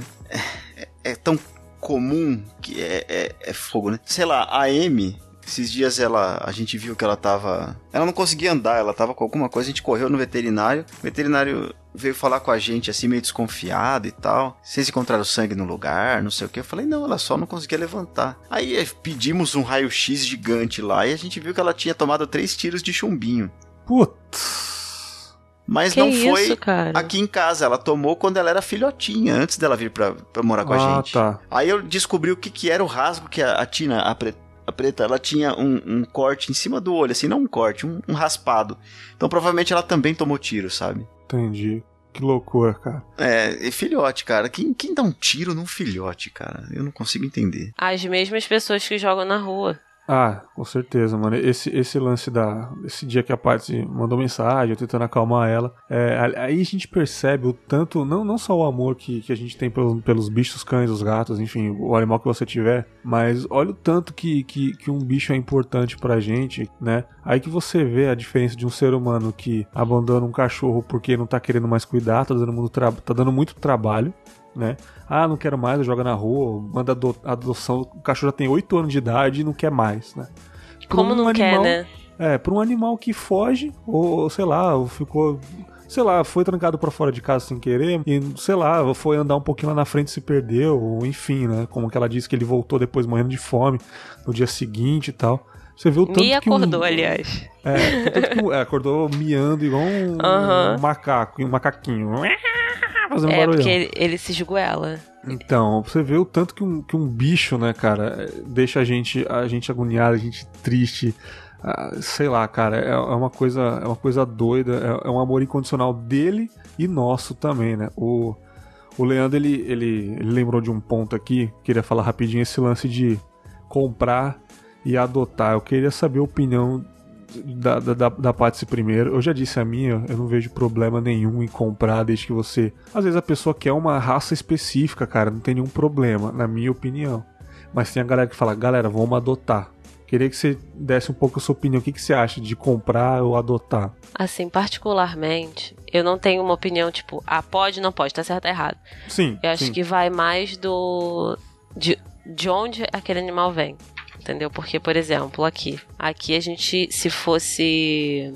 é, é tão comum que é, é, é fogo, né? Sei lá, a Amy, esses dias ela, a gente viu que ela tava. Ela não conseguia andar, ela tava com alguma coisa, a gente correu no veterinário. O veterinário veio falar com a gente assim, meio desconfiado e tal. Vocês encontraram sangue no lugar, não sei o que. Eu falei, não, ela só não conseguia levantar. Aí eh, pedimos um raio-x gigante lá e a gente viu que ela tinha tomado três tiros de chumbinho. Putz. Mas que não isso, foi cara? aqui em casa. Ela tomou quando ela era filhotinha, antes dela vir pra, pra morar com a Ah, gente. tá. Aí eu descobri o que, que era o rasgo que a, a Tina, a, pre- a preta, ela tinha um, um corte em cima do olho, assim, não um corte, um, um raspado. Então provavelmente ela também tomou tiro, sabe? Entendi. Que loucura, cara. É, e filhote, cara. Quem, quem dá um tiro num filhote, cara? Eu não consigo entender. As mesmas pessoas que jogam na rua. Ah, com certeza, mano. Esse, esse lance da. Esse dia que a Patsy mandou mensagem, eu tentando acalmar ela. é, aí a gente percebe o tanto, não, não só o amor que, que a gente tem pelos, pelos bichos, os cães, os gatos, enfim, o animal que você tiver, mas olha o tanto que, que, que um bicho é importante pra gente, né? Aí que você vê a diferença de um ser humano que abandona um cachorro porque não tá querendo mais cuidar, tá dando, tá dando muito trabalho. Né? Ah, não quero mais, joga na rua, manda ado- adoção. O cachorro já tem 8 anos de idade e não quer mais, né? Pra Como um não quer, animal- né? É, pra um animal que foge, ou sei lá, ou ficou. Sei lá, foi trancado pra fora de casa sem querer, e sei lá, foi andar um pouquinho lá na frente e se perdeu, ou enfim, né? Como que ela disse que ele voltou depois morrendo de fome no dia seguinte e tal. Você viu tanto Me que um- acordou, aliás. é, tanto que é, acordou miando igual um, Aham. um macaco, um macaquinho. Fazendo É, barulhão. porque ele, ele se esguela. Então, você vê o tanto que um, que um bicho, né, cara, deixa a gente, a gente agoniado, a gente triste. ah, sei lá, cara, é, é uma coisa, é uma coisa doida, é, é um amor incondicional dele e nosso também, né? O, O Leandro, ele, ele, ele lembrou de um ponto aqui, queria falar rapidinho esse lance de comprar e adotar. Eu queria saber a opinião da, da, da Patsy primeiro. Eu já disse a minha, eu não vejo problema nenhum em comprar desde que você. Às vezes a pessoa quer uma raça específica, cara, não tem nenhum problema, na minha opinião. Mas tem a galera que fala, galera, vamos adotar. Queria que você desse um pouco a sua opinião. O que, que você acha de comprar ou adotar? Assim, particularmente, eu não tenho uma opinião tipo, ah, pode, não pode, tá certo, tá errado. Sim. Eu acho sim. que vai mais do. De, de onde aquele animal vem. Entendeu? Porque, por exemplo, aqui. Aqui a gente, se fosse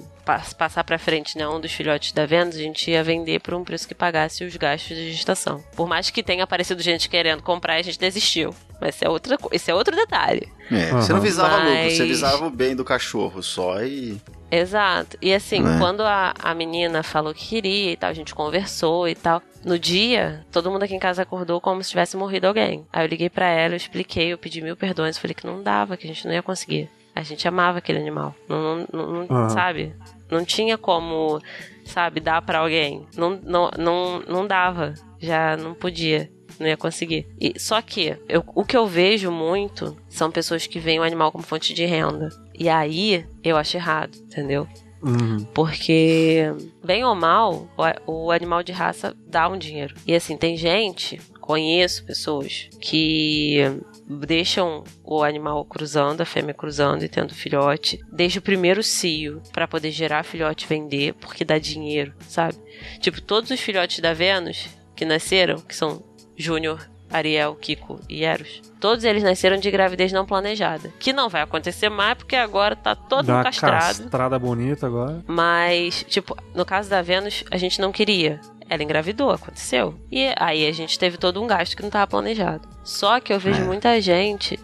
passar para frente, né, um dos filhotes da venda, a gente ia vender por um preço que pagasse os gastos de gestação. Por mais que tenha aparecido gente querendo comprar, a gente desistiu. Mas esse é, outra, esse é outro detalhe. É, Uhum. você não visava Mas- lucro, você visava o bem do cachorro só e. Exato. E assim, Né? quando a, a menina falou que queria e tal, a gente conversou e tal. No dia, todo mundo aqui em casa acordou como se tivesse morrido alguém. Aí eu liguei pra ela, eu expliquei, eu pedi mil perdões, falei que não dava, que a gente não ia conseguir. A gente amava aquele animal. Não, não, não- Aham. sabe? Não tinha como, sabe, dar pra alguém. Não, não, não, não dava. Já não podia. Não ia conseguir. E, só que, eu- o que eu vejo muito são pessoas que veem o animal como fonte de renda. E aí, eu acho errado, entendeu? Uhum. Porque, bem ou mal, o, o animal de raça dá um dinheiro. E assim, tem gente, conheço pessoas, que deixam o animal cruzando, a fêmea cruzando e tendo filhote, desde o primeiro cio, pra poder gerar filhote e vender, porque dá dinheiro, sabe? Tipo, todos os filhotes da Vênus que nasceram, que são Júnior, Ariel, Kiko e Eros, todos eles nasceram de gravidez não planejada. Que não vai acontecer mais, porque agora tá todo Dá mundo castrado. castrada bonita agora. Mas, tipo, no caso da Vênus, a gente não queria. Ela engravidou, aconteceu. E aí a gente teve todo um gasto que não estava planejado. Só que eu vejo É. muita gente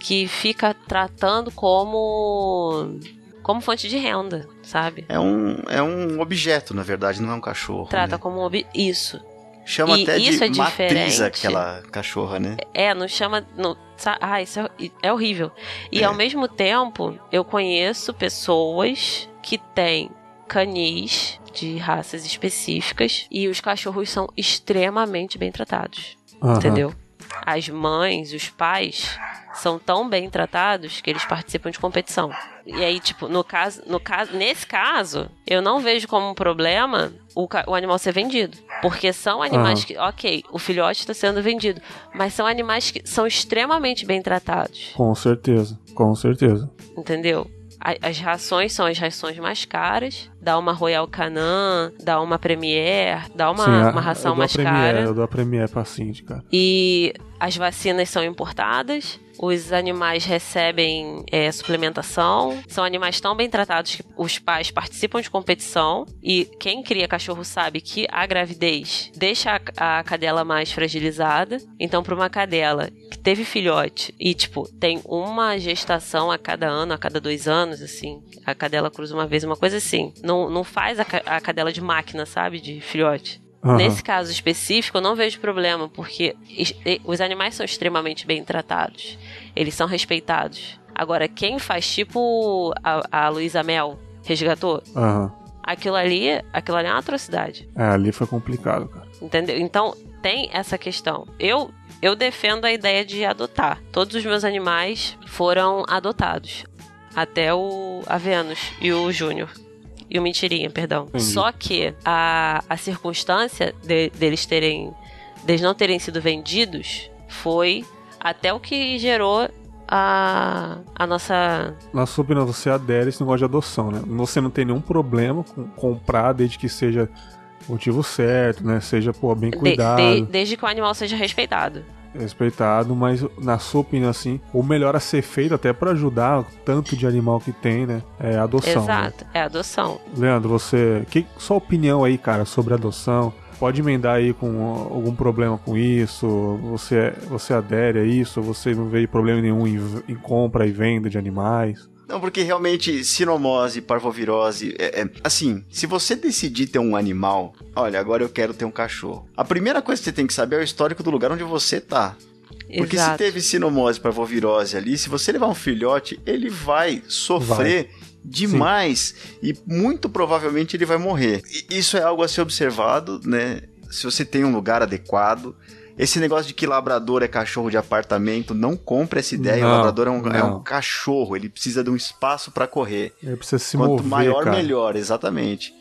que fica tratando como como fonte de renda, sabe? É um, é um objeto, na verdade, não é um cachorro. Trata né? como um ob... isso. Chama e até isso de é matriz diferente. aquela cachorra, né? É, não chama. Não, ah, isso é, é horrível. E É. ao mesmo tempo, eu conheço pessoas que têm canis de raças específicas e os cachorros são extremamente bem tratados. Aham. Entendeu? As mães, os pais são tão bem tratados que eles participam de competição. E aí, tipo, no caso, no caso, nesse caso, eu não vejo como um problema o, o animal ser vendido. Porque são animais Aham. que, ok, o filhote está sendo vendido, mas são animais que são extremamente bem tratados. Com certeza, com certeza. Entendeu? As rações são as rações mais caras. Dá uma Royal Canin, dá uma Premier, dá uma, Sim, a- uma ração mais Premier, cara. Eu dou a Premier pra Cindy, cara. E as vacinas são importadas, os animais recebem é, suplementação, são animais tão bem tratados que os pais participam de competição. E quem cria cachorro sabe que a gravidez deixa a, a cadela mais fragilizada. Então, para uma cadela que teve filhote e, tipo, tem uma gestação a cada ano, a cada dois anos, assim, a cadela cruza uma vez, uma coisa assim. Não, não faz a, a cadela de máquina, sabe? De filhote. Aham. Nesse caso específico, eu não vejo problema, porque os animais são extremamente bem tratados. Eles são respeitados. Agora, quem faz tipo a, a Luísa Mel resgatou, Aham. aquilo ali, aquilo ali é uma atrocidade. É, ali foi complicado, cara. Entendeu? Então, tem essa questão. Eu eu defendo a ideia de adotar. Todos os meus animais foram adotados. Até o a Vênus e o Júnior. E o Mentirinha, perdão. Entendi. Só que a, a circunstância de- deles terem. deles não terem sido vendidos foi até o que gerou a, a nossa. Na sua opinião, você adere esse negócio de adoção, né? Você não tem nenhum problema com comprar desde que seja o motivo certo, né? Seja, pô, bem de- cuidado, de- desde que o animal seja respeitado. respeitado, mas na sua opinião, assim, o melhor a ser feito até pra ajudar o tanto de animal que tem, né? É adoção. né? Exato, é adoção. Leandro, você. Que, sua opinião aí, cara, sobre adoção? Pode emendar aí com algum problema com isso? Você, você adere a isso? Você não vê problema nenhum em, em compra e venda de animais? Não, porque realmente sinomose, parvovirose, é, é- assim, se você decidir ter um animal, olha, agora eu quero ter um cachorro. A primeira coisa que você tem que saber é o histórico do lugar onde você tá. Porque se Exato. teve sinomose, parvovirose ali, se você levar um filhote, ele vai sofrer demais e muito provavelmente ele vai morrer. E Isso é algo a ser observado, né? se você tem um lugar adequado. Esse negócio de que labrador é cachorro de apartamento, não compre essa ideia. Não, o labrador é um, é um cachorro, ele precisa de um espaço pra correr. Ele precisa se Quanto mover, maior, cara. melhor, exatamente.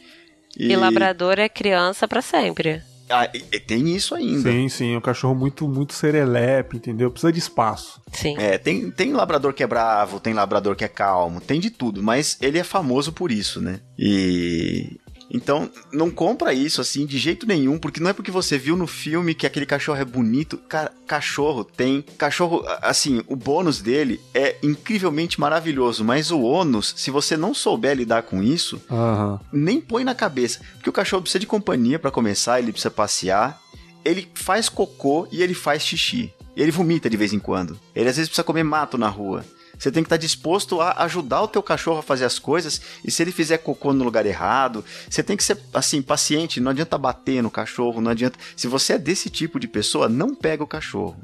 E, labrador é criança pra sempre. Ah, tem isso ainda. Sim, sim, é um cachorro muito, muito serelepe, entendeu? Precisa de espaço. Sim. É, tem, tem labrador que é bravo, tem labrador que é calmo, tem de tudo, mas ele é famoso por isso, né? E. Então, não compra isso assim de jeito nenhum, porque não é porque você viu no filme que aquele cachorro é bonito. Cara, cachorro tem. Cachorro, assim, o bônus dele é incrivelmente maravilhoso, mas o ônus, se você não souber lidar com isso, Aham. nem põe na cabeça. Porque o cachorro precisa de companhia pra começar, ele precisa passear, ele faz cocô e ele faz xixi. E ele vomita de vez em quando. Ele às vezes precisa comer mato na rua. Você tem que estar disposto a ajudar o teu cachorro a fazer as coisas, e se ele fizer cocô no lugar errado, você tem que ser assim, paciente, não adianta bater no cachorro, não adianta. Se você é desse tipo de pessoa, não pega o cachorro.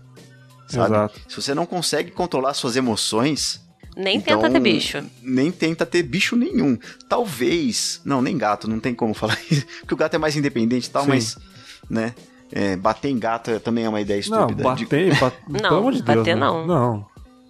Sabe? Exato. Se você não consegue controlar suas emoções, Nem então, tenta ter bicho. Nem tenta ter bicho nenhum. Talvez. Não, nem gato, não tem como falar isso. Porque o gato é mais independente e tal, Sim. mas. Né? é, bater em gato também é uma ideia Não, estúpida. De- bater, bat... Não, pelo amor de Deus. bater né? não. Não.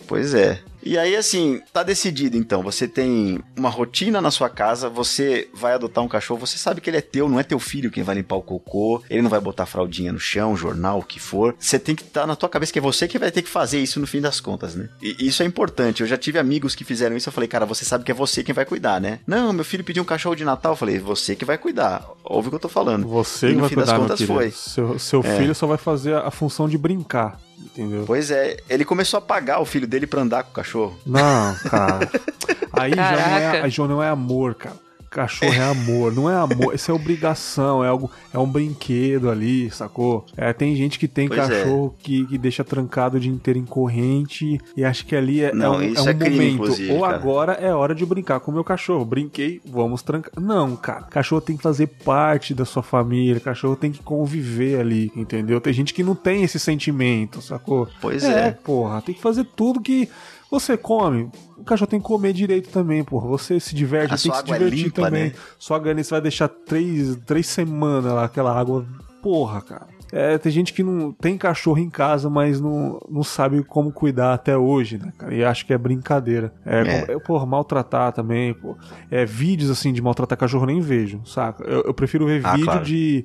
Pois é. E aí, assim, tá decidido então. Você tem uma rotina na sua casa, você vai adotar um cachorro, você sabe que ele é teu, não é teu filho quem vai limpar o cocô, ele não vai botar fraldinha no chão, jornal, o que for. Você tem que estar na tua cabeça que é você que vai ter que fazer isso no fim das contas, né? E isso é importante. Eu já tive amigos que fizeram isso, eu falei, cara, você sabe que é você quem vai cuidar, né? Não, meu filho pediu um cachorro de Natal, eu falei, você que vai cuidar. Ouve o que eu tô falando. Você E que no vai fim das cuidar, meu contas foi. Seu, seu É. filho só vai fazer a função de brincar, entendeu? Pois é, ele começou a pagar o filho dele pra andar com o cachorro. Não, cara. Aí já não, é, já não é amor, cara. Cachorro é amor, não é amor, isso é obrigação, é algo, é um brinquedo ali, sacou? É, tem gente que tem Pois é. cachorro que, que deixa trancado o dia inteiro em corrente e acha que ali é, é Não, um, é um é crime, momento. Ou cara. agora é hora de brincar com o meu cachorro. Brinquei, vamos trancar. Não, cara. Cachorro tem que fazer parte da sua família, cachorro tem que conviver ali, entendeu? Tem gente que não tem esse sentimento, sacou? Pois é, é. porra, tem que fazer tudo que você come. O cachorro tem que comer direito também, porra. Você se diverte, A tem que se é divertir limpa, também. né? Sua galinha você vai deixar três, três semanas lá, aquela água. Porra, cara. É, tem gente que não tem cachorro em casa, mas não, não sabe como cuidar até hoje, né, cara? E acha que é brincadeira. É, É. como- porra, maltratar também, pô. É, vídeos assim de maltratar cachorro eu nem vejo, saca? Eu, eu prefiro ver Ah, vídeo claro. de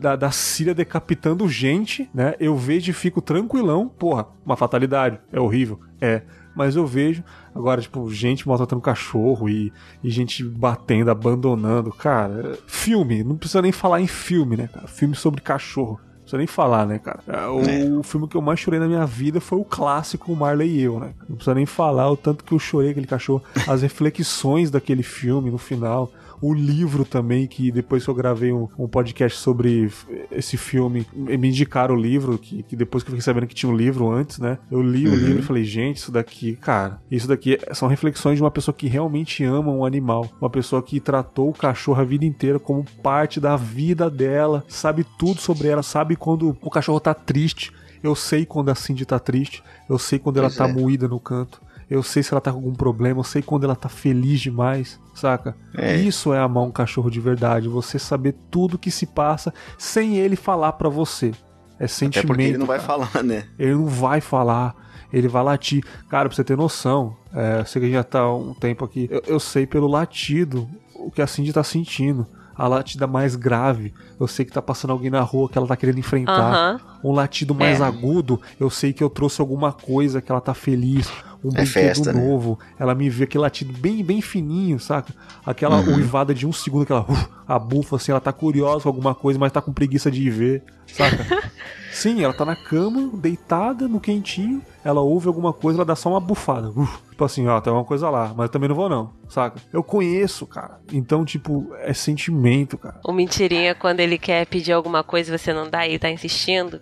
da, da Síria decapitando gente, né? Eu vejo e fico tranquilão. Porra, uma fatalidade. É horrível. É. Mas eu vejo, agora, tipo, gente maltratando cachorro e, e gente batendo, abandonando. Cara, é- filme, não precisa nem falar em filme, né, cara? Filme sobre cachorro. Não precisa nem falar, né, cara? É, O, filme que eu mais chorei na minha vida foi o clássico Marley e eu, né? Não precisa nem falar o tanto que eu chorei aquele cachorro. As reflexões daquele filme no final. O livro também, que depois que eu gravei um, um podcast sobre esse filme, me indicaram o livro, que, que depois que eu fiquei sabendo que tinha um livro antes, né? Eu li o livro e falei, gente, isso daqui, cara, isso daqui são reflexões de uma pessoa que realmente ama um animal. Uma pessoa que tratou o cachorro a vida inteira como parte da vida dela, sabe tudo sobre ela, sabe quando o cachorro tá triste. Eu sei quando a Cindy tá triste, eu sei quando ela Pois tá é. moída no canto. Eu sei se ela tá com algum problema, eu sei quando ela tá feliz demais, saca? É. Isso é amar um cachorro de verdade, você saber tudo que se passa sem ele falar pra você. É Até sentimento. porque ele não vai cara. falar, né? Ele não vai falar, ele vai latir. Cara, pra você ter noção, é, eu sei que já tá há um tempo aqui, eu, eu sei pelo latido o que a Cindy tá sentindo. A latida mais grave, eu sei que tá passando alguém na rua que ela tá querendo enfrentar. Um latido mais É. agudo, eu sei que eu trouxe alguma coisa que ela tá feliz, um É brinquedo festa, né? novo. Ela me vê aquele latido bem, bem fininho, saca? Aquela Uhum. uivada de um segundo, aquela uf, a bufa, assim, ela tá curiosa com alguma coisa, mas tá com preguiça de ir ver, saca? Sim, ela tá na cama, deitada, no quentinho, ela ouve alguma coisa, ela dá só uma bufada. Uf, tipo assim, ó, tem uma coisa lá, mas eu também não vou não, saca? Eu conheço, cara. Então, tipo, é sentimento, cara. O mentirinha, quando ele quer pedir alguma coisa e você não dá e ele tá insistindo,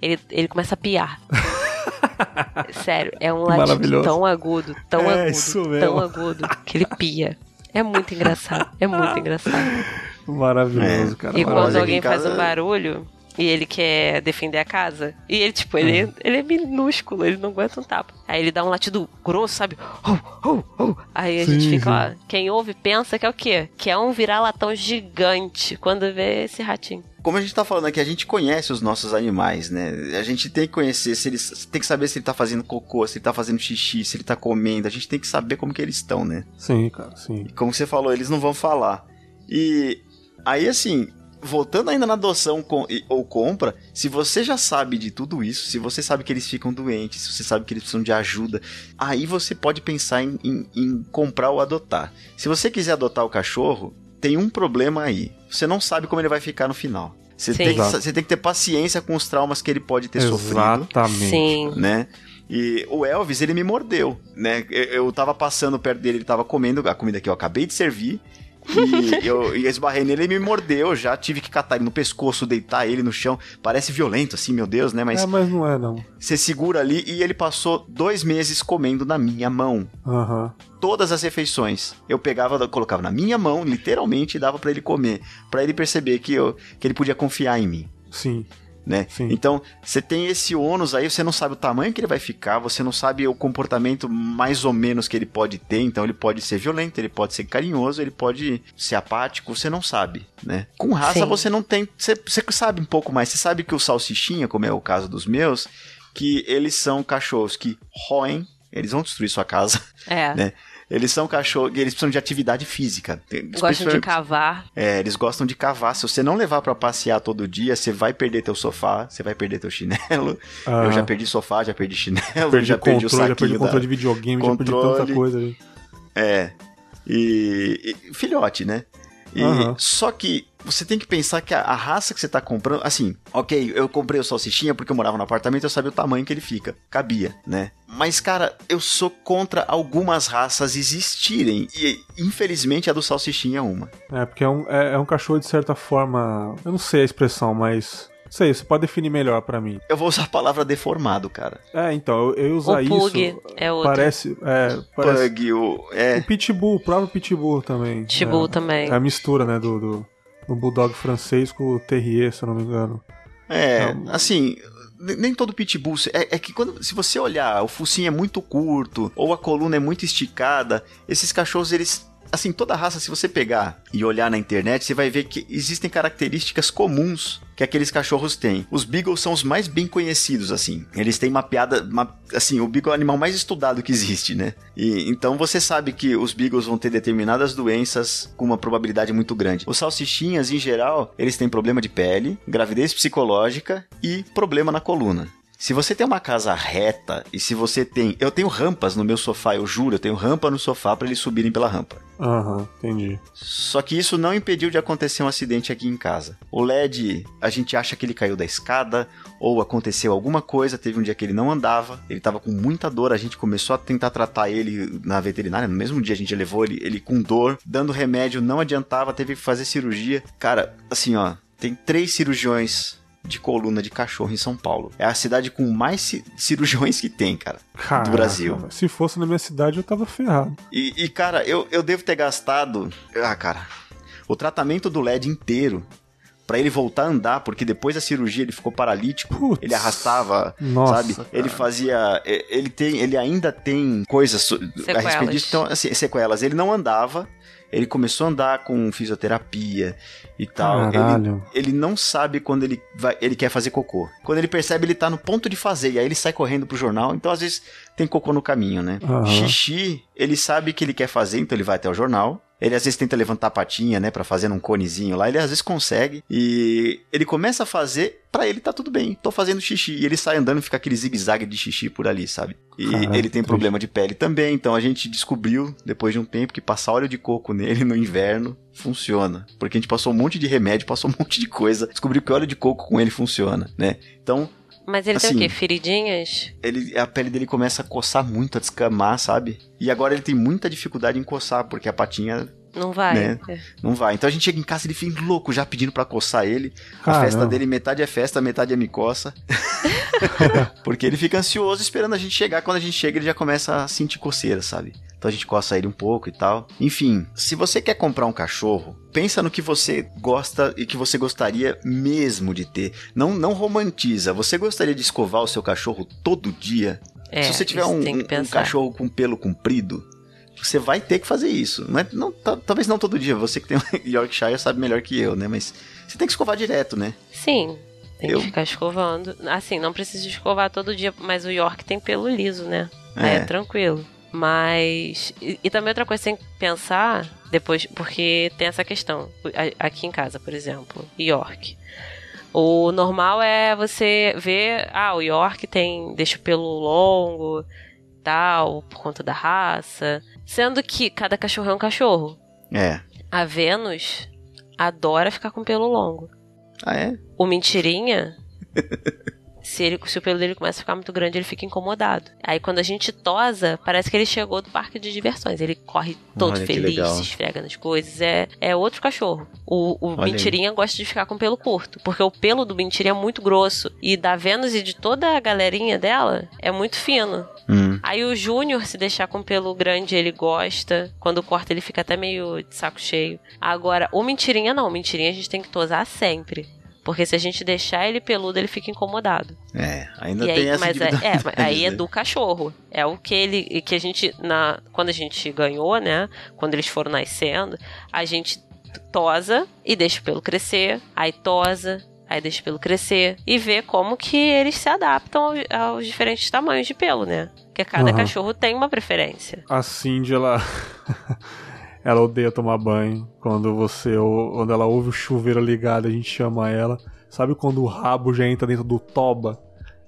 ele, ele começa a piar. Sério, é um latido tão agudo, tão É, agudo, tão agudo, que ele pia. É muito engraçado, é muito engraçado. Maravilhoso, É. cara. E quando alguém em faz casa- um barulho e ele quer defender a casa, e ele, tipo, ele, ele é minúsculo, ele não aguenta um tapa. Aí ele dá um latido grosso, sabe? Oh, oh, oh. Aí a Sim, gente fica, sim. ó, quem ouve pensa que é o quê? Que é um vira-latão gigante quando vê esse ratinho. como a gente tá falando aqui, a gente conhece os nossos animais, né? A gente tem que conhecer se eles. Tem que saber se ele tá fazendo cocô, se ele tá fazendo xixi, se ele tá comendo. A gente tem que saber como que eles estão, né? Sim, cara, sim. E como você falou, eles não vão falar. E aí, assim, voltando ainda na adoção com, ou compra, se você já sabe de tudo isso, se você sabe que eles ficam doentes, se você sabe que eles precisam de ajuda, aí você pode pensar em, em, em comprar ou adotar. Se você quiser adotar o cachorro, tem um problema aí. Você não sabe como ele vai ficar no final. Você tem, que, você tem que ter paciência com os traumas que ele pode ter Exatamente. sofrido. Exatamente. Sim. Né? E o Elvis, ele me mordeu, né? Eu, eu tava passando perto dele, ele tava comendo a comida que eu acabei de servir. E eu, eu esbarrei nele, ele me mordeu, já tive que catar ele no pescoço, deitar ele no chão. Parece violento, assim, meu Deus, né? Mas. É, mas não é, não. Você segura ali e ele passou dois meses comendo na minha mão. Aham. Uhum. Todas as refeições. Eu pegava, colocava na minha mão, literalmente, e dava para ele comer. para ele perceber que, eu, que ele podia confiar em mim. Sim né? Sim. Então, você tem esse ônus aí, você não sabe o tamanho que ele vai ficar, você não sabe o comportamento mais ou menos que ele pode ter, então ele pode ser violento, ele pode ser carinhoso, ele pode ser apático, você não sabe, né? Com raça Sim. você não tem, você, você sabe um pouco mais, você sabe que o salsichinha, como é o caso dos meus, que eles são cachorros que roem, eles vão destruir sua casa, é. né? Eles são cachorros, eles precisam de atividade física. Gostam de cavar. É, eles gostam de cavar. Se você não levar para passear todo dia, você vai perder teu sofá, você vai perder teu chinelo. Ah. Eu já perdi sofá, já perdi chinelo, perdi já controle, perdi o saquinho já perdi controle de videogame, controle. já perdi tanta coisa ali. É. E, e filhote, né? E, uhum. Só que você tem que pensar que a, a, raça que você tá comprando, assim, ok, eu comprei o salsichinha porque eu morava no apartamento, eu sabia o tamanho que ele fica. Cabia, né? Mas, cara, eu sou contra algumas raças existirem. E, infelizmente, a do salsichinha é uma. É, porque é um, é, é um cachorro de certa forma. Eu não sei a expressão, mas sei, você pode definir melhor para mim. Eu vou usar a palavra deformado, cara. É, então, eu, eu usar o pug isso. É outro. Parece. É, parece pug, o. É. O pitbull, o próprio pitbull também. Pitbull é, também. É a mistura, né, do, do, do bulldog francês com o terrier, se eu não me engano. É, então, assim, nem todo pitbull. É, é, que quando, se você olhar, o focinho é muito curto ou a coluna é muito esticada, esses cachorros eles assim, toda raça, se você pegar e olhar na internet, você vai ver que existem características comuns que aqueles cachorros têm. Os Beagles são os mais bem conhecidos, assim. Eles têm mapeada, uma, assim, o Beagle é o animal mais estudado que existe, né? E então você sabe que os Beagles vão ter determinadas doenças com uma probabilidade muito grande. Os salsichinhas, em geral, eles têm problema de pele, gravidez psicológica e problema na coluna. Se você tem uma casa reta e se você tem. Eu tenho rampas no meu sofá, eu juro, eu tenho rampa no sofá para eles subirem pela rampa. Aham, uhum, entendi. Só que isso não impediu de acontecer um acidente aqui em casa. O LED, a gente acha que ele caiu da escada ou aconteceu alguma coisa, teve um dia que ele não andava, ele tava com muita dor, a gente começou a tentar tratar ele na veterinária, no mesmo dia a gente levou ele, ele com dor, dando remédio, não adiantava, teve que fazer cirurgia. Cara, assim, ó, tem três cirurgiões de coluna de cachorro em São Paulo. É a cidade com mais cirurgiões que tem, cara, Caraca, do Brasil. Se fosse na minha cidade, eu tava ferrado. E, e, cara, eu, eu devo ter gastado. Ah, cara. O tratamento do LED inteiro para ele voltar a andar, porque depois da cirurgia ele ficou paralítico, Putz, ele arrastava, nossa, sabe? Cara. Ele fazia, ele tem, ele ainda tem coisas sequelas. a respeito disso, então, assim, sequelas. Ele não andava, ele começou a andar com fisioterapia e tal. Ele, ele, não sabe quando ele vai, ele quer fazer cocô. Quando ele percebe, ele tá no ponto de fazer, e aí ele sai correndo pro jornal. Então, às vezes, tem cocô no caminho, né? Uhum. Xixi, ele sabe que ele quer fazer, então ele vai até o jornal. Ele às vezes tenta levantar a patinha, né, para fazer um conezinho lá. Ele às vezes consegue e ele começa a fazer, para ele tá tudo bem. Tô fazendo xixi e ele sai andando e fica aquele zigue-zague de xixi por ali, sabe? E Caraca, ele tem problema de pele também, então a gente descobriu depois de um tempo que passar óleo de coco nele no inverno funciona, porque a gente passou um monte de remédio, passou um monte de coisa, descobriu que óleo de coco com ele funciona, né? Então, mas ele assim, tem o quê? Feridinhas? Ele, a pele dele começa a coçar muito, a descamar, sabe? E agora ele tem muita dificuldade em coçar, porque a patinha não vai. Né? É. Não vai. Então a gente chega em casa e ele fica louco já pedindo para coçar ele. A festa dele, metade é festa, metade é me coça. Porque ele fica ansioso esperando a gente chegar. Quando a gente chega, ele já começa a sentir coceira, sabe? Então a gente coça ele um pouco e tal. Enfim, se você quer comprar um cachorro, pensa no que você gosta e que você gostaria mesmo de ter. Não, não romantiza. Você gostaria de escovar o seu cachorro todo dia? É, se você tiver um, um, cachorro com pelo comprido, você vai ter que fazer isso. Não, é, não talvez não todo dia, você que tem um Yorkshire sabe melhor que eu, né? Mas você tem que escovar direto, né? Sim. Tem eu... que ficar escovando. Assim, não precisa escovar todo dia, mas o York tem pelo liso, né? É, é tranquilo. Mas. E, e, também outra coisa que tem que pensar depois, porque tem essa questão. Aqui em casa, por exemplo, York. O normal é você ver, ah, o York tem deixa o pelo longo, tal, por conta da raça. Sendo que cada cachorro é um cachorro. É. A Vênus adora ficar com pelo longo. Ah, é? O Mentirinha se, ele, se o pelo dele começa a ficar muito grande, ele fica incomodado. Aí quando a gente tosa, parece que ele chegou do parque de diversões. Ele corre todo Olha, feliz, se esfrega nas coisas. É, é outro cachorro. O, o mentirinha aí. gosta de ficar com pelo curto, porque o pelo do mentirinha é muito grosso. E da Vênus e de toda a galerinha dela é muito fino. Hum. Aí o Júnior, se deixar com pelo grande, ele gosta. Quando corta, ele fica até meio de saco cheio. Agora, o mentirinha não. O mentirinha a gente tem que tosar sempre. Porque se a gente deixar ele peludo, ele fica incomodado. É, ainda e tem aí, essa mas é, é, aí é do cachorro. É o que ele que a gente na quando a gente ganhou, né? Quando eles foram nascendo, a gente tosa e deixa o pelo crescer, aí tosa, aí deixa o pelo crescer e vê como que eles se adaptam aos diferentes tamanhos de pelo, né? Porque cada uhum. cachorro tem uma preferência. A Cindy, ela Ela odeia tomar banho. Quando você, quando ela ouve o chuveiro ligado, a gente chama ela. Sabe quando o rabo já entra dentro do toba?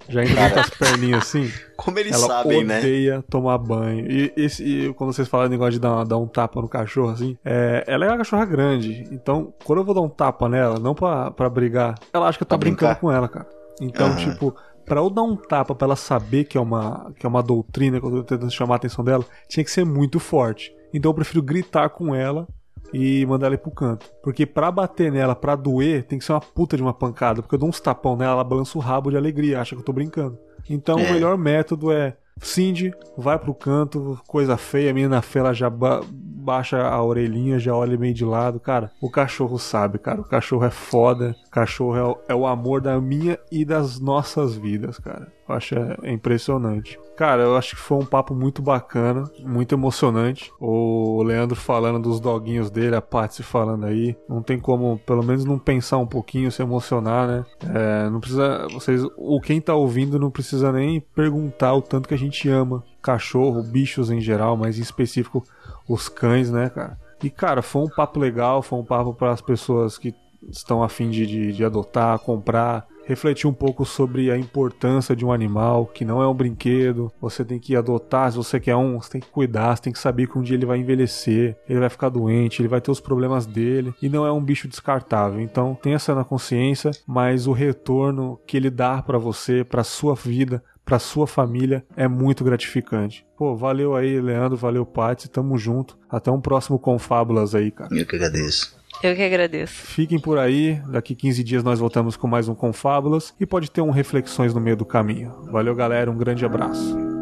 Já entra dentro das perninhas assim? Como eles ela sabem, né? Ela odeia tomar banho. E, esse, e quando vocês falam negócio de dar, dar, um tapa no cachorro, assim, é, ela é uma cachorra grande. Então, quando eu vou dar um tapa nela, não pra, pra brigar, ela acha que eu tô brincando brincar. com ela, cara. Então, uhum. tipo, pra eu dar um tapa pra ela saber que é uma, que é uma doutrina, que eu tô tentando chamar a atenção dela, tinha que ser muito forte. Então eu prefiro gritar com ela e mandar ela ir pro canto. Porque pra bater nela, pra doer, tem que ser uma puta de uma pancada. Porque eu dou uns tapão nela, ela balança o rabo de alegria, acha que eu tô brincando. Então é. o melhor método é Cindy, vai pro canto, coisa feia, a menina feia, já ba baixa a orelhinha, já olha meio de lado. Cara, o cachorro sabe, cara. O cachorro é foda. O cachorro é o, é o amor da minha e das nossas vidas, cara. Eu acho é impressionante. Cara, eu acho que foi um papo muito bacana, muito emocionante. O Leandro falando dos doguinhos dele, a Patsy falando aí. Não tem como, pelo menos, não pensar um pouquinho, se emocionar, né? É, não precisa. Vocês. O quem tá ouvindo não precisa nem perguntar o tanto que a gente ama cachorro, bichos em geral, mas em específico os cães, né, cara? E, cara, foi um papo legal, foi um papo para as pessoas que estão a fim de, de, de adotar, comprar, refletir um pouco sobre a importância de um animal, que não é um brinquedo. Você tem que adotar, se você quer um, você tem que cuidar, você tem que saber que um dia ele vai envelhecer, ele vai ficar doente, ele vai ter os problemas dele e não é um bicho descartável. Então, tenha essa na consciência, mas o retorno que ele dá para você, para sua vida, para sua família é muito gratificante. Pô, valeu aí, Leandro, valeu, Paty, tamo junto. Até um próximo Confábulas aí, cara. Eu que agradeço. Eu que agradeço. Fiquem por aí, daqui 15 dias nós voltamos com mais um Confábulas e pode ter um Reflexões no meio do caminho. Valeu, galera, um grande abraço.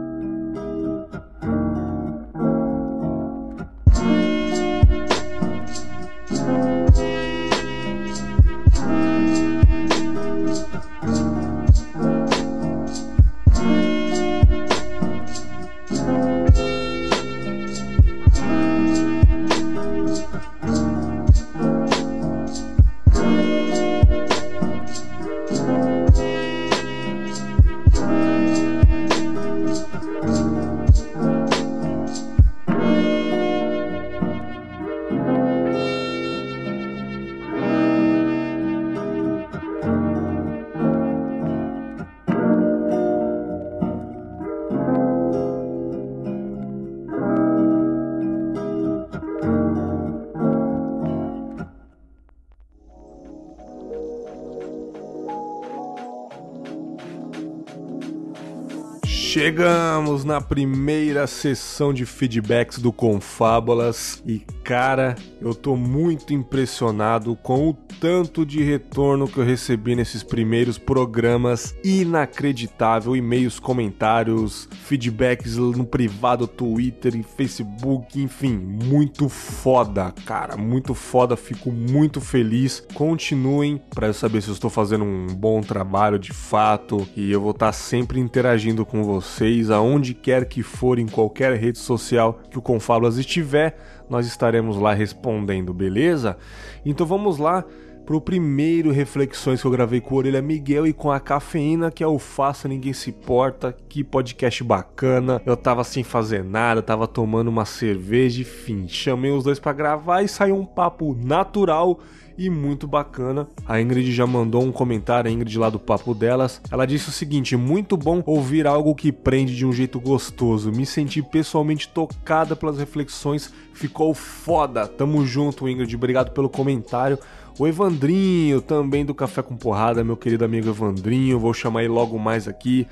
Chegamos na primeira sessão de feedbacks do Confábulas e Cara, eu tô muito impressionado com o tanto de retorno que eu recebi nesses primeiros programas. Inacreditável, e-mails, comentários, feedbacks no privado, Twitter Facebook, enfim, muito foda, cara, muito foda. Fico muito feliz. Continuem para eu saber se eu estou fazendo um bom trabalho de fato e eu vou estar tá sempre interagindo com vocês aonde quer que for em qualquer rede social que o Confablas estiver nós estaremos lá respondendo, beleza? Então vamos lá pro primeiro reflexões que eu gravei com o Orelha Miguel e com a cafeína, que é o Faça Ninguém Se Porta. Que podcast bacana. Eu tava sem fazer nada, tava tomando uma cerveja, enfim. Chamei os dois para gravar e saiu um papo natural e muito bacana. A Ingrid já mandou um comentário, a Ingrid lá do papo delas. Ela disse o seguinte: muito bom ouvir algo que prende de um jeito gostoso. Me senti pessoalmente tocada pelas reflexões, ficou foda. Tamo junto, Ingrid. Obrigado pelo comentário. O Evandrinho, também do Café com Porrada, meu querido amigo Evandrinho, vou chamar ele logo mais aqui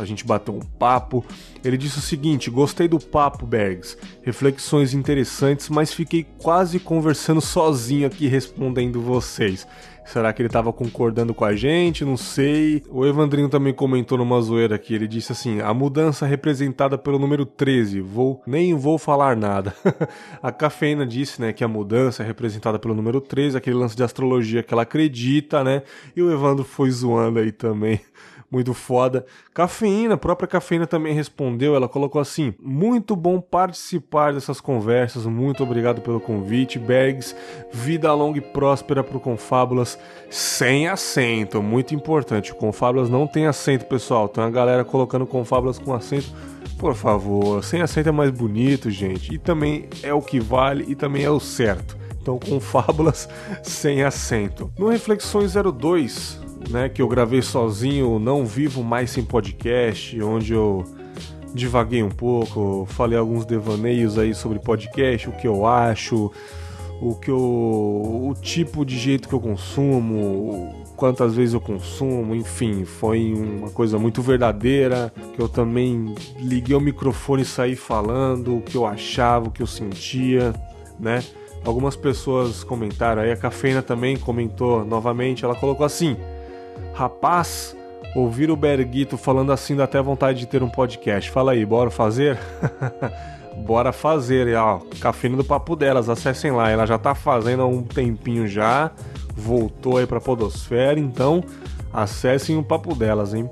pra gente bater um papo. Ele disse o seguinte: Gostei do papo, Bergs. Reflexões interessantes, mas fiquei quase conversando sozinho aqui respondendo vocês. Será que ele estava concordando com a gente? Não sei. O Evandrinho também comentou numa zoeira aqui. Ele disse assim: a mudança representada pelo número 13. Vou, nem vou falar nada. a cafeína disse, né, que a mudança é representada pelo número 13, aquele lance de astrologia que ela acredita, né? E o Evandro foi zoando aí também muito foda. Cafeína, a própria Cafeína também respondeu, ela colocou assim: "Muito bom participar dessas conversas, muito obrigado pelo convite, Bergs. Vida longa e próspera pro Confábulas sem acento, muito importante. Confábulas não tem acento, pessoal. Tem a galera colocando Confábulas com acento. Por favor, sem acento é mais bonito, gente. E também é o que vale e também é o certo. Então, com fábulas sem acento. No Reflexões 02, né, que eu gravei sozinho, não vivo mais sem podcast, onde eu divaguei um pouco, falei alguns devaneios aí sobre podcast, o que eu acho, o que eu, o tipo de jeito que eu consumo, quantas vezes eu consumo, enfim, foi uma coisa muito verdadeira, que eu também liguei o microfone e saí falando o que eu achava, o que eu sentia, né? Algumas pessoas comentaram aí, a Cafeína também comentou novamente, ela colocou assim: Rapaz, ouvir o Berguito falando assim dá até vontade de ter um podcast. Fala aí, bora fazer? bora fazer, e, ó, cafeína do papo delas, acessem lá, ela já tá fazendo há um tempinho já, voltou aí pra podosfera, então acessem o papo delas, hein?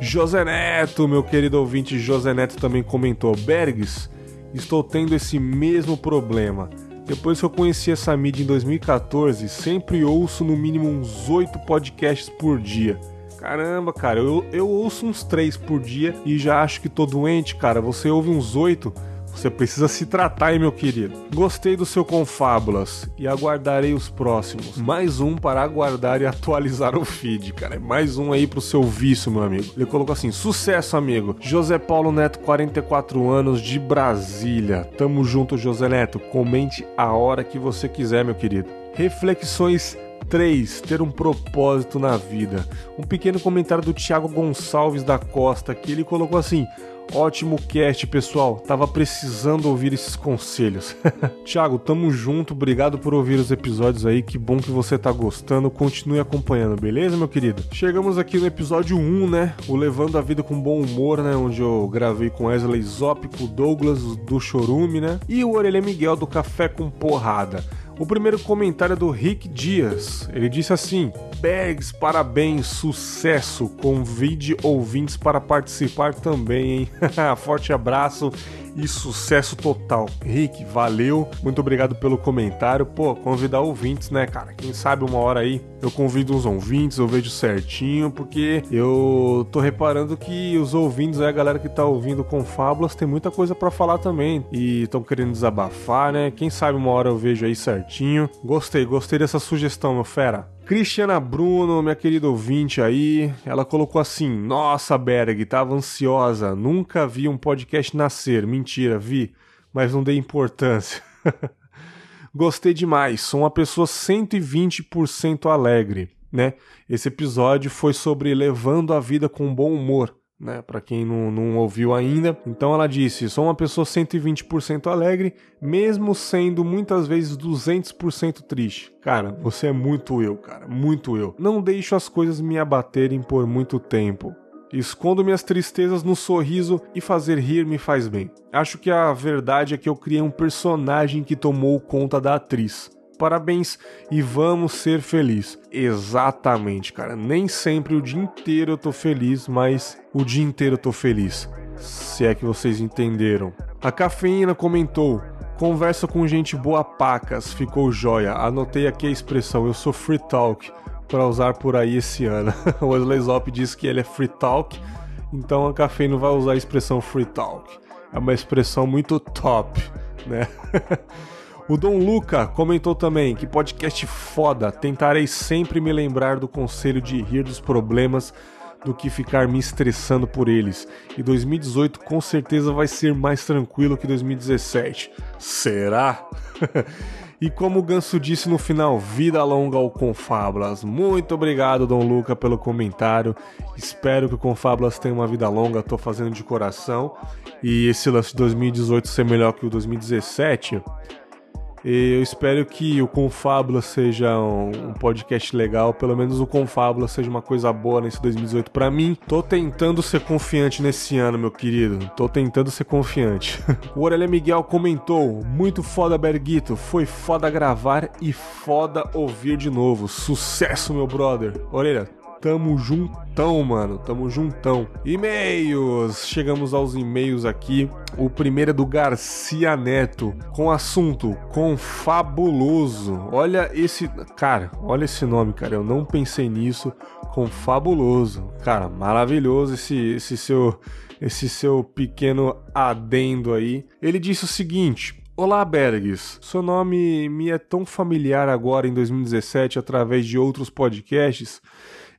José Neto, meu querido ouvinte José Neto também comentou, Bergs, estou tendo esse mesmo problema. Depois que eu conheci essa mídia em 2014, sempre ouço no mínimo uns 8 podcasts por dia. Caramba, cara, eu, eu ouço uns 3 por dia e já acho que tô doente, cara. Você ouve uns 8 você precisa se tratar, hein, meu querido. Gostei do seu Confábulas e aguardarei os próximos. Mais um para aguardar e atualizar o feed, cara. É mais um aí pro seu vício, meu amigo. Ele colocou assim: sucesso, amigo. José Paulo Neto, 44 anos, de Brasília. Tamo junto, José Neto. Comente a hora que você quiser, meu querido. Reflexões 3. Ter um propósito na vida. Um pequeno comentário do Thiago Gonçalves da Costa que ele colocou assim: Ótimo cast, pessoal. Tava precisando ouvir esses conselhos. Thiago, tamo junto. Obrigado por ouvir os episódios aí. Que bom que você tá gostando. Continue acompanhando, beleza, meu querido? Chegamos aqui no episódio 1, né? O Levando a Vida com Bom Humor, né? Onde eu gravei com Wesley Zop, com o Douglas do Chorume, né? E o Orelha Miguel do Café com Porrada. O primeiro comentário é do Rick Dias. Ele disse assim: Bags, parabéns, sucesso. Convide ouvintes para participar também, hein? Forte abraço e sucesso total. Rick, valeu. Muito obrigado pelo comentário. Pô, convidar ouvintes, né, cara? Quem sabe uma hora aí eu convido uns ouvintes, eu vejo certinho, porque eu tô reparando que os ouvintes, a galera que tá ouvindo com fábulas, tem muita coisa para falar também. E estão querendo desabafar, né? Quem sabe uma hora eu vejo aí certinho. Gostei, gostei dessa sugestão, meu fera. Cristiana Bruno, minha querida ouvinte aí, ela colocou assim: Nossa, Berg, tava ansiosa, nunca vi um podcast nascer. Mentira, vi, mas não dei importância. Gostei demais, sou uma pessoa 120% alegre, né? Esse episódio foi sobre levando a vida com bom humor, né? Para quem não, não ouviu ainda. Então ela disse: sou uma pessoa 120% alegre, mesmo sendo muitas vezes 200% triste. Cara, você é muito eu, cara, muito eu. Não deixo as coisas me abaterem por muito tempo. Escondo minhas tristezas no sorriso e fazer rir me faz bem. Acho que a verdade é que eu criei um personagem que tomou conta da atriz parabéns e vamos ser felizes. Exatamente, cara. Nem sempre o dia inteiro eu tô feliz, mas o dia inteiro eu tô feliz. Se é que vocês entenderam. A cafeína comentou: Conversa com gente boa pacas, ficou joia. Anotei aqui a expressão, eu sou free talk, para usar por aí esse ano. o Wesley Zop disse que ele é free talk, então a cafeína vai usar a expressão free talk. É uma expressão muito top, né? O Dom Luca comentou também que podcast foda, tentarei sempre me lembrar do conselho de rir dos problemas do que ficar me estressando por eles. E 2018 com certeza vai ser mais tranquilo que 2017. Será? e como o Ganso disse no final, vida longa ao Confablas. Muito obrigado, Dom Luca, pelo comentário. Espero que o Confablas tenha uma vida longa, tô fazendo de coração. E esse lance de 2018 ser melhor que o 2017 e eu espero que o Confábula seja um, podcast legal, pelo menos o Confábula seja uma coisa boa nesse 2018 para mim. Tô tentando ser confiante nesse ano, meu querido. Tô tentando ser confiante. o Orelha Miguel comentou: "Muito foda Berguito, foi foda gravar e foda ouvir de novo. Sucesso, meu brother." Orelha, Tamo juntão, mano. Tamo juntão. E-mails. Chegamos aos e-mails aqui. O primeiro é do Garcia Neto, com assunto Confabuloso. Olha esse. Cara, olha esse nome, cara. Eu não pensei nisso. Confabuloso. Cara, maravilhoso esse, esse seu. Esse seu pequeno adendo aí. Ele disse o seguinte: Olá, Bergs. Seu nome me é tão familiar agora em 2017 através de outros podcasts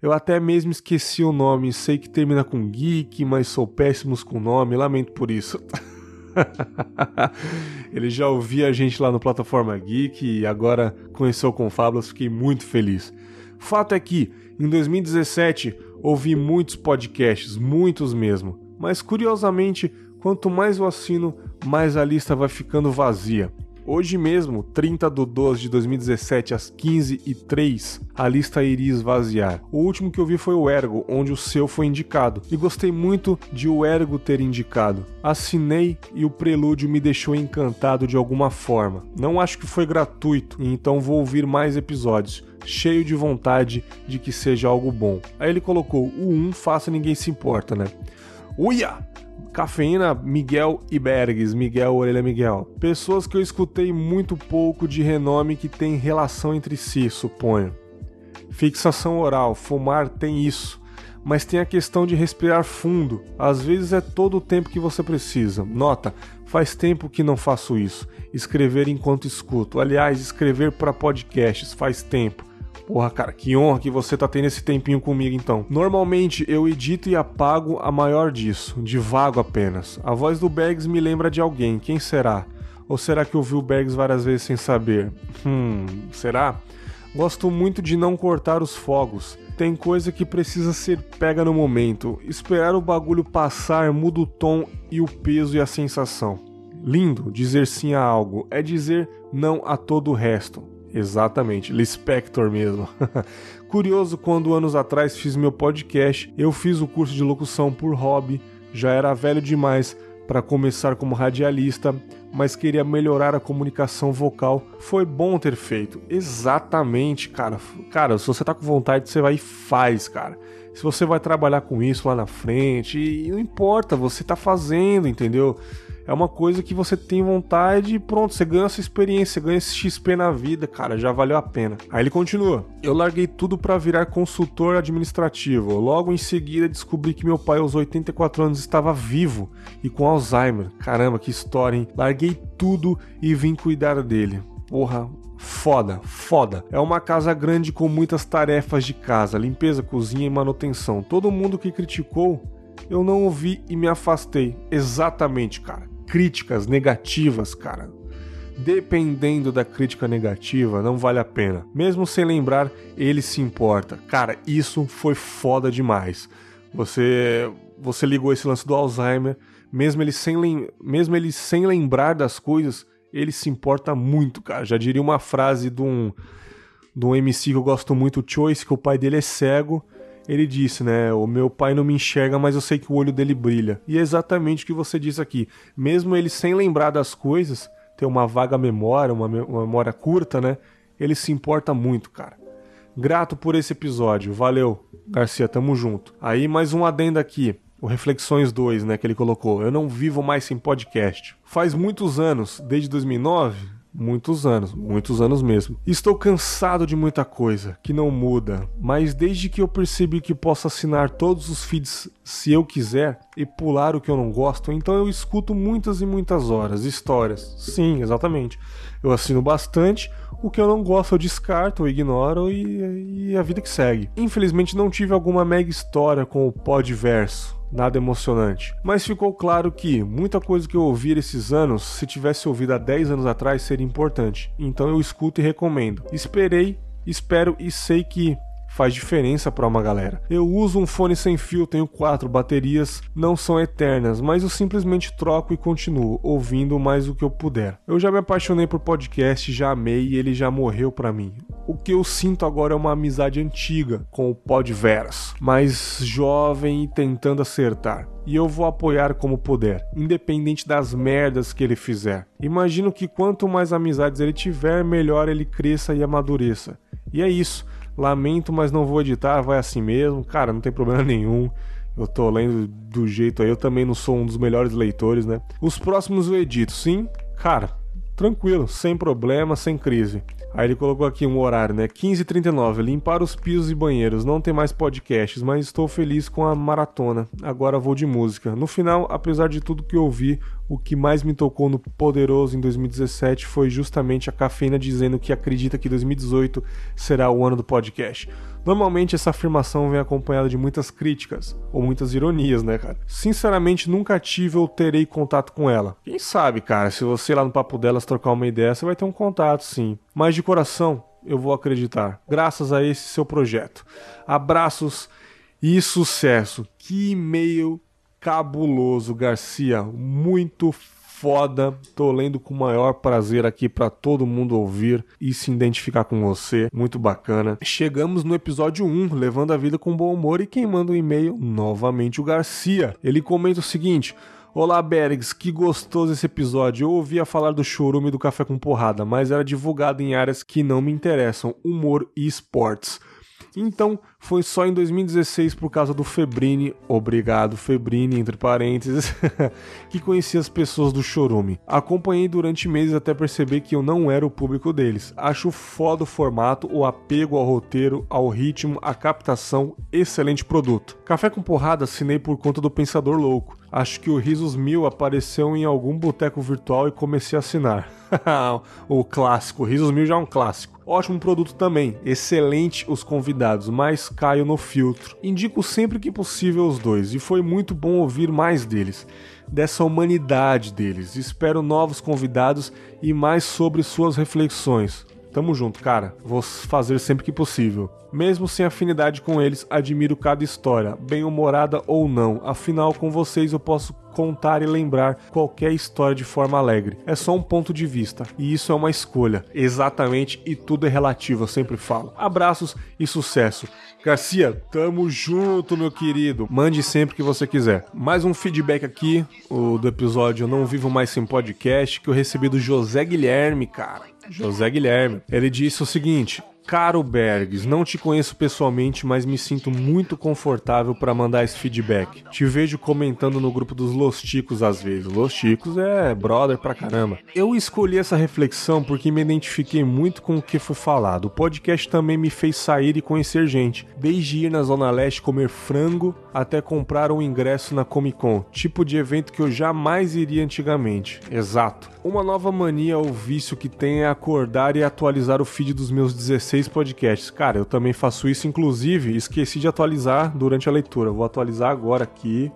eu até mesmo esqueci o nome, sei que termina com geek, mas sou péssimo com nome, lamento por isso. Ele já ouvia a gente lá no Plataforma Geek e agora conheceu com Fábulas, fiquei muito feliz. Fato é que, em 2017, ouvi muitos podcasts, muitos mesmo, mas curiosamente, quanto mais eu assino, mais a lista vai ficando vazia. Hoje mesmo, 30 de 12 de 2017 às 15h03, a lista iria esvaziar. O último que eu vi foi o Ergo, onde o seu foi indicado, e gostei muito de o Ergo ter indicado. Assinei e o prelúdio me deixou encantado de alguma forma. Não acho que foi gratuito, então vou ouvir mais episódios cheio de vontade de que seja algo bom. Aí ele colocou: o 1 faça ninguém se importa, né? Uia! Cafeína, Miguel Bergs, Miguel Orelha Miguel. Pessoas que eu escutei muito pouco de renome que tem relação entre si, suponho. Fixação oral, fumar tem isso, mas tem a questão de respirar fundo. Às vezes é todo o tempo que você precisa. Nota, faz tempo que não faço isso. Escrever enquanto escuto. Aliás, escrever para podcasts faz tempo. Porra, cara, que honra que você tá tendo esse tempinho comigo então. Normalmente eu edito e apago a maior disso, de vago apenas. A voz do Bags me lembra de alguém, quem será? Ou será que ouviu o Bags várias vezes sem saber? Hum, será? Gosto muito de não cortar os fogos. Tem coisa que precisa ser pega no momento. Esperar o bagulho passar muda o tom e o peso e a sensação. Lindo dizer sim a algo, é dizer não a todo o resto. Exatamente, Lispector mesmo. Curioso, quando anos atrás fiz meu podcast, eu fiz o curso de locução por hobby, já era velho demais para começar como radialista, mas queria melhorar a comunicação vocal. Foi bom ter feito. Exatamente, cara. Cara, se você tá com vontade, você vai e faz, cara. Se você vai trabalhar com isso lá na frente, não importa, você tá fazendo, entendeu? É uma coisa que você tem vontade e pronto, você ganha essa experiência, ganha esse XP na vida, cara, já valeu a pena. Aí ele continua: Eu larguei tudo para virar consultor administrativo. Logo em seguida descobri que meu pai aos 84 anos estava vivo e com Alzheimer. Caramba, que história, hein? Larguei tudo e vim cuidar dele. Porra, foda, foda. É uma casa grande com muitas tarefas de casa, limpeza, cozinha e manutenção. Todo mundo que criticou eu não ouvi e me afastei. Exatamente, cara críticas negativas, cara. Dependendo da crítica negativa, não vale a pena. Mesmo sem lembrar, ele se importa. Cara, isso foi foda demais. Você você ligou esse lance do Alzheimer, mesmo ele sem, mesmo ele sem lembrar das coisas, ele se importa muito, cara. Já diria uma frase de um, de um MC que eu gosto muito, Choice, que o pai dele é cego. Ele disse, né? O meu pai não me enxerga, mas eu sei que o olho dele brilha. E é exatamente o que você disse aqui. Mesmo ele sem lembrar das coisas, ter uma vaga memória, uma, memória curta, né? Ele se importa muito, cara. Grato por esse episódio. Valeu, Garcia, tamo junto. Aí mais um adendo aqui. O Reflexões 2, né, que ele colocou. Eu não vivo mais sem podcast. Faz muitos anos, desde 2009, muitos anos, muitos anos mesmo. Estou cansado de muita coisa que não muda, mas desde que eu percebi que posso assinar todos os feeds se eu quiser e pular o que eu não gosto, então eu escuto muitas e muitas horas histórias. Sim, exatamente. Eu assino bastante, o que eu não gosto eu descarto, eu ignoro e, e a vida que segue. Infelizmente não tive alguma mega história com o Podverso nada emocionante. Mas ficou claro que muita coisa que eu ouvi esses anos, se tivesse ouvido há 10 anos atrás, seria importante. Então eu escuto e recomendo. Esperei, espero e sei que faz diferença para uma galera. Eu uso um fone sem fio, tenho quatro baterias, não são eternas, mas eu simplesmente troco e continuo ouvindo mais o que eu puder. Eu já me apaixonei por podcast, já amei e ele já morreu para mim. O que eu sinto agora é uma amizade antiga com o Podverso, mais jovem e tentando acertar e eu vou apoiar como puder, independente das merdas que ele fizer. Imagino que quanto mais amizades ele tiver, melhor ele cresça e amadureça. E é isso. Lamento, mas não vou editar, vai assim mesmo. Cara, não tem problema nenhum. Eu tô lendo do jeito aí, eu também não sou um dos melhores leitores, né? Os próximos eu edito, sim? Cara, tranquilo, sem problema, sem crise. Aí ele colocou aqui um horário, né? 15h39, limpar os pisos e banheiros. Não tem mais podcasts, mas estou feliz com a maratona. Agora vou de música. No final, apesar de tudo que ouvi, o que mais me tocou no Poderoso em 2017 foi justamente a cafeína dizendo que acredita que 2018 será o ano do podcast. Normalmente essa afirmação vem acompanhada de muitas críticas, ou muitas ironias, né, cara? Sinceramente, nunca tive ou terei contato com ela. Quem sabe, cara, se você lá no papo delas trocar uma ideia, você vai ter um contato, sim. Mas de coração, eu vou acreditar, graças a esse seu projeto. Abraços e sucesso. Que e-mail cabuloso, Garcia. Muito foda. Tô lendo com o maior prazer aqui para todo mundo ouvir e se identificar com você. Muito bacana. Chegamos no episódio 1, levando a vida com bom humor e quem manda o um e-mail novamente o Garcia. Ele comenta o seguinte: Olá, Bergs, que gostoso esse episódio. Eu ouvia falar do chorume do café com porrada, mas era divulgado em áreas que não me interessam, humor e esportes. Então, foi só em 2016 por causa do Febrini, obrigado Febrini, entre parênteses, que conheci as pessoas do Chorume. Acompanhei durante meses até perceber que eu não era o público deles. Acho foda o formato, o apego ao roteiro, ao ritmo, a captação, excelente produto. Café com Porrada assinei por conta do Pensador Louco. Acho que o Risos Mil apareceu em algum boteco virtual e comecei a assinar. o clássico, Risos Mil já é um clássico. Ótimo produto também, excelente os convidados, mas caio no filtro. Indico sempre que possível os dois, e foi muito bom ouvir mais deles, dessa humanidade deles. Espero novos convidados e mais sobre suas reflexões. Tamo junto, cara. Vou fazer sempre que possível. Mesmo sem afinidade com eles, admiro cada história, bem-humorada ou não. Afinal, com vocês eu posso contar e lembrar qualquer história de forma alegre. É só um ponto de vista, e isso é uma escolha. Exatamente, e tudo é relativo, eu sempre falo. Abraços e sucesso. Garcia, tamo junto, meu querido. Mande sempre que você quiser. Mais um feedback aqui o, do episódio Eu Não Vivo Mais Sem Podcast, que eu recebi do José Guilherme, cara. José Guilherme. Ele disse o seguinte: Caro Bergs, não te conheço pessoalmente, mas me sinto muito confortável para mandar esse feedback. Te vejo comentando no grupo dos Losticos às vezes. Losticos é brother pra caramba. Eu escolhi essa reflexão porque me identifiquei muito com o que foi falado. O podcast também me fez sair e conhecer gente, desde ir na Zona Leste comer frango até comprar um ingresso na Comic Con, tipo de evento que eu jamais iria antigamente. Exato. Uma nova mania ou vício que tem é acordar e atualizar o feed dos meus 16 seis podcasts. Cara, eu também faço isso, inclusive esqueci de atualizar durante a leitura. Vou atualizar agora aqui.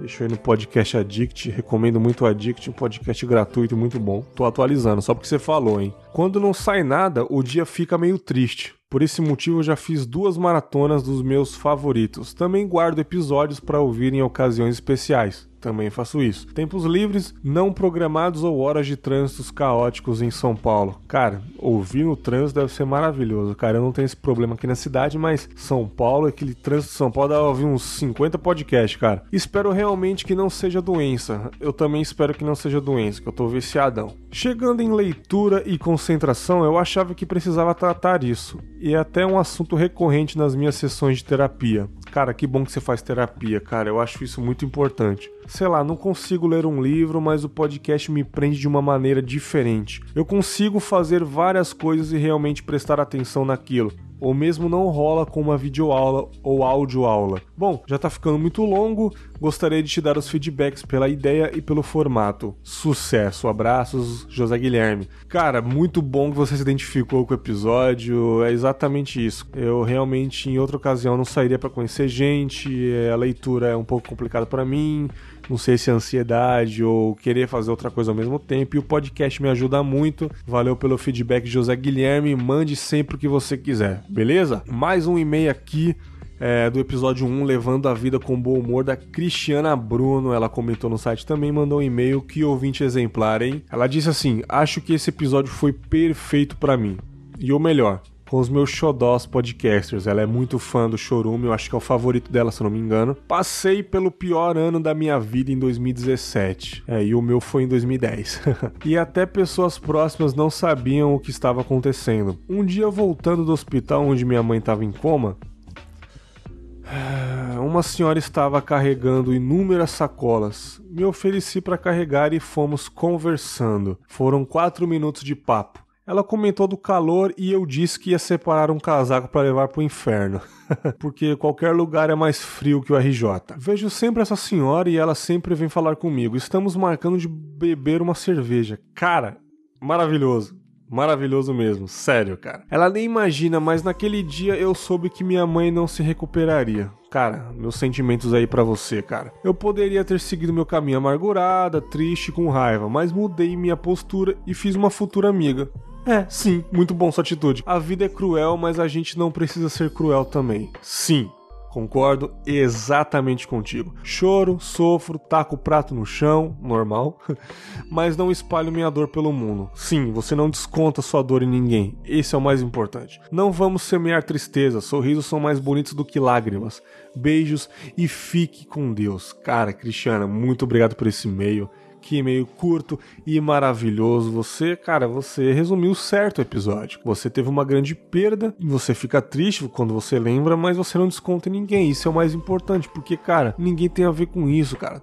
Deixa eu ir no podcast Addict, recomendo muito o Addict, um podcast gratuito muito bom. Tô atualizando, só porque você falou, hein? Quando não sai nada, o dia fica meio triste. Por esse motivo, eu já fiz duas maratonas dos meus favoritos. Também guardo episódios para ouvir em ocasiões especiais também faço isso. Tempos livres, não programados ou horas de trânsitos caóticos em São Paulo. Cara, ouvir no trânsito deve ser maravilhoso, cara. Eu não tenho esse problema aqui na cidade, mas São Paulo, aquele trânsito de São Paulo, dá ouvir uns 50 podcasts, cara. Espero realmente que não seja doença. Eu também espero que não seja doença, que eu tô viciadão. Chegando em leitura e concentração, eu achava que precisava tratar isso. E é até um assunto recorrente nas minhas sessões de terapia. Cara, que bom que você faz terapia, cara. Eu acho isso muito importante. Sei lá, não consigo ler um livro, mas o podcast me prende de uma maneira diferente. Eu consigo fazer várias coisas e realmente prestar atenção naquilo ou mesmo não rola com uma videoaula ou audioaula. Bom, já tá ficando muito longo, gostaria de te dar os feedbacks pela ideia e pelo formato. Sucesso, abraços, José Guilherme. Cara, muito bom que você se identificou com o episódio, é exatamente isso. Eu realmente em outra ocasião não sairia para conhecer gente, a leitura é um pouco complicada para mim, não sei se é ansiedade ou querer fazer outra coisa ao mesmo tempo. E o podcast me ajuda muito. Valeu pelo feedback, José Guilherme. Mande sempre o que você quiser, beleza? Mais um e-mail aqui. É, do episódio 1, Levando a Vida com Bom Humor, da Cristiana Bruno. Ela comentou no site também, mandou um e-mail. Que ouvinte exemplar, hein? Ela disse assim: Acho que esse episódio foi perfeito para mim. E o melhor, com os meus xodós podcasters. Ela é muito fã do Chorume, eu acho que é o favorito dela, se não me engano. Passei pelo pior ano da minha vida em 2017. É, e o meu foi em 2010. e até pessoas próximas não sabiam o que estava acontecendo. Um dia, voltando do hospital onde minha mãe estava em coma, uma senhora estava carregando inúmeras sacolas. Me ofereci para carregar e fomos conversando. Foram quatro minutos de papo. Ela comentou do calor e eu disse que ia separar um casaco para levar pro inferno. Porque qualquer lugar é mais frio que o RJ. Vejo sempre essa senhora e ela sempre vem falar comigo. Estamos marcando de beber uma cerveja. Cara, maravilhoso. Maravilhoso mesmo, sério, cara. Ela nem imagina, mas naquele dia eu soube que minha mãe não se recuperaria. Cara, meus sentimentos aí para você, cara. Eu poderia ter seguido meu caminho amargurada, triste, com raiva, mas mudei minha postura e fiz uma futura amiga. É, sim, muito bom sua atitude. A vida é cruel, mas a gente não precisa ser cruel também. Sim, Concordo exatamente contigo. Choro, sofro, taco o prato no chão, normal, mas não espalho minha dor pelo mundo. Sim, você não desconta sua dor em ninguém. Esse é o mais importante. Não vamos semear tristeza, sorrisos são mais bonitos do que lágrimas. Beijos e fique com Deus. Cara, Cristiana, muito obrigado por esse e-mail que e-mail curto e maravilhoso. Você, cara, você resumiu certo o episódio. Você teve uma grande perda, você fica triste quando você lembra, mas você não desconta em ninguém. Isso é o mais importante, porque, cara, ninguém tem a ver com isso, cara.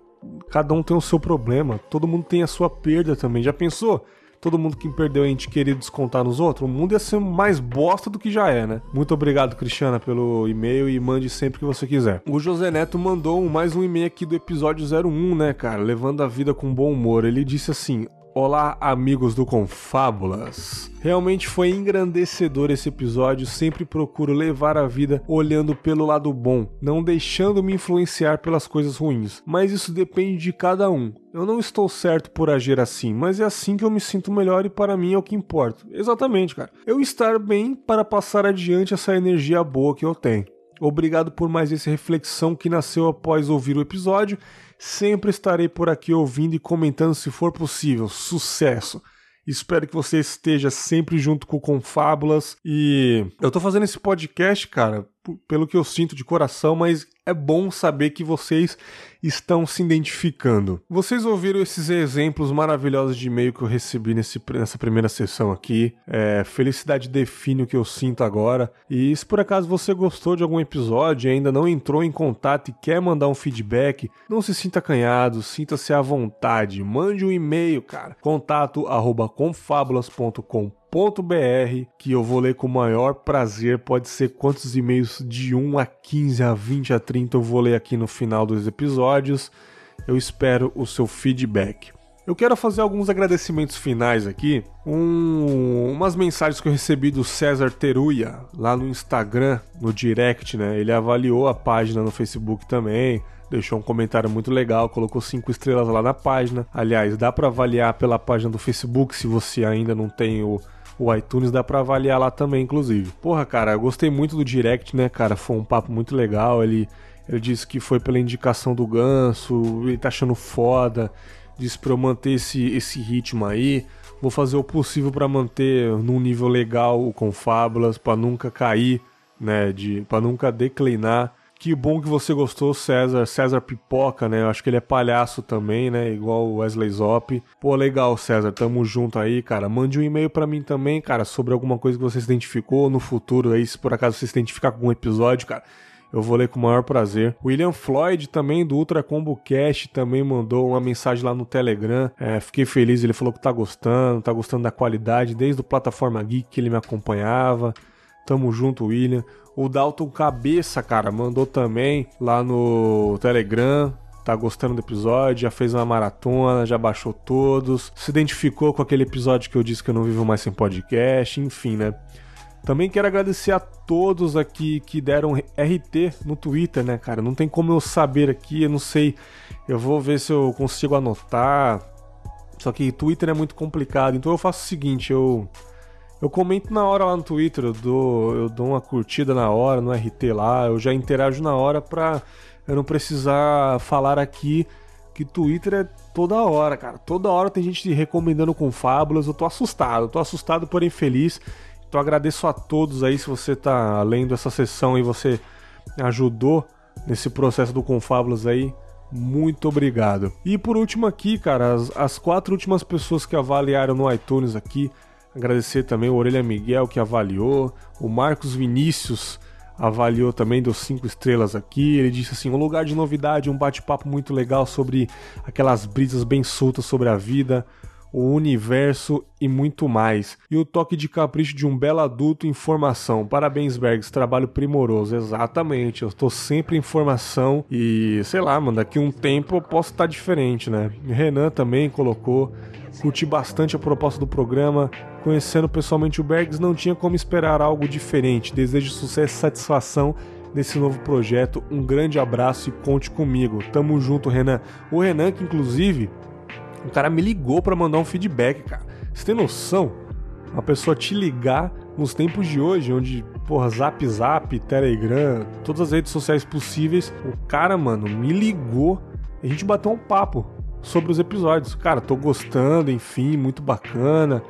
Cada um tem o seu problema, todo mundo tem a sua perda também. Já pensou? Todo mundo que perdeu a gente querer descontar nos outros, o mundo ia ser mais bosta do que já é, né? Muito obrigado, Cristiana, pelo e-mail e mande sempre que você quiser. O José Neto mandou mais um e-mail aqui do episódio 01, né, cara? Levando a vida com bom humor. Ele disse assim: Olá, amigos do Confábulas. Realmente foi engrandecedor esse episódio. Sempre procuro levar a vida olhando pelo lado bom, não deixando me influenciar pelas coisas ruins. Mas isso depende de cada um. Eu não estou certo por agir assim, mas é assim que eu me sinto melhor e para mim é o que importa. Exatamente, cara. Eu estar bem para passar adiante essa energia boa que eu tenho. Obrigado por mais essa reflexão que nasceu após ouvir o episódio Sempre estarei por aqui ouvindo e comentando se for possível. Sucesso! Espero que você esteja sempre junto com Confábulas. E eu tô fazendo esse podcast, cara, pelo que eu sinto de coração, mas é bom saber que vocês estão se identificando. Vocês ouviram esses exemplos maravilhosos de e-mail que eu recebi nesse, nessa primeira sessão aqui. É, felicidade define o que eu sinto agora. E se por acaso você gostou de algum episódio e ainda não entrou em contato e quer mandar um feedback, não se sinta acanhado, sinta-se à vontade. Mande um e-mail, cara. Contato arroba que eu vou ler com o maior prazer. Pode ser quantos e-mails de 1 a 15, a 20, a 30 eu vou ler aqui no final dos episódios. Eu espero o seu feedback. Eu quero fazer alguns agradecimentos finais aqui. Um, umas mensagens que eu recebi do César Teruia lá no Instagram, no direct, né? Ele avaliou a página no Facebook também deixou um comentário muito legal, colocou cinco estrelas lá na página. Aliás, dá para avaliar pela página do Facebook se você ainda não tem o o iTunes, dá pra avaliar lá também, inclusive. Porra, cara, eu gostei muito do direct, né, cara? Foi um papo muito legal. Ele, ele disse que foi pela indicação do Ganso, ele tá achando foda. Disse pra eu manter esse, esse ritmo aí. Vou fazer o possível para manter num nível legal o Confábulas, para nunca cair, né? De, para nunca declinar. Que bom que você gostou, César. César Pipoca, né? Eu acho que ele é palhaço também, né? Igual o Wesley Zop. Pô, legal, César. Tamo junto aí, cara. Mande um e-mail para mim também, cara, sobre alguma coisa que você se identificou no futuro aí, se por acaso você se identificar com algum episódio, cara. Eu vou ler com o maior prazer. William Floyd, também do Ultra Combo Cast, também mandou uma mensagem lá no Telegram. É, fiquei feliz, ele falou que tá gostando, tá gostando da qualidade, desde o Plataforma Geek que ele me acompanhava. Tamo junto, William. O Dalton Cabeça, cara, mandou também lá no Telegram. Tá gostando do episódio, já fez uma maratona, já baixou todos, se identificou com aquele episódio que eu disse que eu não vivo mais sem podcast, enfim, né? Também quero agradecer a todos aqui que deram RT no Twitter, né, cara? Não tem como eu saber aqui, eu não sei. Eu vou ver se eu consigo anotar. Só que Twitter é muito complicado, então eu faço o seguinte, eu eu comento na hora lá no Twitter, eu dou, eu dou uma curtida na hora, no RT lá, eu já interajo na hora pra eu não precisar falar aqui que Twitter é toda hora, cara. Toda hora tem gente recomendando com fábulas, eu tô assustado, eu tô assustado, porém feliz. Então agradeço a todos aí se você tá lendo essa sessão e você ajudou nesse processo do Confábulas aí. Muito obrigado. E por último aqui, cara, as, as quatro últimas pessoas que avaliaram no iTunes aqui, Agradecer também o Orelha Miguel que avaliou, o Marcos Vinícius avaliou também, deu cinco estrelas aqui. Ele disse assim: um lugar de novidade, um bate-papo muito legal sobre aquelas brisas bem soltas sobre a vida, o universo e muito mais. E o toque de capricho de um belo adulto em formação. Parabéns, Bergs, trabalho primoroso. Exatamente, eu estou sempre em formação e sei lá, mano, daqui um tempo eu posso estar diferente, né? Renan também colocou. Curti bastante a proposta do programa. Conhecendo pessoalmente o Bergs, não tinha como esperar algo diferente. Desejo sucesso e satisfação nesse novo projeto. Um grande abraço e conte comigo. Tamo junto, Renan. O Renan, que inclusive, um cara me ligou para mandar um feedback, cara. Você tem noção? Uma pessoa te ligar nos tempos de hoje, onde, porra, Zap Zap, Telegram, todas as redes sociais possíveis, o cara, mano, me ligou. A gente bateu um papo sobre os episódios. Cara, tô gostando, enfim, muito bacana.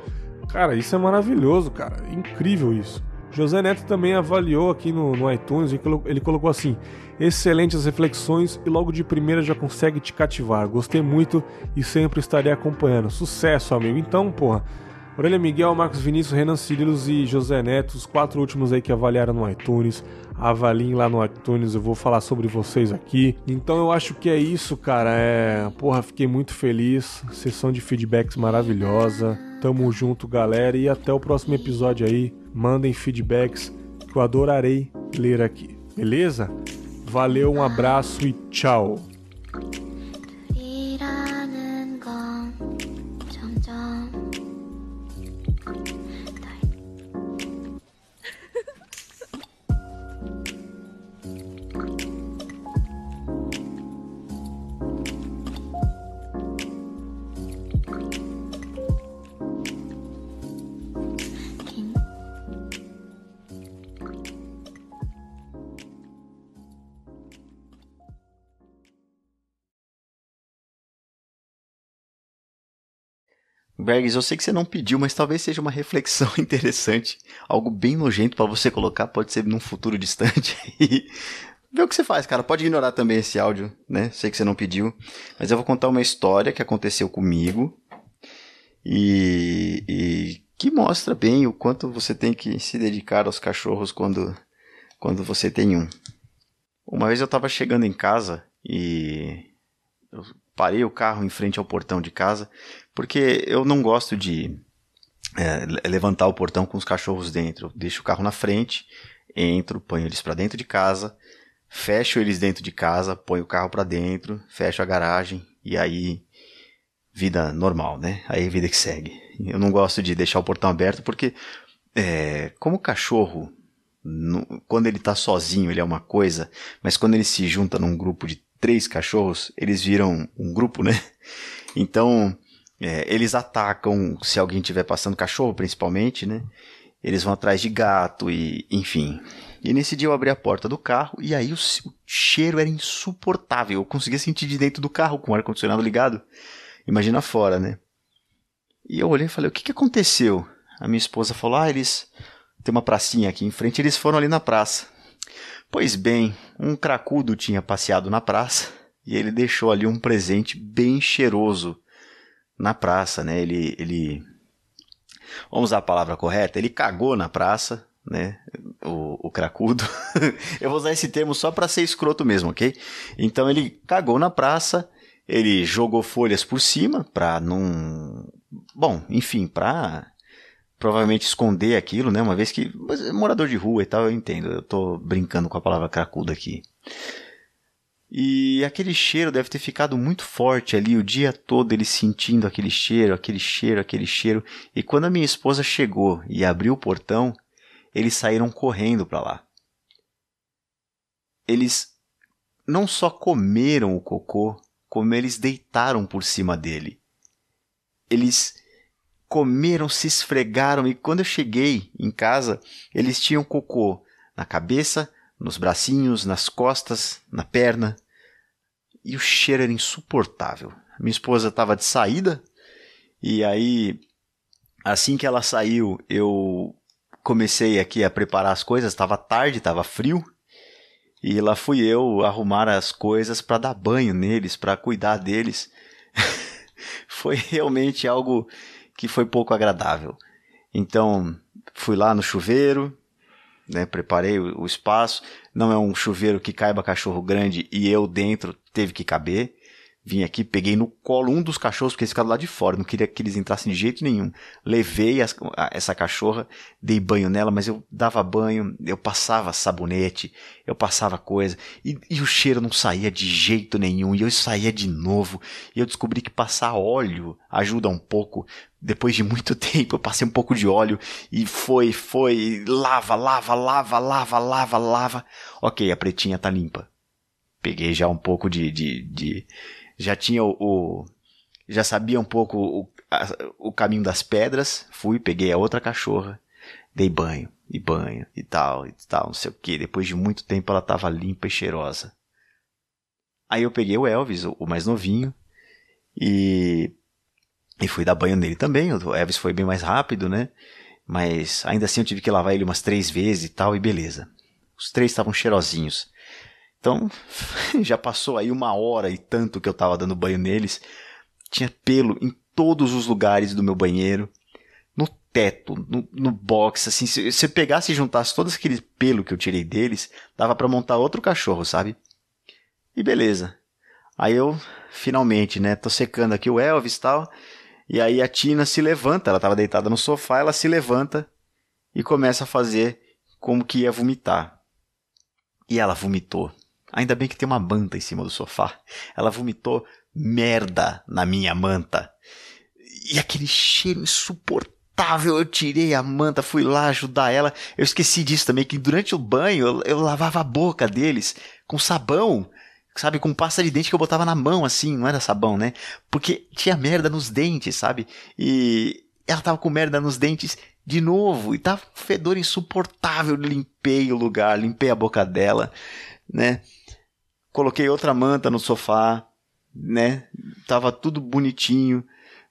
Cara, isso é maravilhoso, cara. Incrível isso. José Neto também avaliou aqui no, no iTunes e ele colocou assim: excelentes reflexões e logo de primeira já consegue te cativar. Gostei muito e sempre estarei acompanhando. Sucesso, amigo. Então, porra. Aurélia Miguel, Marcos Vinícius, Renan Cirilos e José Neto, os quatro últimos aí que avaliaram no iTunes avaliem lá no iTunes, eu vou falar sobre vocês aqui. Então eu acho que é isso, cara. É, porra, fiquei muito feliz. Sessão de feedbacks maravilhosa. Tamo junto, galera, e até o próximo episódio aí. Mandem feedbacks que eu adorarei ler aqui. Beleza? Valeu, um abraço e tchau. Bergs, eu sei que você não pediu, mas talvez seja uma reflexão interessante, algo bem nojento para você colocar, pode ser num futuro distante. vê o que você faz, cara. Pode ignorar também esse áudio, né? Sei que você não pediu, mas eu vou contar uma história que aconteceu comigo e, e que mostra bem o quanto você tem que se dedicar aos cachorros quando, quando você tem um. Uma vez eu estava chegando em casa e eu parei o carro em frente ao portão de casa porque eu não gosto de é, levantar o portão com os cachorros dentro. Eu deixo o carro na frente, entro, ponho eles para dentro de casa, fecho eles dentro de casa, ponho o carro para dentro, fecho a garagem e aí vida normal, né? Aí vida que segue. Eu não gosto de deixar o portão aberto porque é, como o cachorro quando ele está sozinho ele é uma coisa, mas quando ele se junta num grupo de três cachorros, eles viram um grupo, né? Então É, eles atacam se alguém estiver passando cachorro, principalmente, né? Eles vão atrás de gato e, enfim. E nesse dia eu abri a porta do carro e aí o, o cheiro era insuportável. Eu conseguia sentir de dentro do carro com o ar-condicionado ligado. Imagina fora, né? E eu olhei e falei: o que, que aconteceu? A minha esposa falou: ah, eles. Tem uma pracinha aqui em frente, eles foram ali na praça. Pois bem, um cracudo tinha passeado na praça e ele deixou ali um presente bem cheiroso na praça, né? Ele, ele, vamos usar a palavra correta, ele cagou na praça, né? O, o cracudo. Eu vou usar esse termo só para ser escroto mesmo, ok? Então ele cagou na praça, ele jogou folhas por cima para não, bom, enfim, para provavelmente esconder aquilo, né? Uma vez que é morador de rua e tal, eu entendo. Eu tô brincando com a palavra cracudo aqui. E aquele cheiro deve ter ficado muito forte ali o dia todo, ele sentindo aquele cheiro, aquele cheiro, aquele cheiro. E quando a minha esposa chegou e abriu o portão, eles saíram correndo para lá. Eles não só comeram o cocô, como eles deitaram por cima dele. Eles comeram, se esfregaram e quando eu cheguei em casa, eles tinham cocô na cabeça, nos bracinhos, nas costas, na perna. E o cheiro era insuportável. Minha esposa estava de saída e aí assim que ela saiu, eu comecei aqui a preparar as coisas, estava tarde, estava frio. E lá fui eu arrumar as coisas para dar banho neles, para cuidar deles. Foi realmente algo que foi pouco agradável. Então, fui lá no chuveiro, né, preparei o, o espaço. Não é um chuveiro que caiba cachorro grande e eu dentro teve que caber. Vim aqui, peguei no colo um dos cachorros, porque eles ficaram lá de fora, não queria que eles entrassem de jeito nenhum. Levei as, a, essa cachorra, dei banho nela, mas eu dava banho, eu passava sabonete, eu passava coisa, e, e o cheiro não saía de jeito nenhum, e eu saía de novo, e eu descobri que passar óleo ajuda um pouco. Depois de muito tempo, eu passei um pouco de óleo, e foi, foi, lava, lava, lava, lava, lava, lava. Ok, a pretinha tá limpa. Peguei já um pouco de, de, de já tinha o, o já sabia um pouco o, a, o caminho das pedras, fui, peguei a outra cachorra, dei banho, e banho, e tal, e tal, não sei o que. Depois de muito tempo ela estava limpa e cheirosa. Aí eu peguei o Elvis, o, o mais novinho, e, e fui dar banho nele também. O Elvis foi bem mais rápido, né? Mas ainda assim eu tive que lavar ele umas três vezes e tal, e beleza. Os três estavam cheirosinhos. Então, já passou aí uma hora e tanto que eu tava dando banho neles. Tinha pelo em todos os lugares do meu banheiro. No teto, no, no box, assim. Se você pegasse e juntasse todos aqueles pelo que eu tirei deles, dava para montar outro cachorro, sabe? E beleza. Aí eu, finalmente, né, tô secando aqui o Elvis e tal. E aí a Tina se levanta, ela tava deitada no sofá, ela se levanta e começa a fazer como que ia vomitar. E ela vomitou. Ainda bem que tem uma manta em cima do sofá. Ela vomitou merda na minha manta. E aquele cheiro insuportável. Eu tirei a manta, fui lá ajudar ela. Eu esqueci disso também, que durante o banho eu, lavava a boca deles com sabão. Sabe, com pasta de dente que eu botava na mão, assim, não era sabão, né? Porque tinha merda nos dentes, sabe? E ela tava com merda nos dentes de novo. E tava um fedor insuportável. Limpei o lugar, limpei a boca dela, né? Coloquei outra manta no sofá, né? Tava tudo bonitinho.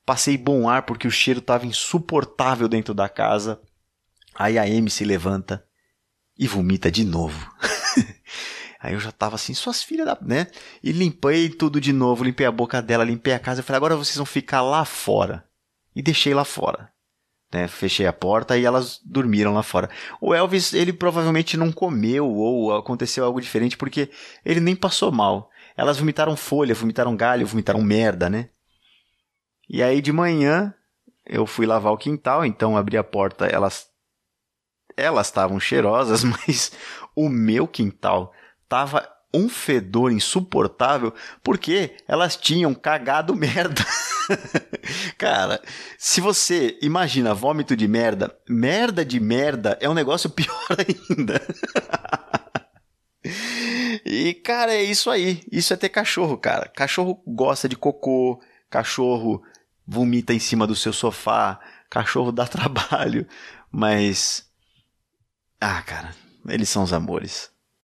Passei bom ar porque o cheiro tava insuportável dentro da casa. Aí a Amy se levanta e vomita de novo. Aí eu já tava assim, suas filhas da. né? E limpei tudo de novo, limpei a boca dela, limpei a casa. Eu falei, agora vocês vão ficar lá fora. E deixei lá fora. Né? Fechei a porta e elas dormiram lá fora. O Elvis, ele provavelmente não comeu ou aconteceu algo diferente porque ele nem passou mal. Elas vomitaram folha, vomitaram galho, vomitaram merda, né? E aí de manhã eu fui lavar o quintal, então abri a porta, elas elas estavam cheirosas, mas o meu quintal tava um fedor insuportável porque elas tinham cagado merda. Cara, se você imagina vômito de merda, merda de merda é um negócio pior ainda. e, cara, é isso aí. Isso é ter cachorro, cara. Cachorro gosta de cocô, cachorro vomita em cima do seu sofá, cachorro dá trabalho, mas. Ah, cara, eles são os amores.